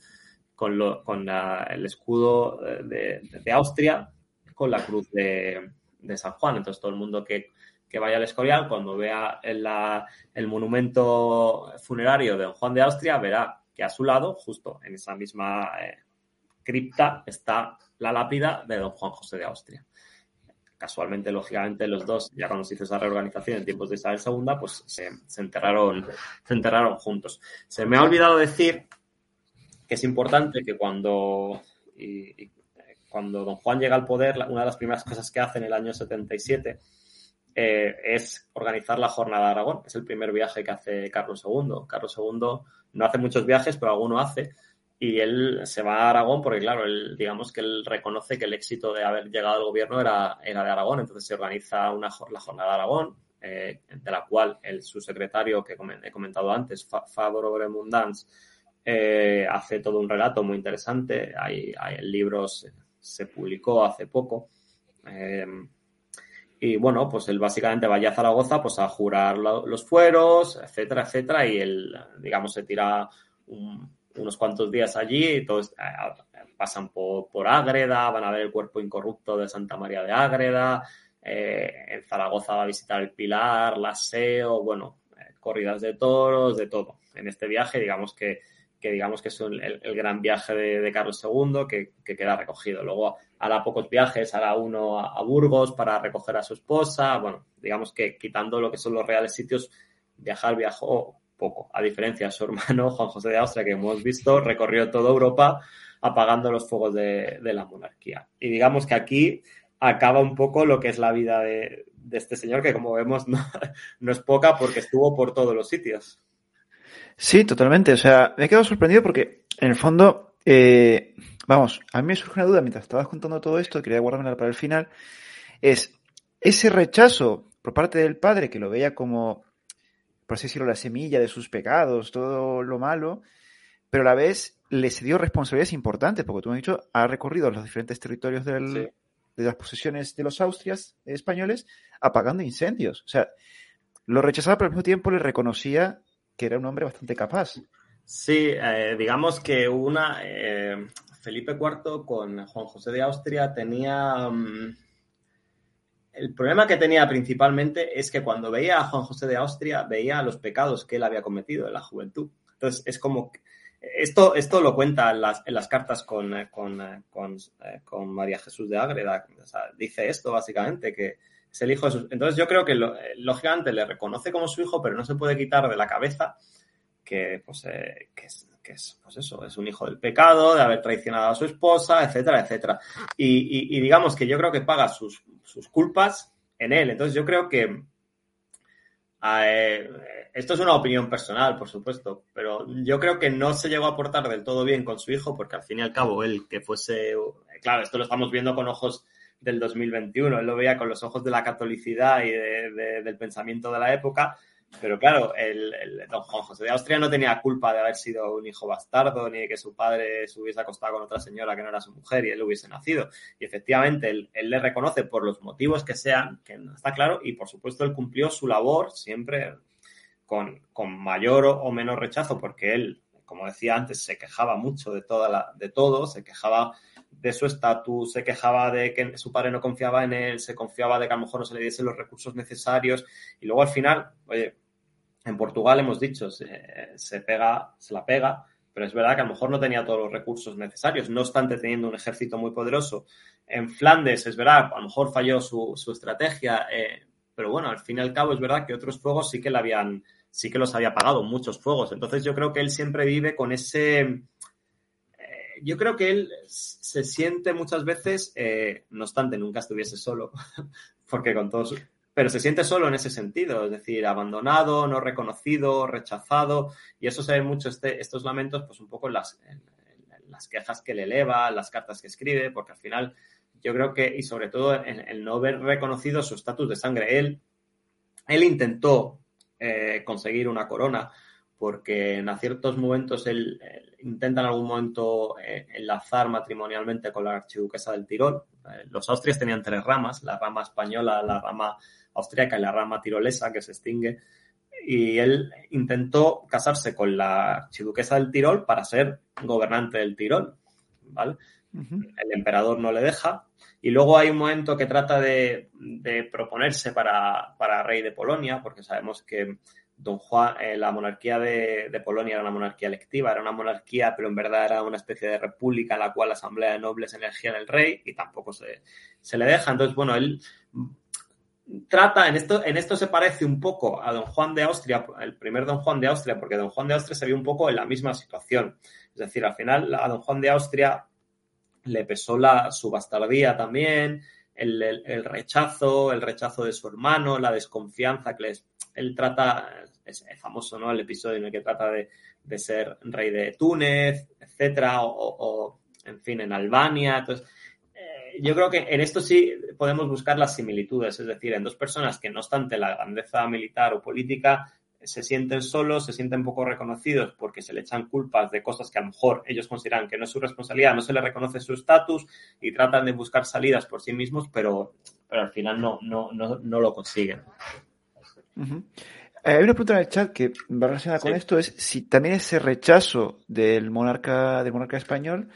con, lo, con el escudo de, de, Austria, con la cruz de, de San Juan. Entonces todo el mundo que que vaya al Escorial, cuando vea el monumento funerario de don Juan de Austria, verá que a su lado, justo en esa misma eh, cripta, está la lápida de don Juan José de Austria. Casualmente, lógicamente, los dos, ya cuando se hizo esa reorganización en tiempos de Isabel II, pues se, enterraron, se enterraron juntos. Se me ha olvidado decir que es importante que cuando, cuando don Juan llega al poder, una de las primeras cosas que hace en el año 77 eh, es organizar la Jornada de Aragón. Es el primer viaje que hace Carlos II. Carlos II no hace muchos viajes, pero alguno hace. Y él se va a Aragón porque, claro, digamos que él reconoce que el éxito de haber llegado al gobierno era, era de Aragón. Entonces se organiza una, la Jornada de Aragón, eh, de la cual el subsecretario que he comentado antes, Fabro Bremundans, eh, hace todo un relato muy interesante. Hay, hay el libro se, se publicó hace poco. Eh, y bueno, pues él básicamente vaya a Zaragoza pues a jurar los fueros, etcétera, etcétera, y él, digamos, se tira unos cuantos días allí y todos pasan por, por, Ágreda, van a ver el cuerpo incorrupto de Santa María de Ágreda, eh, en Zaragoza va a visitar el Pilar, la SEO, bueno, eh, corridas de toros, de todo. En este viaje, digamos que que digamos que es el, gran viaje de, Carlos II que, queda recogido. Luego hará pocos viajes, hará uno a, Burgos para recoger a su esposa. Bueno, digamos que quitando lo que son los reales sitios, viajar viajó poco. A diferencia de su hermano Juan José de Austria, que hemos visto, recorrió toda Europa apagando los fuegos de, la monarquía. Y digamos que aquí acaba un poco lo que es la vida de, este señor, que como vemos no, no es poca porque estuvo por todos los sitios. Sí, totalmente. O sea, me he quedado sorprendido porque, en el fondo, eh, vamos, a mí me surge una duda mientras estabas contando todo esto, quería guardármela para el final, es ese rechazo por parte del padre que lo veía como, por así decirlo, la semilla de sus pecados, todo lo malo, pero a la vez le dio responsabilidades importantes, porque tú me has dicho, ha recorrido los diferentes territorios del, de las posesiones de los Austrias españoles apagando incendios. O sea, lo rechazaba, pero al mismo tiempo le reconocía que era un hombre bastante capaz. Sí, eh, digamos que una. Eh, Felipe IV con Juan José de Austria tenía. Mm, el problema que tenía principalmente es que cuando veía a Juan José de Austria, veía los pecados que él había cometido en la juventud. Entonces, es como. Esto, esto lo cuenta en las, en las cartas con, con, con, María Jesús de Ágreda. dice esto, básicamente, que es el hijo de sus... Entonces yo creo que lógicamente le reconoce como su hijo, pero no se puede quitar de la cabeza que, pues, eh, que, es, que es, pues eso, es un hijo del pecado, de haber traicionado a su esposa, etcétera, etcétera. Y, digamos que yo creo que paga sus, sus culpas en él. Entonces yo creo que eh, esto es una opinión personal, por supuesto, pero yo creo que no se llegó a portar del todo bien con su hijo porque al fin y al cabo él que fuese, claro, esto lo estamos viendo con ojos del 2021. Él lo veía con los ojos de la catolicidad y del pensamiento de la época. Pero claro, el, don Juan José de Austria no tenía culpa de haber sido un hijo bastardo, ni de que su padre se hubiese acostado con otra señora que no era su mujer y él hubiese nacido. Y efectivamente, él, le reconoce por los motivos que sean, que no está claro, y por supuesto él cumplió su labor siempre con, con mayor o, menos rechazo, porque él, como decía antes, se quejaba mucho de, toda la, de todo, se quejaba de su estatus, se quejaba de que su padre no confiaba en él, se confiaba de que a lo mejor no se le diesen los recursos necesarios y luego al final, oye, en Portugal hemos dicho, se, pega, se la pega, pero es verdad que a lo mejor no tenía todos los recursos necesarios, no obstante teniendo un ejército muy poderoso. En Flandes, es verdad, a lo mejor falló su, estrategia, eh, pero bueno, al fin y al cabo es verdad que otros fuegos sí que le habían, sí que los había pagado, muchos fuegos. Entonces yo creo que él siempre vive con ese, yo creo que él se siente muchas veces, eh, no obstante, nunca estuviese solo, porque con todos, pero se siente solo en ese sentido, es decir, abandonado, no reconocido, rechazado, y eso se ve mucho este, estos lamentos, pues un poco en las, quejas que le eleva, las cartas que escribe, porque al final yo creo que, y sobre todo en el no haber reconocido su estatus de sangre, él, él intentó eh, conseguir una corona, porque en ciertos momentos él, intenta en algún momento eh, enlazar matrimonialmente con la archiduquesa del Tirol. Eh, los austrias tenían tres ramas, la rama española, la rama austriaca y la rama tirolesa, que se extingue. Y él intentó casarse con la archiduquesa del Tirol para ser gobernante del Tirol. ¿vale? El emperador no le deja. Y luego hay un momento que trata de, proponerse para, para, rey de Polonia, porque sabemos que Don Juan, eh, la monarquía de, Polonia era una monarquía electiva, era una monarquía, pero en verdad era una especie de república en la cual la asamblea de nobles elegía el rey y tampoco se, se, le deja. Entonces, bueno, él trata, en esto, en esto se parece un poco a Don Juan de Austria, el primer Don Juan de Austria, porque Don Juan de Austria se vio un poco en la misma situación. Es decir, al final a Don Juan de Austria le pesó la, su bastardía también, el, el, rechazo, el rechazo de su hermano, la desconfianza que les, él trata, es, famoso, ¿no? El episodio en el que trata de, ser rey de Túnez, etcétera, o, en fin, en Albania. Entonces, yo creo que en esto sí podemos buscar las similitudes, es decir, en dos personas que no obstante la grandeza militar o política se sienten solos, se sienten poco reconocidos porque se le echan culpas de cosas que a lo mejor ellos consideran que no es su responsabilidad, no se le reconoce su estatus y tratan de buscar salidas por sí mismos, pero, pero al final no, no, no, no lo consiguen. Hay una pregunta en el chat que va relacionada con esto, es si también ese rechazo del monarca, del monarca español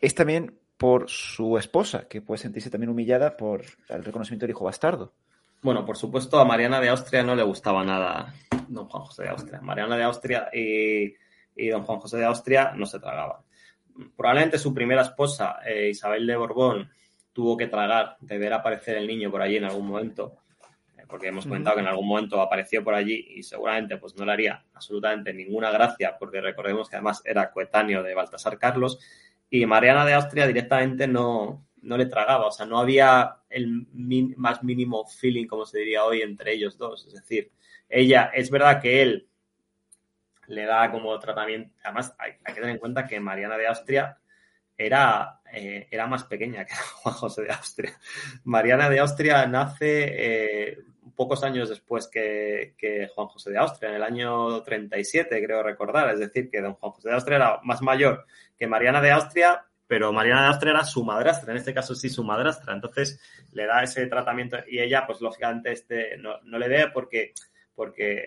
es también por su esposa, que puede sentirse también humillada por el reconocimiento del hijo bastardo. Bueno, por supuesto, a Mariana de Austria no le gustaba nada don Juan José de Austria. Mariana de Austria y, don Juan José de Austria no se tragaban. Probablemente su primera esposa, eh, Isabel de Borbón, tuvo que tragar de ver aparecer el niño por allí en algún momento porque hemos comentado que en algún momento apareció por allí y seguramente pues no le haría absolutamente ninguna gracia, porque recordemos que además era coetáneo de Baltasar Carlos, y Mariana de Austria directamente no, no le tragaba, o sea, no había el más mínimo feeling, como se diría hoy, entre ellos dos. Es decir, ella, es verdad que él le da como tratamiento, además hay, que tener en cuenta que Mariana de Austria era, eh, era más pequeña que Juan José de Austria. Mariana de Austria nace eh, pocos años después que, Juan José de Austria, en el año 37, creo recordar. Es decir, que don Juan José de Austria era más mayor que Mariana de Austria pero Mariana de Austria era su madrastra, en este caso sí su madrastra, entonces le da ese tratamiento y ella, pues lógicamente, este, no, no le ve porque, porque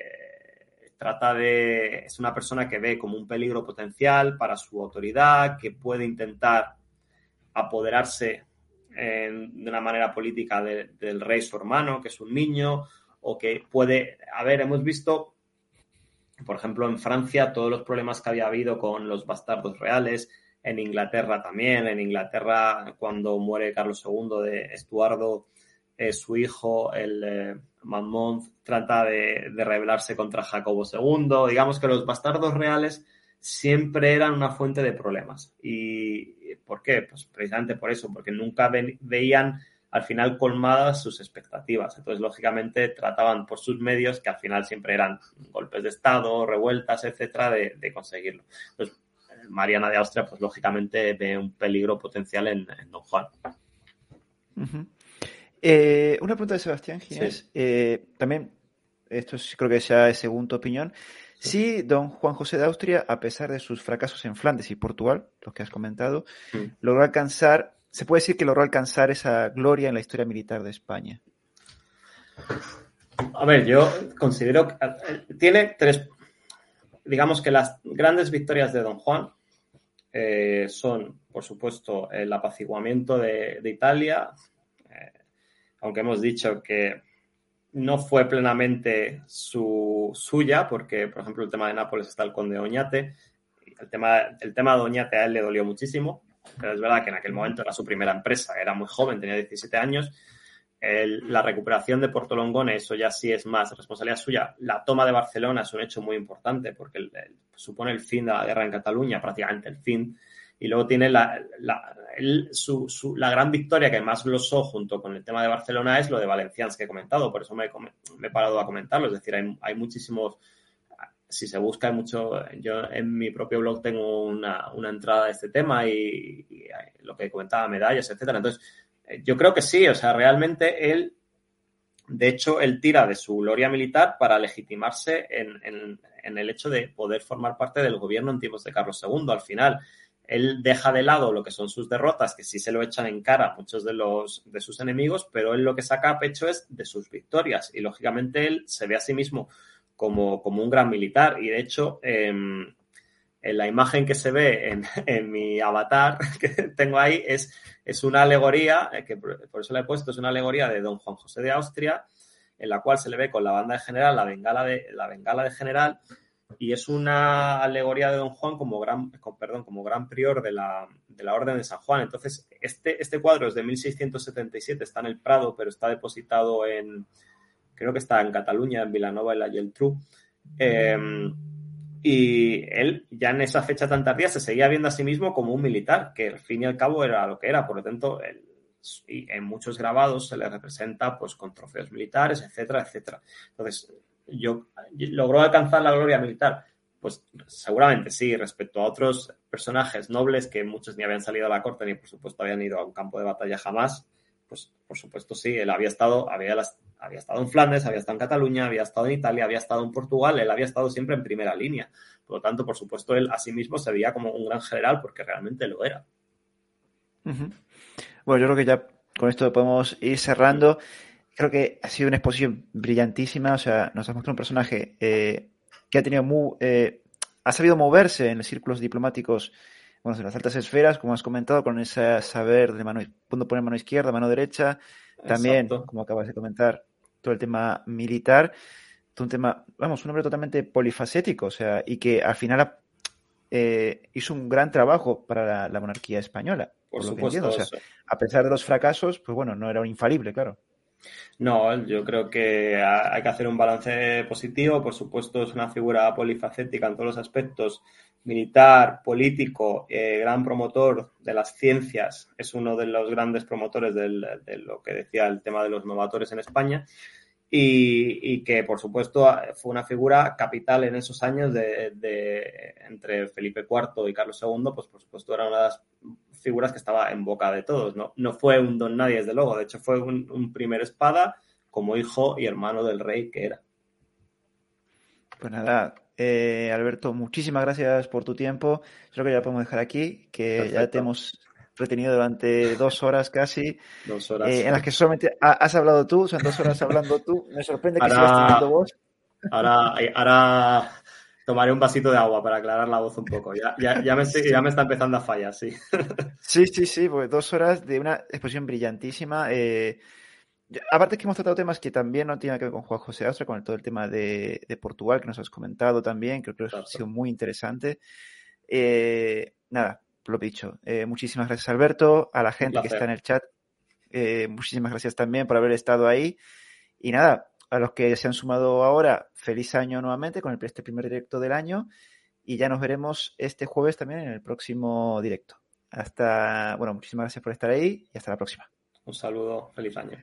trata de, es una persona que ve como un peligro potencial para su autoridad, que puede intentar apoderarse de una manera política del rey su hermano, que es un niño, o que puede, a ver, hemos visto, por ejemplo, en Francia todos los problemas que había habido con los bastardos reales, en Inglaterra también, en Inglaterra cuando muere Carlos II de Estuardo, eh, su hijo, el eh, trata de, rebelarse contra Jacobo II, digamos que los bastardos reales siempre eran una fuente de problemas. ¿Y por qué? Pues precisamente por eso, porque nunca veían al final colmadas sus expectativas. Entonces, lógicamente, trataban por sus medios, que al final siempre eran golpes de Estado, revueltas, etcétera, de, conseguirlo. Entonces, Mariana de Austria, pues lógicamente ve un peligro potencial en, Don Juan. Eh, una pregunta de Sebastián Ginés. Eh, también, esto creo que sea según tu opinión. Sí, don Juan José de Austria, a pesar de sus fracasos en Flandes y Portugal, los que has comentado, logró alcanzar, se puede decir que logró alcanzar esa gloria en la historia militar de España. A ver, yo considero que eh, tiene tres, digamos que las grandes victorias de don Juan eh, son, por supuesto, el apaciguamiento de, Italia, eh, aunque hemos dicho que no fue plenamente su, suya, porque, por ejemplo, el tema de Nápoles está el conde Oñate. El tema, el tema de Oñate a él le dolió muchísimo, pero es verdad que en aquel momento era su primera empresa, era muy joven, tenía 17 años. la recuperación de Porto Longone, eso ya sí es más responsabilidad suya. La toma de Barcelona es un hecho muy importante porque supone el fin de la guerra en Cataluña, prácticamente el fin. Y luego tiene la, su, la gran victoria que más glosó junto con el tema de Barcelona es lo de Valencians que he comentado, por eso me, he parado a comentarlo. Es decir, hay, muchísimos, si se busca, hay mucho. Yo en mi propio blog tengo una, entrada de este tema y, lo que comentaba, medallas, etcétera. Entonces, yo creo que sí, o sea, realmente él, de hecho, él tira de su gloria militar para legitimarse en, en el hecho de poder formar parte del gobierno en tiempos de Carlos II. Al final, él deja de lado lo que son sus derrotas, que sí se lo echan en cara a muchos de, los, de sus enemigos, pero él lo que saca a pecho es de sus victorias. Y lógicamente él se ve a sí mismo como, como un gran militar. Y de hecho, em, en la imagen que se ve en, mi avatar que tengo ahí es, es una alegoría, eh, que por, eso la he puesto, es una alegoría de don Juan José de Austria, en la cual se le ve con la banda de general, la bengala de, la bengala de general, y es una alegoría de Don Juan como gran, perdón, como gran prior de la, de la Orden de San Juan. Entonces, este, este cuadro es de 1677, está en el Prado, pero está depositado en, creo que está en Cataluña, en Vilanova y la Geltrú. Em, y él ya en esa fecha tan tardía se seguía viendo a sí mismo como un militar, que al fin y al cabo era lo que era. Por lo tanto, y en muchos grabados se le representa pues con trofeos militares, etcétera, etcétera. Entonces, yo, ¿logró alcanzar la gloria militar? Pues seguramente sí, respecto a otros personajes nobles que muchos ni habían salido a la corte ni por supuesto habían ido a un campo de batalla jamás, pues por supuesto sí, él había estado, había, había estado en Flandes, había estado en Cataluña, había estado en Italia, había estado en Portugal, él había estado siempre en primera línea. Por lo tanto, por supuesto, él a sí mismo se veía como un gran general porque realmente lo era. Bueno, yo creo que ya con esto podemos ir cerrando creo que ha sido una exposición brillantísima. O sea, nos ha mostrado un personaje eh, que ha tenido muy, eh, ha sabido moverse en los círculos diplomáticos, bueno, en las altas esferas, como has comentado, con ese saber de mano, cuándo poner mano izquierda, mano derecha. También, como acabas de comentar, todo el tema militar. Todo un tema, vamos, un hombre totalmente polifacético, o sea, y que al final eh, hizo un gran trabajo para la, monarquía española. Por, supuesto. O sea, a pesar de los fracasos, pues bueno, no era un infalible, claro. No, yo creo que hay que hacer un balance positivo. Por supuesto, es una figura polifacética en todos los aspectos. Militar, político, eh, gran promotor de las ciencias. Es uno de los grandes promotores de lo que decía el tema de los novatores en España. Y, que, por supuesto, fue una figura capital en esos años de, entre Felipe IV y Carlos II. Pues, por supuesto, era una de las figuras que estaba en boca de todos. No, no fue un don nadie, desde luego. De hecho, fue un, primer espada como hijo y hermano del rey que era. Pues nada, eh, Alberto, muchísimas gracias por tu tiempo. Creo que ya podemos dejar aquí, que ya te hemos retenido durante dos horas casi. Dos horas. Eh, en las que solamente has hablado tú, son dos horas hablando tú. Me sorprende que sigas teniendo voz. Ahora, ahora tomaré un vasito de agua para aclarar la voz un poco. Ya, ya, me, ya me, está empezando a fallar, sí. Sí, sí, sí, pues dos horas de una exposición brillantísima. Eh, aparte que hemos tratado temas que también no tienen que ver con Juan José Astra, con todo el tema de, Portugal que nos has comentado también, creo que ha sido muy interesante. Eh, nada, lo dicho. Eh, muchísimas gracias, Alberto, a la gente que está en el chat. muchísimas gracias también por haber estado ahí. Y nada, a los que se han sumado ahora, feliz año nuevamente con el, este primer directo del año y ya nos veremos este jueves también en el próximo directo. Hasta, bueno, muchísimas gracias por estar ahí y hasta la próxima. Un saludo, feliz año.